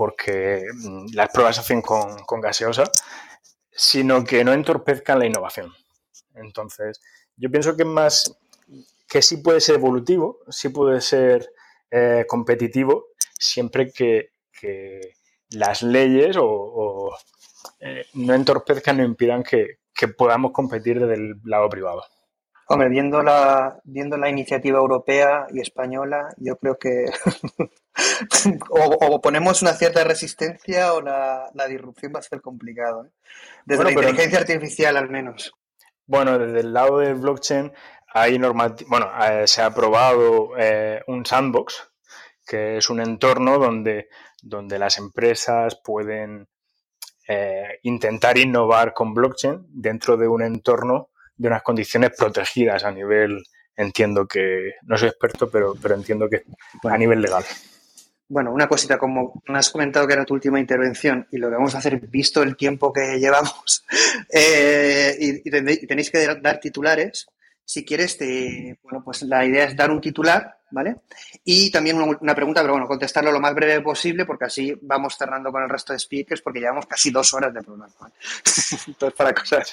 porque mm, las pruebas se hacen con, con gaseosa, sino que no entorpezcan la innovación. Entonces, yo pienso que es más que sí puede ser evolutivo, sí puede ser eh, competitivo, siempre que, las leyes o, eh, no entorpezcan o impidan que, podamos competir desde el lado privado. Hombre, viendo la, viendo la iniciativa europea y española, yo creo que o, ponemos una cierta resistencia o la, disrupción va a ser complicado. ¿eh? Desde la inteligencia artificial al menos. Bueno, desde el lado del blockchain hay bueno, eh, se ha aprobado eh, un sandbox, que es un entorno donde, donde las empresas pueden intentar innovar con blockchain dentro de un entorno de unas condiciones protegidas a nivel, entiendo que, no soy experto, pero, pero entiendo que a nivel legal. Bueno, una cosita, como has comentado que era tu última intervención y lo que vamos a hacer, visto el tiempo que llevamos, y, tenéis que dar titulares, si quieres, te, bueno, pues la idea es dar un titular, ¿vale? Y también una, pregunta, pero bueno, contestarlo lo más breve posible, porque así vamos cerrando con el resto de speakers, porque llevamos casi dos horas de programa. Entonces, para cosas.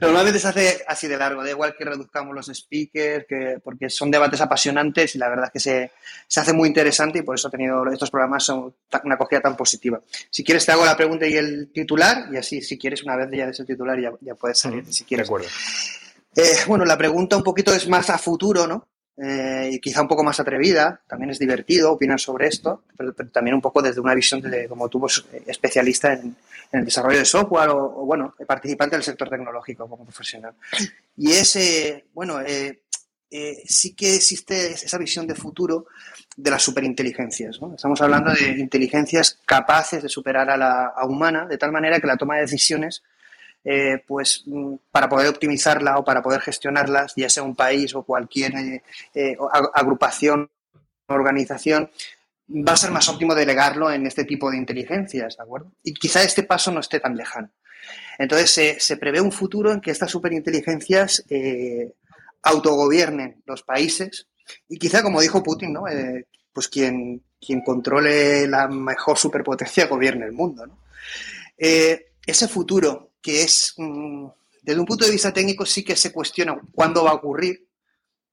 Normalmente se hace así de largo, da igual que reduzcamos los speakers, que, porque son debates apasionantes y la verdad es que se, se hace muy interesante y por eso ha tenido estos programas son una acogida tan positiva. Si quieres, te hago la pregunta y el titular, y así, si quieres, una vez ya de ese titular, ya, ya puedes salir, si quieres. De acuerdo. Eh, bueno, la pregunta un poquito es más a futuro, ¿no? Eh, y quizá un poco más atrevida, también es divertido opinar sobre esto, pero, también un poco desde una visión de, como tú, pues, especialista en, el desarrollo de software o, bueno, participante del sector tecnológico como profesional. Y ese, bueno, eh, sí que existe esa visión de futuro de las superinteligencias. ¿no? Estamos hablando de inteligencias capaces de superar a la humana, de tal manera que la toma de decisiones eh, pues mm, para poder optimizarla o para poder gestionarlas, ya sea un país o cualquier eh, eh, agrupación organización, va a ser más óptimo delegarlo en este tipo de inteligencias, ¿de acuerdo? Y quizá este paso no esté tan lejano. Entonces, se prevé un futuro en que estas superinteligencias autogobiernen los países y quizá, como dijo Putin, ¿no? pues quien, quien controle la mejor superpotencia gobierne el mundo, ese futuro que es, mm, desde un punto de vista técnico, sí que se cuestiona cuándo va a ocurrir,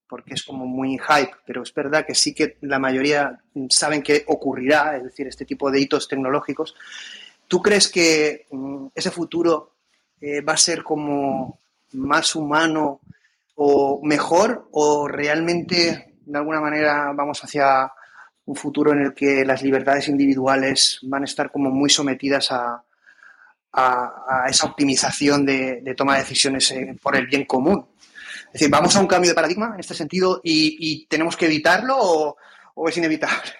porque es como muy hype, pero es verdad que sí que la mayoría saben que ocurrirá, es decir, este tipo de hitos tecnológicos. ¿Tú crees que mm, ese futuro eh, va a ser como más humano o mejor o realmente de alguna manera vamos hacia un futuro en el que las libertades individuales van a estar como muy sometidas a, a, esa optimización de, toma de decisiones eh, por el bien común. Es decir, ¿vamos a un cambio de paradigma en este sentido y, tenemos que evitarlo o, es inevitable?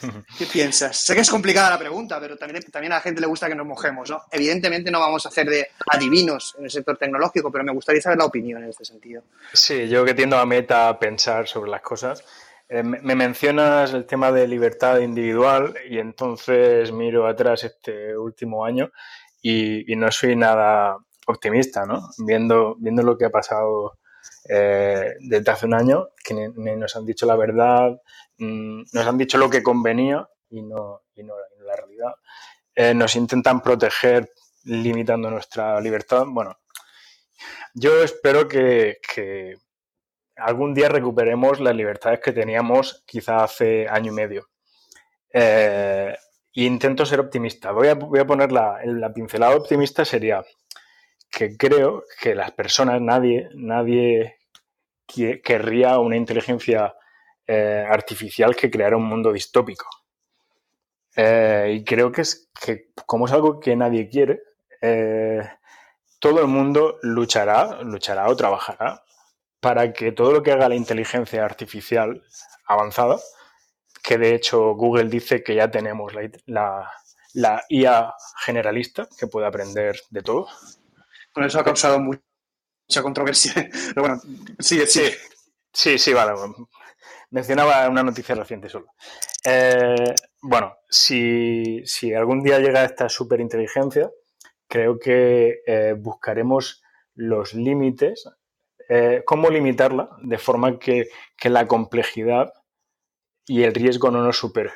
¿Qué piensas? Sé que es complicada la pregunta, pero también, también a la gente le gusta que nos mojemos, ¿no? Evidentemente no vamos a hacer de adivinos en el sector tecnológico, pero me gustaría saber la opinión en este sentido. Sí, yo que tiendo a meta a pensar sobre las cosas. Eh, me mencionas el tema de libertad individual y entonces miro atrás este último año y, no soy nada optimista, ¿no? Viendo, viendo lo que ha pasado eh, desde hace un año, que ni, nos han dicho la verdad, mm, nos han dicho lo que convenía y no, y no la realidad. Eh, nos intentan proteger limitando nuestra libertad. Bueno, yo espero que, algún día recuperemos las libertades que teníamos quizá hace año y medio. Eh, intento ser optimista. Voy a, voy a poner la, la, pincelada optimista sería que creo que las personas, nadie, nadie querría una inteligencia eh, artificial que creara un mundo distópico. Eh, y creo que es que como es algo que nadie quiere, eh, todo el mundo luchará, luchará o trabajará para que todo lo que haga la inteligencia artificial avanzada, que de hecho Google dice que ya tenemos la, la, IA generalista, que puede aprender de todo. Bueno, eso ha causado mucha controversia. Pero bueno, sí, sí. Sí, sí, vale. Mencionaba una noticia reciente solo. Eh, bueno, si, si, algún día llega esta superinteligencia, creo que eh, buscaremos los límites, eh, cómo limitarla de forma que, la complejidad y el riesgo no nos supere.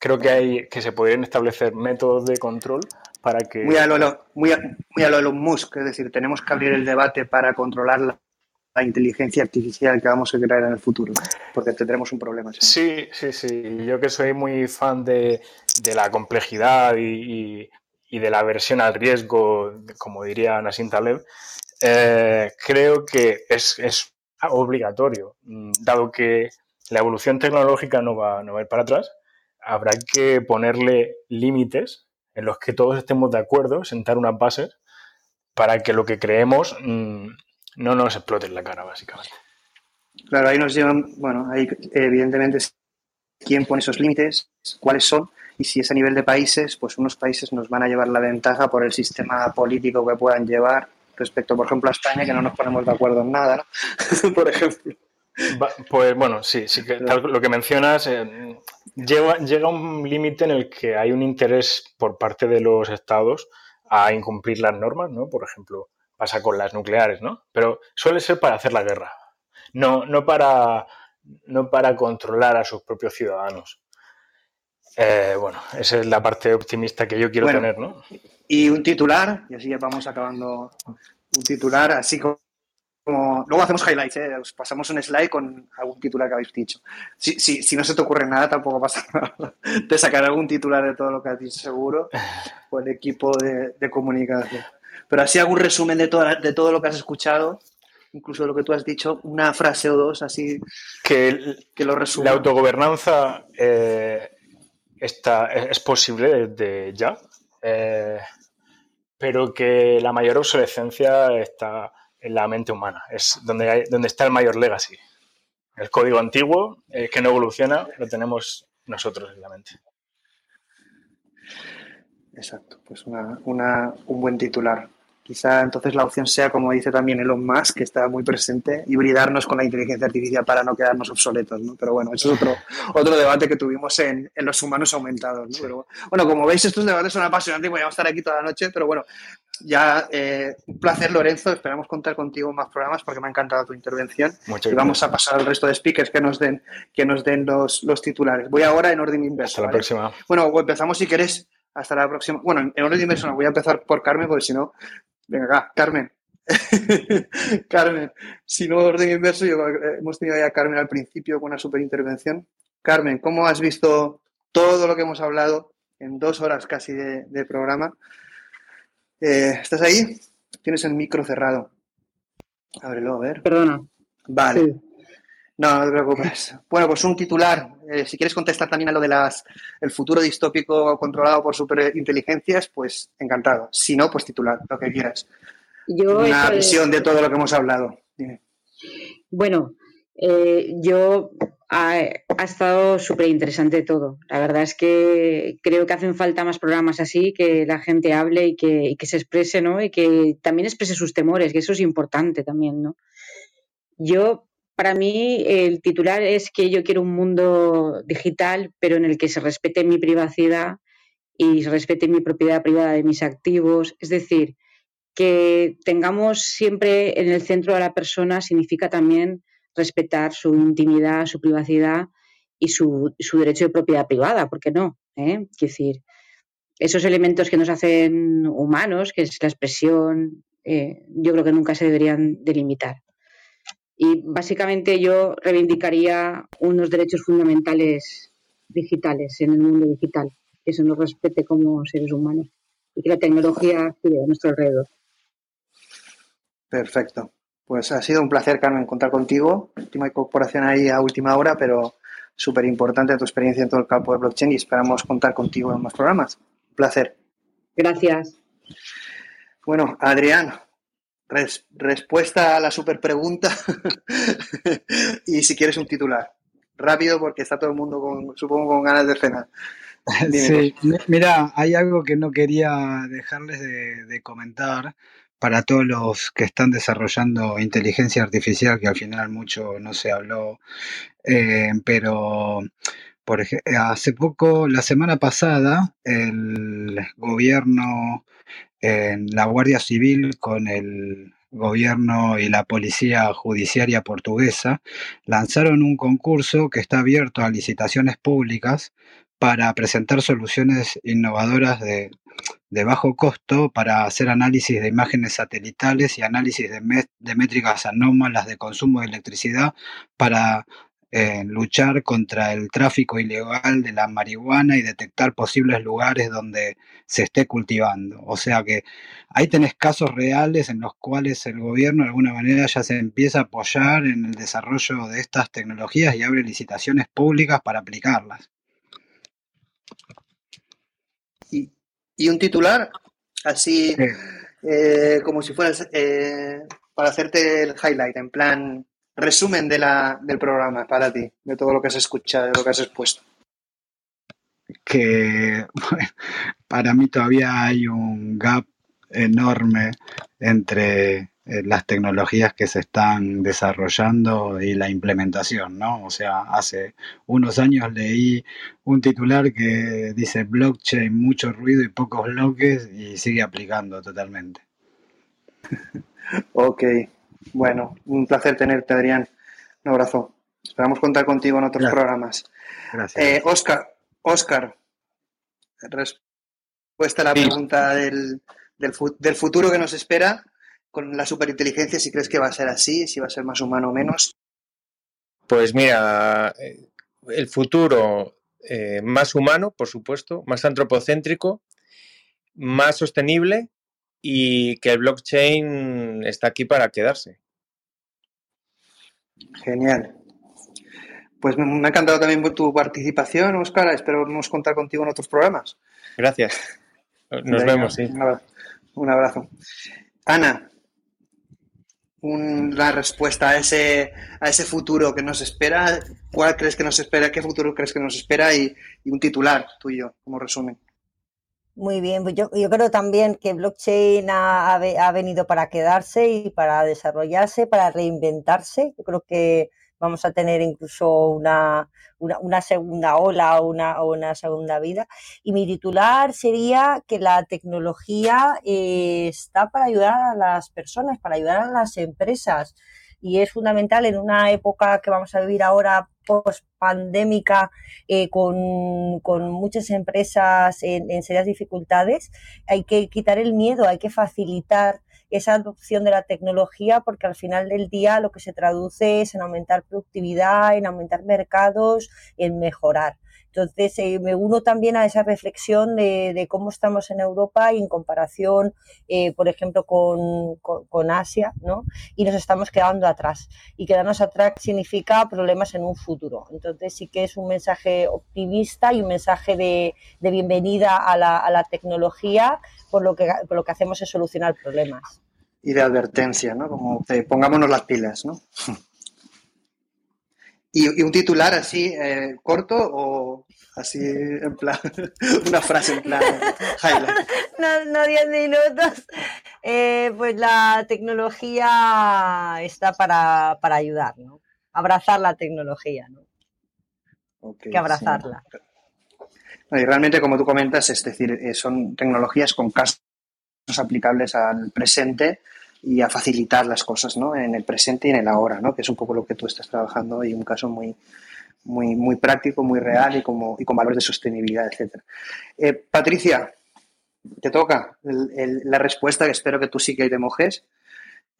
Creo que, hay, que se podrían establecer métodos de control para que... Muy a lo, muy muy a lo Elon Musk, es decir, tenemos que abrir el debate para controlar la, inteligencia artificial que vamos a crear en el futuro, porque tendremos un problema. Sí, sí, sí. Yo que soy muy fan de, la complejidad y, y de la aversión al riesgo, como diría Nassim Taleb, eh, creo que es, obligatorio, mm, dado que la evolución tecnológica no va, no va a ir para atrás, habrá que ponerle límites en los que todos estemos de acuerdo, sentar unas bases para que lo que creemos mm, no nos explote en la cara, básicamente. Claro, ahí nos llevan, bueno, ahí evidentemente quién pone esos límites, cuáles son y si es a nivel de países, pues unos países nos van a llevar la ventaja por el sistema político que puedan llevar respecto, por ejemplo, a España, que no nos ponemos de acuerdo en nada, ¿no? por ejemplo. Pues bueno, sí, sí que lo que mencionas eh, llega, llega un límite en el que hay un interés por parte de los estados a incumplir las normas, ¿no? Por ejemplo, pasa con las nucleares, ¿no? Pero suele ser para hacer la guerra, no, no, para, no para controlar a sus propios ciudadanos. Eh, bueno, esa es la parte optimista que yo quiero tener, ¿no? Y un titular, y así ya vamos acabando. Un titular, así como. Luego hacemos highlights, ¿eh? Os pasamos un slide con algún titular que habéis dicho. Si, si, no se te ocurre nada, tampoco pasa nada. Te sacaré algún titular de todo lo que has dicho, seguro, por el equipo de, comunicación. Pero así algún resumen de todo, de todo lo que has escuchado, incluso lo que tú has dicho, una frase o dos, así que, que lo resume. La autogobernanza eh, es posible desde ya, eh, pero que la mayor obsolescencia está en la mente humana, es donde, hay, donde está el mayor legacy. El código antiguo, eh, que no evoluciona, lo tenemos nosotros en la mente. Exacto, pues una, un buen titular. Quizá entonces la opción sea, como dice también Elon Musk, que está muy presente, hibridarnos con la inteligencia artificial para no quedarnos obsoletos, ¿no? Pero bueno, eso es otro, otro debate que tuvimos en, en los humanos aumentados, ¿no? Pero bueno, como veis, estos debates son apasionantes y voy a estar aquí toda la noche, pero bueno, ya eh, un placer, Lorenzo. Esperamos contar contigo en más programas porque me ha encantado tu intervención. Muchas y vamos a pasar al resto de speakers que nos den, que nos den los, los titulares. Voy ahora en orden inverso. Hasta la próxima. Bueno, empezamos si quieres. Hasta la próxima. Bueno, en orden inverso no voy a empezar por Carmen porque si no Venga acá, Carmen. Carmen, si no orden inverso, yo, eh, hemos tenido ya a Carmen al principio con una super intervención. Carmen, ¿cómo has visto todo lo que hemos hablado en dos horas casi de, programa? Eh, ¿Estás ahí? Tienes el micro cerrado. Ábrelo, a ver. Perdona. Vale. No, no te preocupes. Bueno, pues un titular. Eh, si quieres contestar también a lo de las el futuro distópico controlado por superinteligencias, pues encantado. Si no, pues titular, lo que quieras. Una visión de todo lo que hemos hablado. Bueno, eh, yo ha, estado súper interesante todo. La verdad es que creo que hacen falta más programas así, que la gente hable y que, se exprese, ¿no? Y que también exprese sus temores, que eso es importante también, ¿no? Yo para mí el titular es que yo quiero un mundo digital, pero en el que se respete mi privacidad y se respete mi propiedad privada de mis activos. Es decir, que tengamos siempre en el centro a la persona significa también respetar su intimidad, su privacidad y su, derecho de propiedad privada, ¿por qué no? ¿Eh? decir, esos elementos que nos hacen humanos, que es la expresión, eh, yo creo que nunca se deberían delimitar. Y básicamente yo reivindicaría unos derechos fundamentales digitales en el mundo digital, que se nos respete como seres humanos y que la tecnología esté a nuestro alrededor. Perfecto. Pues ha sido un placer, Carmen, contar contigo. Última incorporación ahí a última hora, pero súper importante tu experiencia en todo el campo de blockchain y esperamos contar contigo en más programas. Un placer. Gracias. Bueno, Adrián, respuesta a la super pregunta y si quieres un titular. Rápido porque está todo el mundo, con, supongo, con ganas de cenar. sí, mira, hay algo que no quería dejarles de, comentar para todos los que están desarrollando inteligencia artificial, que al final mucho no se habló, eh, pero por hace poco, la semana pasada, el gobierno, la Guardia Civil con el gobierno y la policía judiciaria portuguesa lanzaron un concurso que está abierto a licitaciones públicas para presentar soluciones innovadoras de, bajo costo para hacer análisis de imágenes satelitales y análisis de, de métricas anómalas de consumo de electricidad para eh, luchar contra el tráfico ilegal de la marihuana y detectar posibles lugares donde se esté cultivando. O sea que ahí tenés casos reales en los cuales el gobierno de alguna manera ya se empieza a apoyar en el desarrollo de estas tecnologías y abre licitaciones públicas para aplicarlas. Y, un titular, así eh, como si fueras eh, para hacerte el highlight, en plan resumen de la, del programa para ti, de todo lo que has escuchado, de lo que has expuesto. Que para mí todavía hay un gap enorme entre las tecnologías que se están desarrollando y la implementación, ¿no? O sea, hace unos años leí un titular que dice blockchain, mucho ruido y pocos bloques y sigue aplicando totalmente. ok, bueno, un placer tenerte, Adrián. Un abrazo. Esperamos contar contigo en otros programas. Gracias. Eh, Oscar, Oscar, respuesta a la pregunta del, del, futuro que nos espera con la superinteligencia, si crees que va a ser así, si va a ser más humano o menos. Pues mira, eh, el futuro eh, más humano, por supuesto, más antropocéntrico, más sostenible y que el blockchain está aquí para quedarse. Genial. Pues me ha encantado también tu participación, Óscar. Espero contar contigo en otros programas. Gracias. Nos vemos, sí. Un abrazo. Ana, una respuesta a ese, a ese futuro que nos espera. ¿Cuál crees que nos espera? ¿Qué futuro crees que nos espera? Y, un titular tuyo, como resumen. Muy bien, pues yo, yo creo también que blockchain ha, ha, venido para quedarse y para desarrollarse, para reinventarse. Yo creo que vamos a tener incluso una, una, segunda ola o una, una, segunda vida. Y mi titular sería que la tecnología eh, está para ayudar a las personas, para ayudar a las empresas. Y es fundamental en una época que vamos a vivir ahora post pandémica eh, con, muchas empresas en, en, serias dificultades, hay que quitar el miedo, hay que facilitar esa adopción de la tecnología porque al final del día lo que se traduce es en aumentar productividad, en aumentar mercados, en mejorar. Entonces, eh, me uno también a esa reflexión de, cómo estamos en Europa y en comparación, eh, por ejemplo, con, Asia, ¿no? Y nos estamos quedando atrás. Y quedarnos atrás significa problemas en un futuro. Entonces, sí que es un mensaje optimista y un mensaje de, bienvenida a la, tecnología, por lo, que, por lo que hacemos es solucionar problemas. Y de advertencia, ¿no? Como pongámonos las pilas, ¿no? ¿Y, un titular así eh, corto o así en plan, una frase en plan highlight? No, no diez minutos. Eh, pues la tecnología está para, ayudar, ¿no? Abrazar la tecnología, ¿no? que abrazarla. y realmente, como tú comentas, es decir, eh, son tecnologías con casos aplicables al presente y a facilitar las cosas ¿no? en el presente y en el ahora, ¿no? que es un poco lo que tú estás trabajando y un caso muy, muy, muy práctico, muy real y, como, y con valores de sostenibilidad, etc. Eh, Patricia, te toca la respuesta que espero que tú sí que te mojes.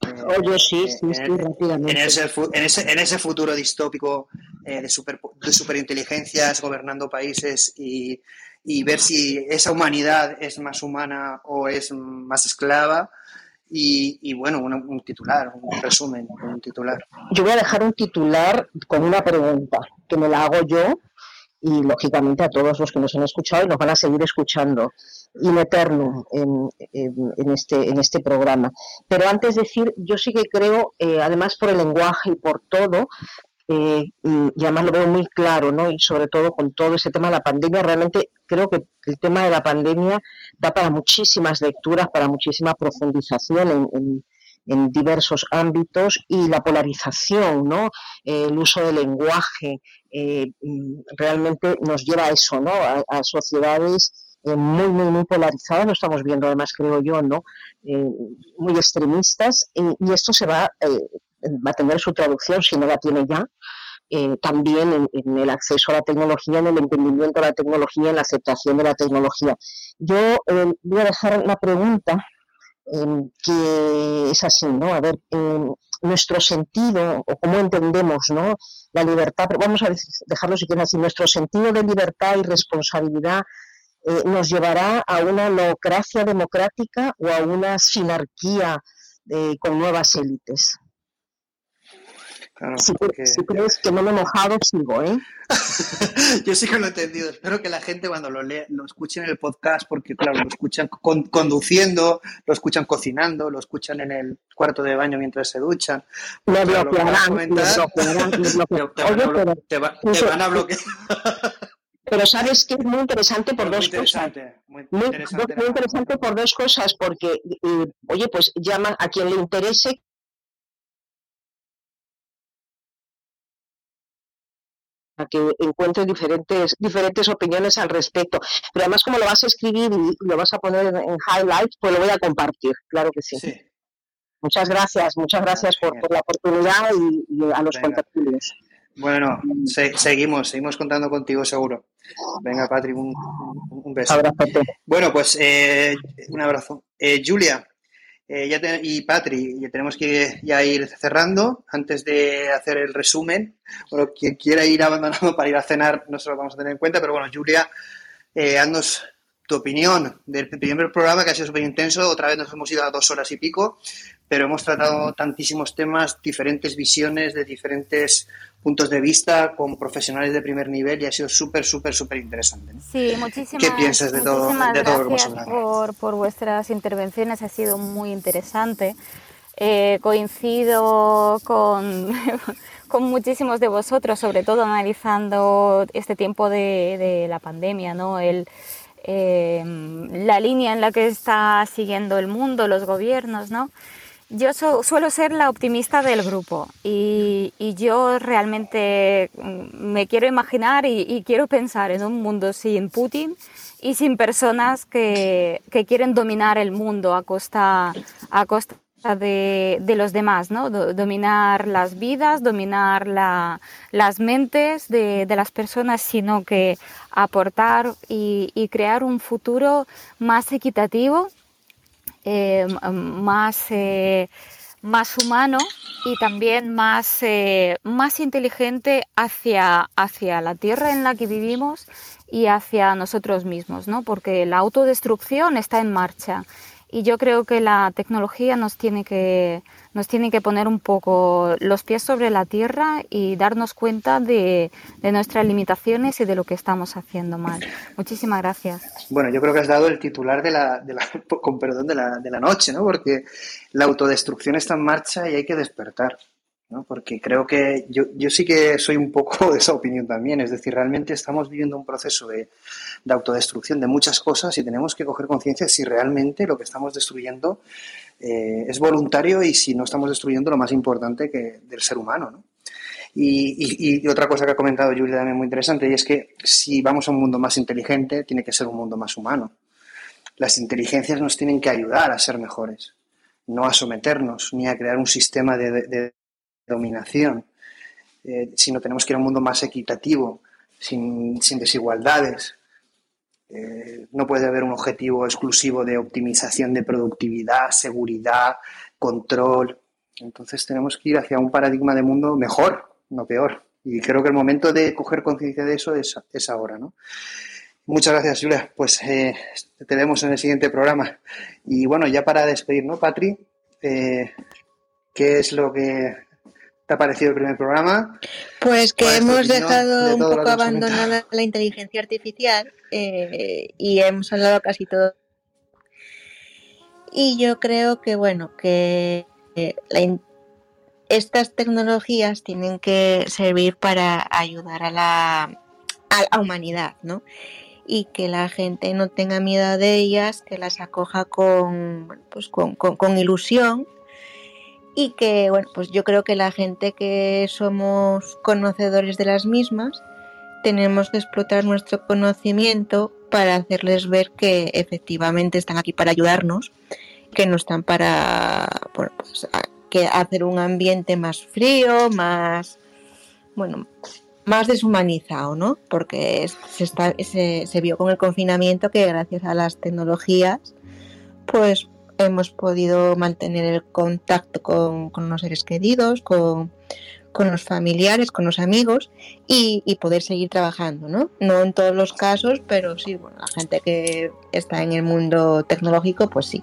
Oye, sí, sí, sí, rápidamente. En ese, en, ese, en ese, futuro distópico eh, de, super, de superinteligencias gobernando países y, y ver si esa humanidad es más humana o es más esclava, y, bueno, un, titular, un resumen, un titular. Yo voy a dejar un titular con una pregunta que me la hago yo y lógicamente a todos los que nos han escuchado y nos van a seguir escuchando y meterlo en, este, en este programa. Pero antes de decir, yo sí que creo, eh, además por el lenguaje y por todo, eh, y además lo veo muy claro, ¿no? Y sobre todo con todo ese tema de la pandemia, realmente creo que el tema de la pandemia da para muchísimas lecturas, para muchísima profundización en, diversos ámbitos y la polarización, ¿no? Eh, el uso del lenguaje eh, realmente nos lleva a eso, ¿no? A, sociedades eh, muy, muy, muy polarizadas, lo estamos viendo además, creo yo, ¿no? muy extremistas y esto se va a tener su traducción, si no la tiene ya, también en, el acceso a la tecnología, en el entendimiento de la tecnología, en la aceptación de la tecnología. Yo voy a dejar una pregunta Em, que es así, ¿no? A ver, em, nuestro sentido o cómo entendemos, ¿no? La libertad, pero vamos a dejarlo si quieren así, nuestro sentido de libertad y responsabilidad eh, nos llevará a una neocracia democrática o a una sinarquía eh, con nuevas élites si, crees que no me he mojado, sigo, ¿eh? Yo sí que lo he entendido. Espero que la gente cuando lo lea, lo escuche en el podcast, porque claro, lo escuchan conduciendo, lo escuchan cocinando, lo escuchan en el cuarto de baño mientras se duchan. Me bloquearán, Te van a bloquear. Pero sabes que es muy interesante por dos cosas. Muy interesante, muy, interesante por dos cosas, porque, eh, oye, pues llaman a quien le interese a que encuentre diferentes, diferentes opiniones al respecto. Pero además, como lo vas a escribir y lo vas a poner en, highlights, pues lo voy a compartir, claro que sí. Muchas gracias, muchas gracias por, la oportunidad y, a los contactos. Bueno, seguimos, seguimos contando contigo seguro. Venga, Patrick, un, un beso. Bueno, pues eh, un abrazo. Eh, Julia, eh, ya y Patri, ya tenemos que ya ir cerrando antes de hacer el resumen. Bueno, quien quiera ir abandonando para ir a cenar no se lo vamos a tener en cuenta, pero bueno, Julia, eh, haznos tu opinión del primer programa que ha sido súper intenso. Otra vez nos hemos ido a dos horas y pico, pero hemos tratado tantísimos temas, diferentes visiones de diferentes puntos de vista con profesionales de primer nivel y ha sido súper, súper, súper interesante. Sí, muchísimas, ¿Qué piensas de todo, de todo lo que hemos hablado? Por, por vuestras intervenciones, ha sido muy interesante. Eh, coincido con, con muchísimos de vosotros, sobre todo analizando este tiempo de, de la pandemia, ¿no? El, eh, la línea en la que está siguiendo el mundo, los gobiernos, ¿no? Yo suelo ser la optimista del grupo y, yo realmente mm, me quiero imaginar y, quiero pensar en un mundo sin Putin y sin personas que, quieren dominar el mundo a costa, a costa de, los demás, ¿no? dominar las vidas, dominar las mentes de, las personas, sino que aportar y crear un futuro más equitativo eh, más, eh, más humano y también más, eh, más inteligente hacia, hacia la tierra en la que vivimos y hacia nosotros mismos, ¿no? porque la autodestrucción está en marcha y yo creo que la tecnología nos tiene que, nos tiene que poner un poco los pies sobre la tierra y darnos cuenta de, nuestras limitaciones y de lo que estamos haciendo mal. Muchísimas gracias. Bueno, yo creo que has dado el titular de la, de la con perdón, de la, de la noche, ¿no? Porque la autodestrucción está en marcha y hay que despertar. ¿no? Porque creo que yo, yo sí que soy un poco de esa opinión también. Es decir, realmente estamos viviendo un proceso de, de autodestrucción de muchas cosas y tenemos que coger conciencia si realmente lo que estamos destruyendo eh, es voluntario y si no estamos destruyendo lo más importante que del ser humano. ¿no? Y, otra cosa que ha comentado Julia también muy interesante, y es que si vamos a un mundo más inteligente, tiene que ser un mundo más humano. Las inteligencias nos tienen que ayudar a ser mejores, no a someternos ni a crear un sistema de, dominación, eh, sino tenemos que ir a un mundo más equitativo, sin, sin desigualdades, eh, no puede haber un objetivo exclusivo de optimización de productividad, seguridad, control. Entonces tenemos que ir hacia un paradigma de mundo mejor, no peor. Y creo que el momento de coger conciencia de eso es, ahora, ¿no? Muchas gracias, Julia. Pues eh, te vemos en el siguiente programa. Y bueno, ya para despedir, ¿no, Patri? Eh, ¿Qué es lo que te ha parecido el primer programa? Pues que hemos dejado un poco abandonada la inteligencia artificial eh, y hemos hablado casi todo. Y yo creo que, bueno, que eh, estas tecnologías tienen que servir para ayudar a la, a la humanidad, ¿no? y que la gente no tenga miedo de ellas, que las acoja con, pues con, con, ilusión y que, bueno, pues yo creo que la gente que somos conocedores de las mismas tenemos que explotar nuestro conocimiento para hacerles ver que efectivamente están aquí para ayudarnos, que no están para pues, que hacer un ambiente más frío, más, bueno, más deshumanizado, ¿no? Porque se, está, se, vio con el confinamiento que gracias a las tecnologías, pues hemos podido mantener el contacto con, los seres queridos, con, los familiares, con los amigos y, poder seguir trabajando, ¿no? No en todos los casos, pero sí, bueno, la gente que está en el mundo tecnológico, pues sí.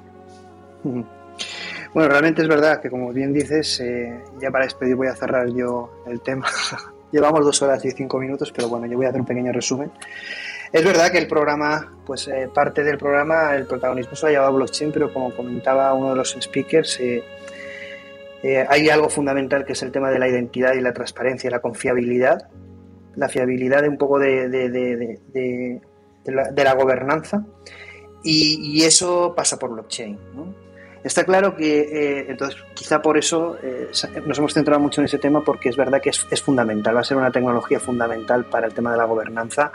Bueno, realmente es verdad que como bien dices, eh, ya para despedir voy a cerrar yo el tema Llevamos dos horas y cinco minutos, pero bueno, yo voy a hacer un pequeño resumen. Es verdad que el programa, pues eh, parte del programa, el protagonismo se ha llevado blockchain, pero como comentaba uno de los speakers, eh, eh, hay algo fundamental que es el tema de la identidad y la transparencia, la confiabilidad, la fiabilidad de un poco de, de, la, gobernanza, y, eso pasa por blockchain. Está claro que, entonces, quizá por eso eh, nos hemos centrado mucho en ese tema, porque es verdad que es, fundamental, va a ser una tecnología fundamental para el tema de la gobernanza,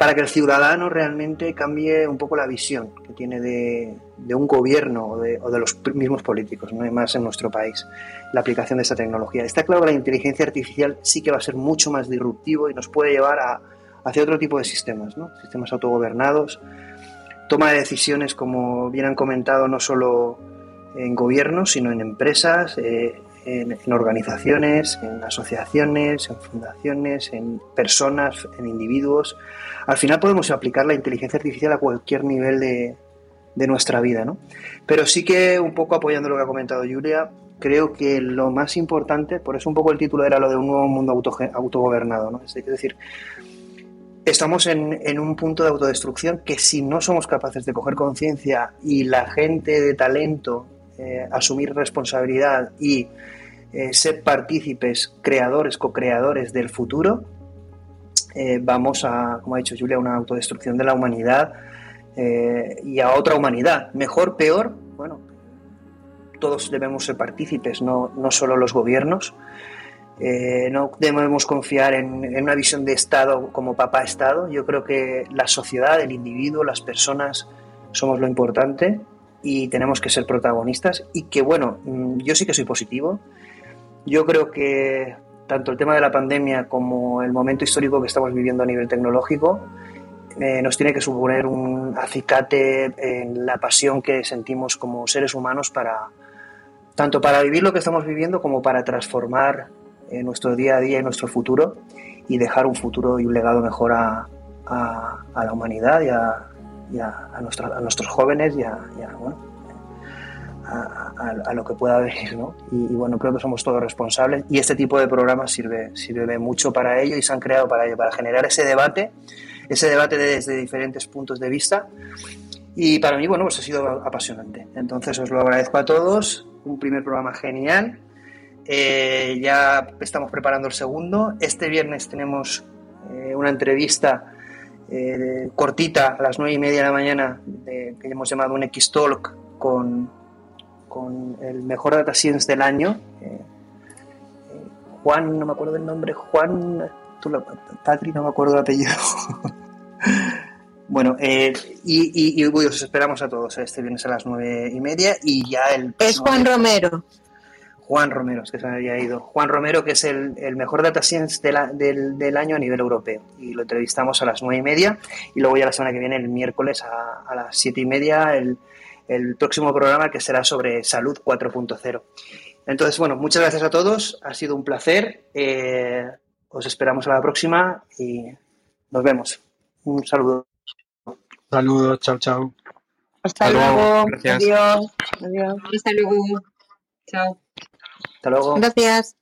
para que el ciudadano realmente cambie un poco la visión que tiene de, un gobierno o de, los mismos políticos, no hay más en nuestro país, la aplicación de esta tecnología. Está claro que la inteligencia artificial sí que va a ser mucho más disruptivo y nos puede llevar a, hacia otro tipo de sistemas, ¿no? sistemas autogobernados, toma de decisiones, como bien han comentado, no solo en gobiernos, sino en empresas, eh, en, organizaciones, en asociaciones, en fundaciones, en personas, en individuos. Al final podemos aplicar la inteligencia artificial a cualquier nivel de, de nuestra vida, ¿no? Pero sí que un poco apoyando lo que ha comentado Julia, creo que lo más importante, por eso un poco el título era lo de un nuevo mundo autogobernado, ¿no? Es decir, estamos en, un punto de autodestrucción que si no somos capaces de coger conciencia y la gente de talento eh, asumir responsabilidad y eh, ser partícipes, creadores, co-creadores del futuro, eh, vamos a, como ha dicho Julia, una autodestrucción de la humanidad y a otra humanidad. Mejor, peor, bueno, todos debemos ser partícipes, no, no solo los gobiernos. Eh, no debemos confiar en, una visión de Estado como papá Estado. Yo creo que la sociedad, el individuo, las personas somos lo importante y tenemos que ser protagonistas. Y que bueno, mm, yo sí que soy positivo. Yo creo que tanto el tema de la pandemia como el momento histórico que estamos viviendo a nivel tecnológico eh, nos tiene que suponer un acicate en la pasión que sentimos como seres humanos para tanto para vivir lo que estamos viviendo como para transformar en nuestro día a día y nuestro futuro y dejar un futuro y un legado mejor a, la humanidad y a, a, nuestros jóvenes y a, bueno, a, lo que pueda venir. ¿no? Y, bueno, creo que somos todos responsables y este tipo de programas sirve, sirve mucho para ello y se han creado para ello, para generar ese debate, ese debate desde diferentes puntos de vista. Y para mí, bueno, pues ha sido apasionante. Entonces os lo agradezco a todos. Un primer programa genial eh, ya estamos preparando el segundo. Este viernes tenemos eh, una entrevista eh, cortita a las nueve y media de la mañana que hemos llamado un X-Talk con, con el mejor data science del año. Juan, no me acuerdo del nombre, Juan, tú lo, Patri, no me acuerdo el apellido. bueno, y, os esperamos a todos este viernes a las nueve y media y ya el... Es Juan Romero. Juan Romero, es que se me había ido. Juan Romero, que es el, mejor data science del, año a nivel europeo. Y lo entrevistamos a las nueve y media. Y luego ya la semana que viene, el miércoles a, las siete y media, el, próximo programa que será sobre salud 4.0. Entonces, bueno, muchas gracias a todos. Ha sido un placer. Eh, os esperamos a la próxima y nos vemos. Un saludo. Saludos, chao, chao. Hasta, luego. Adiós. Adiós. Hasta luego. Chao. Hasta luego. Gracias.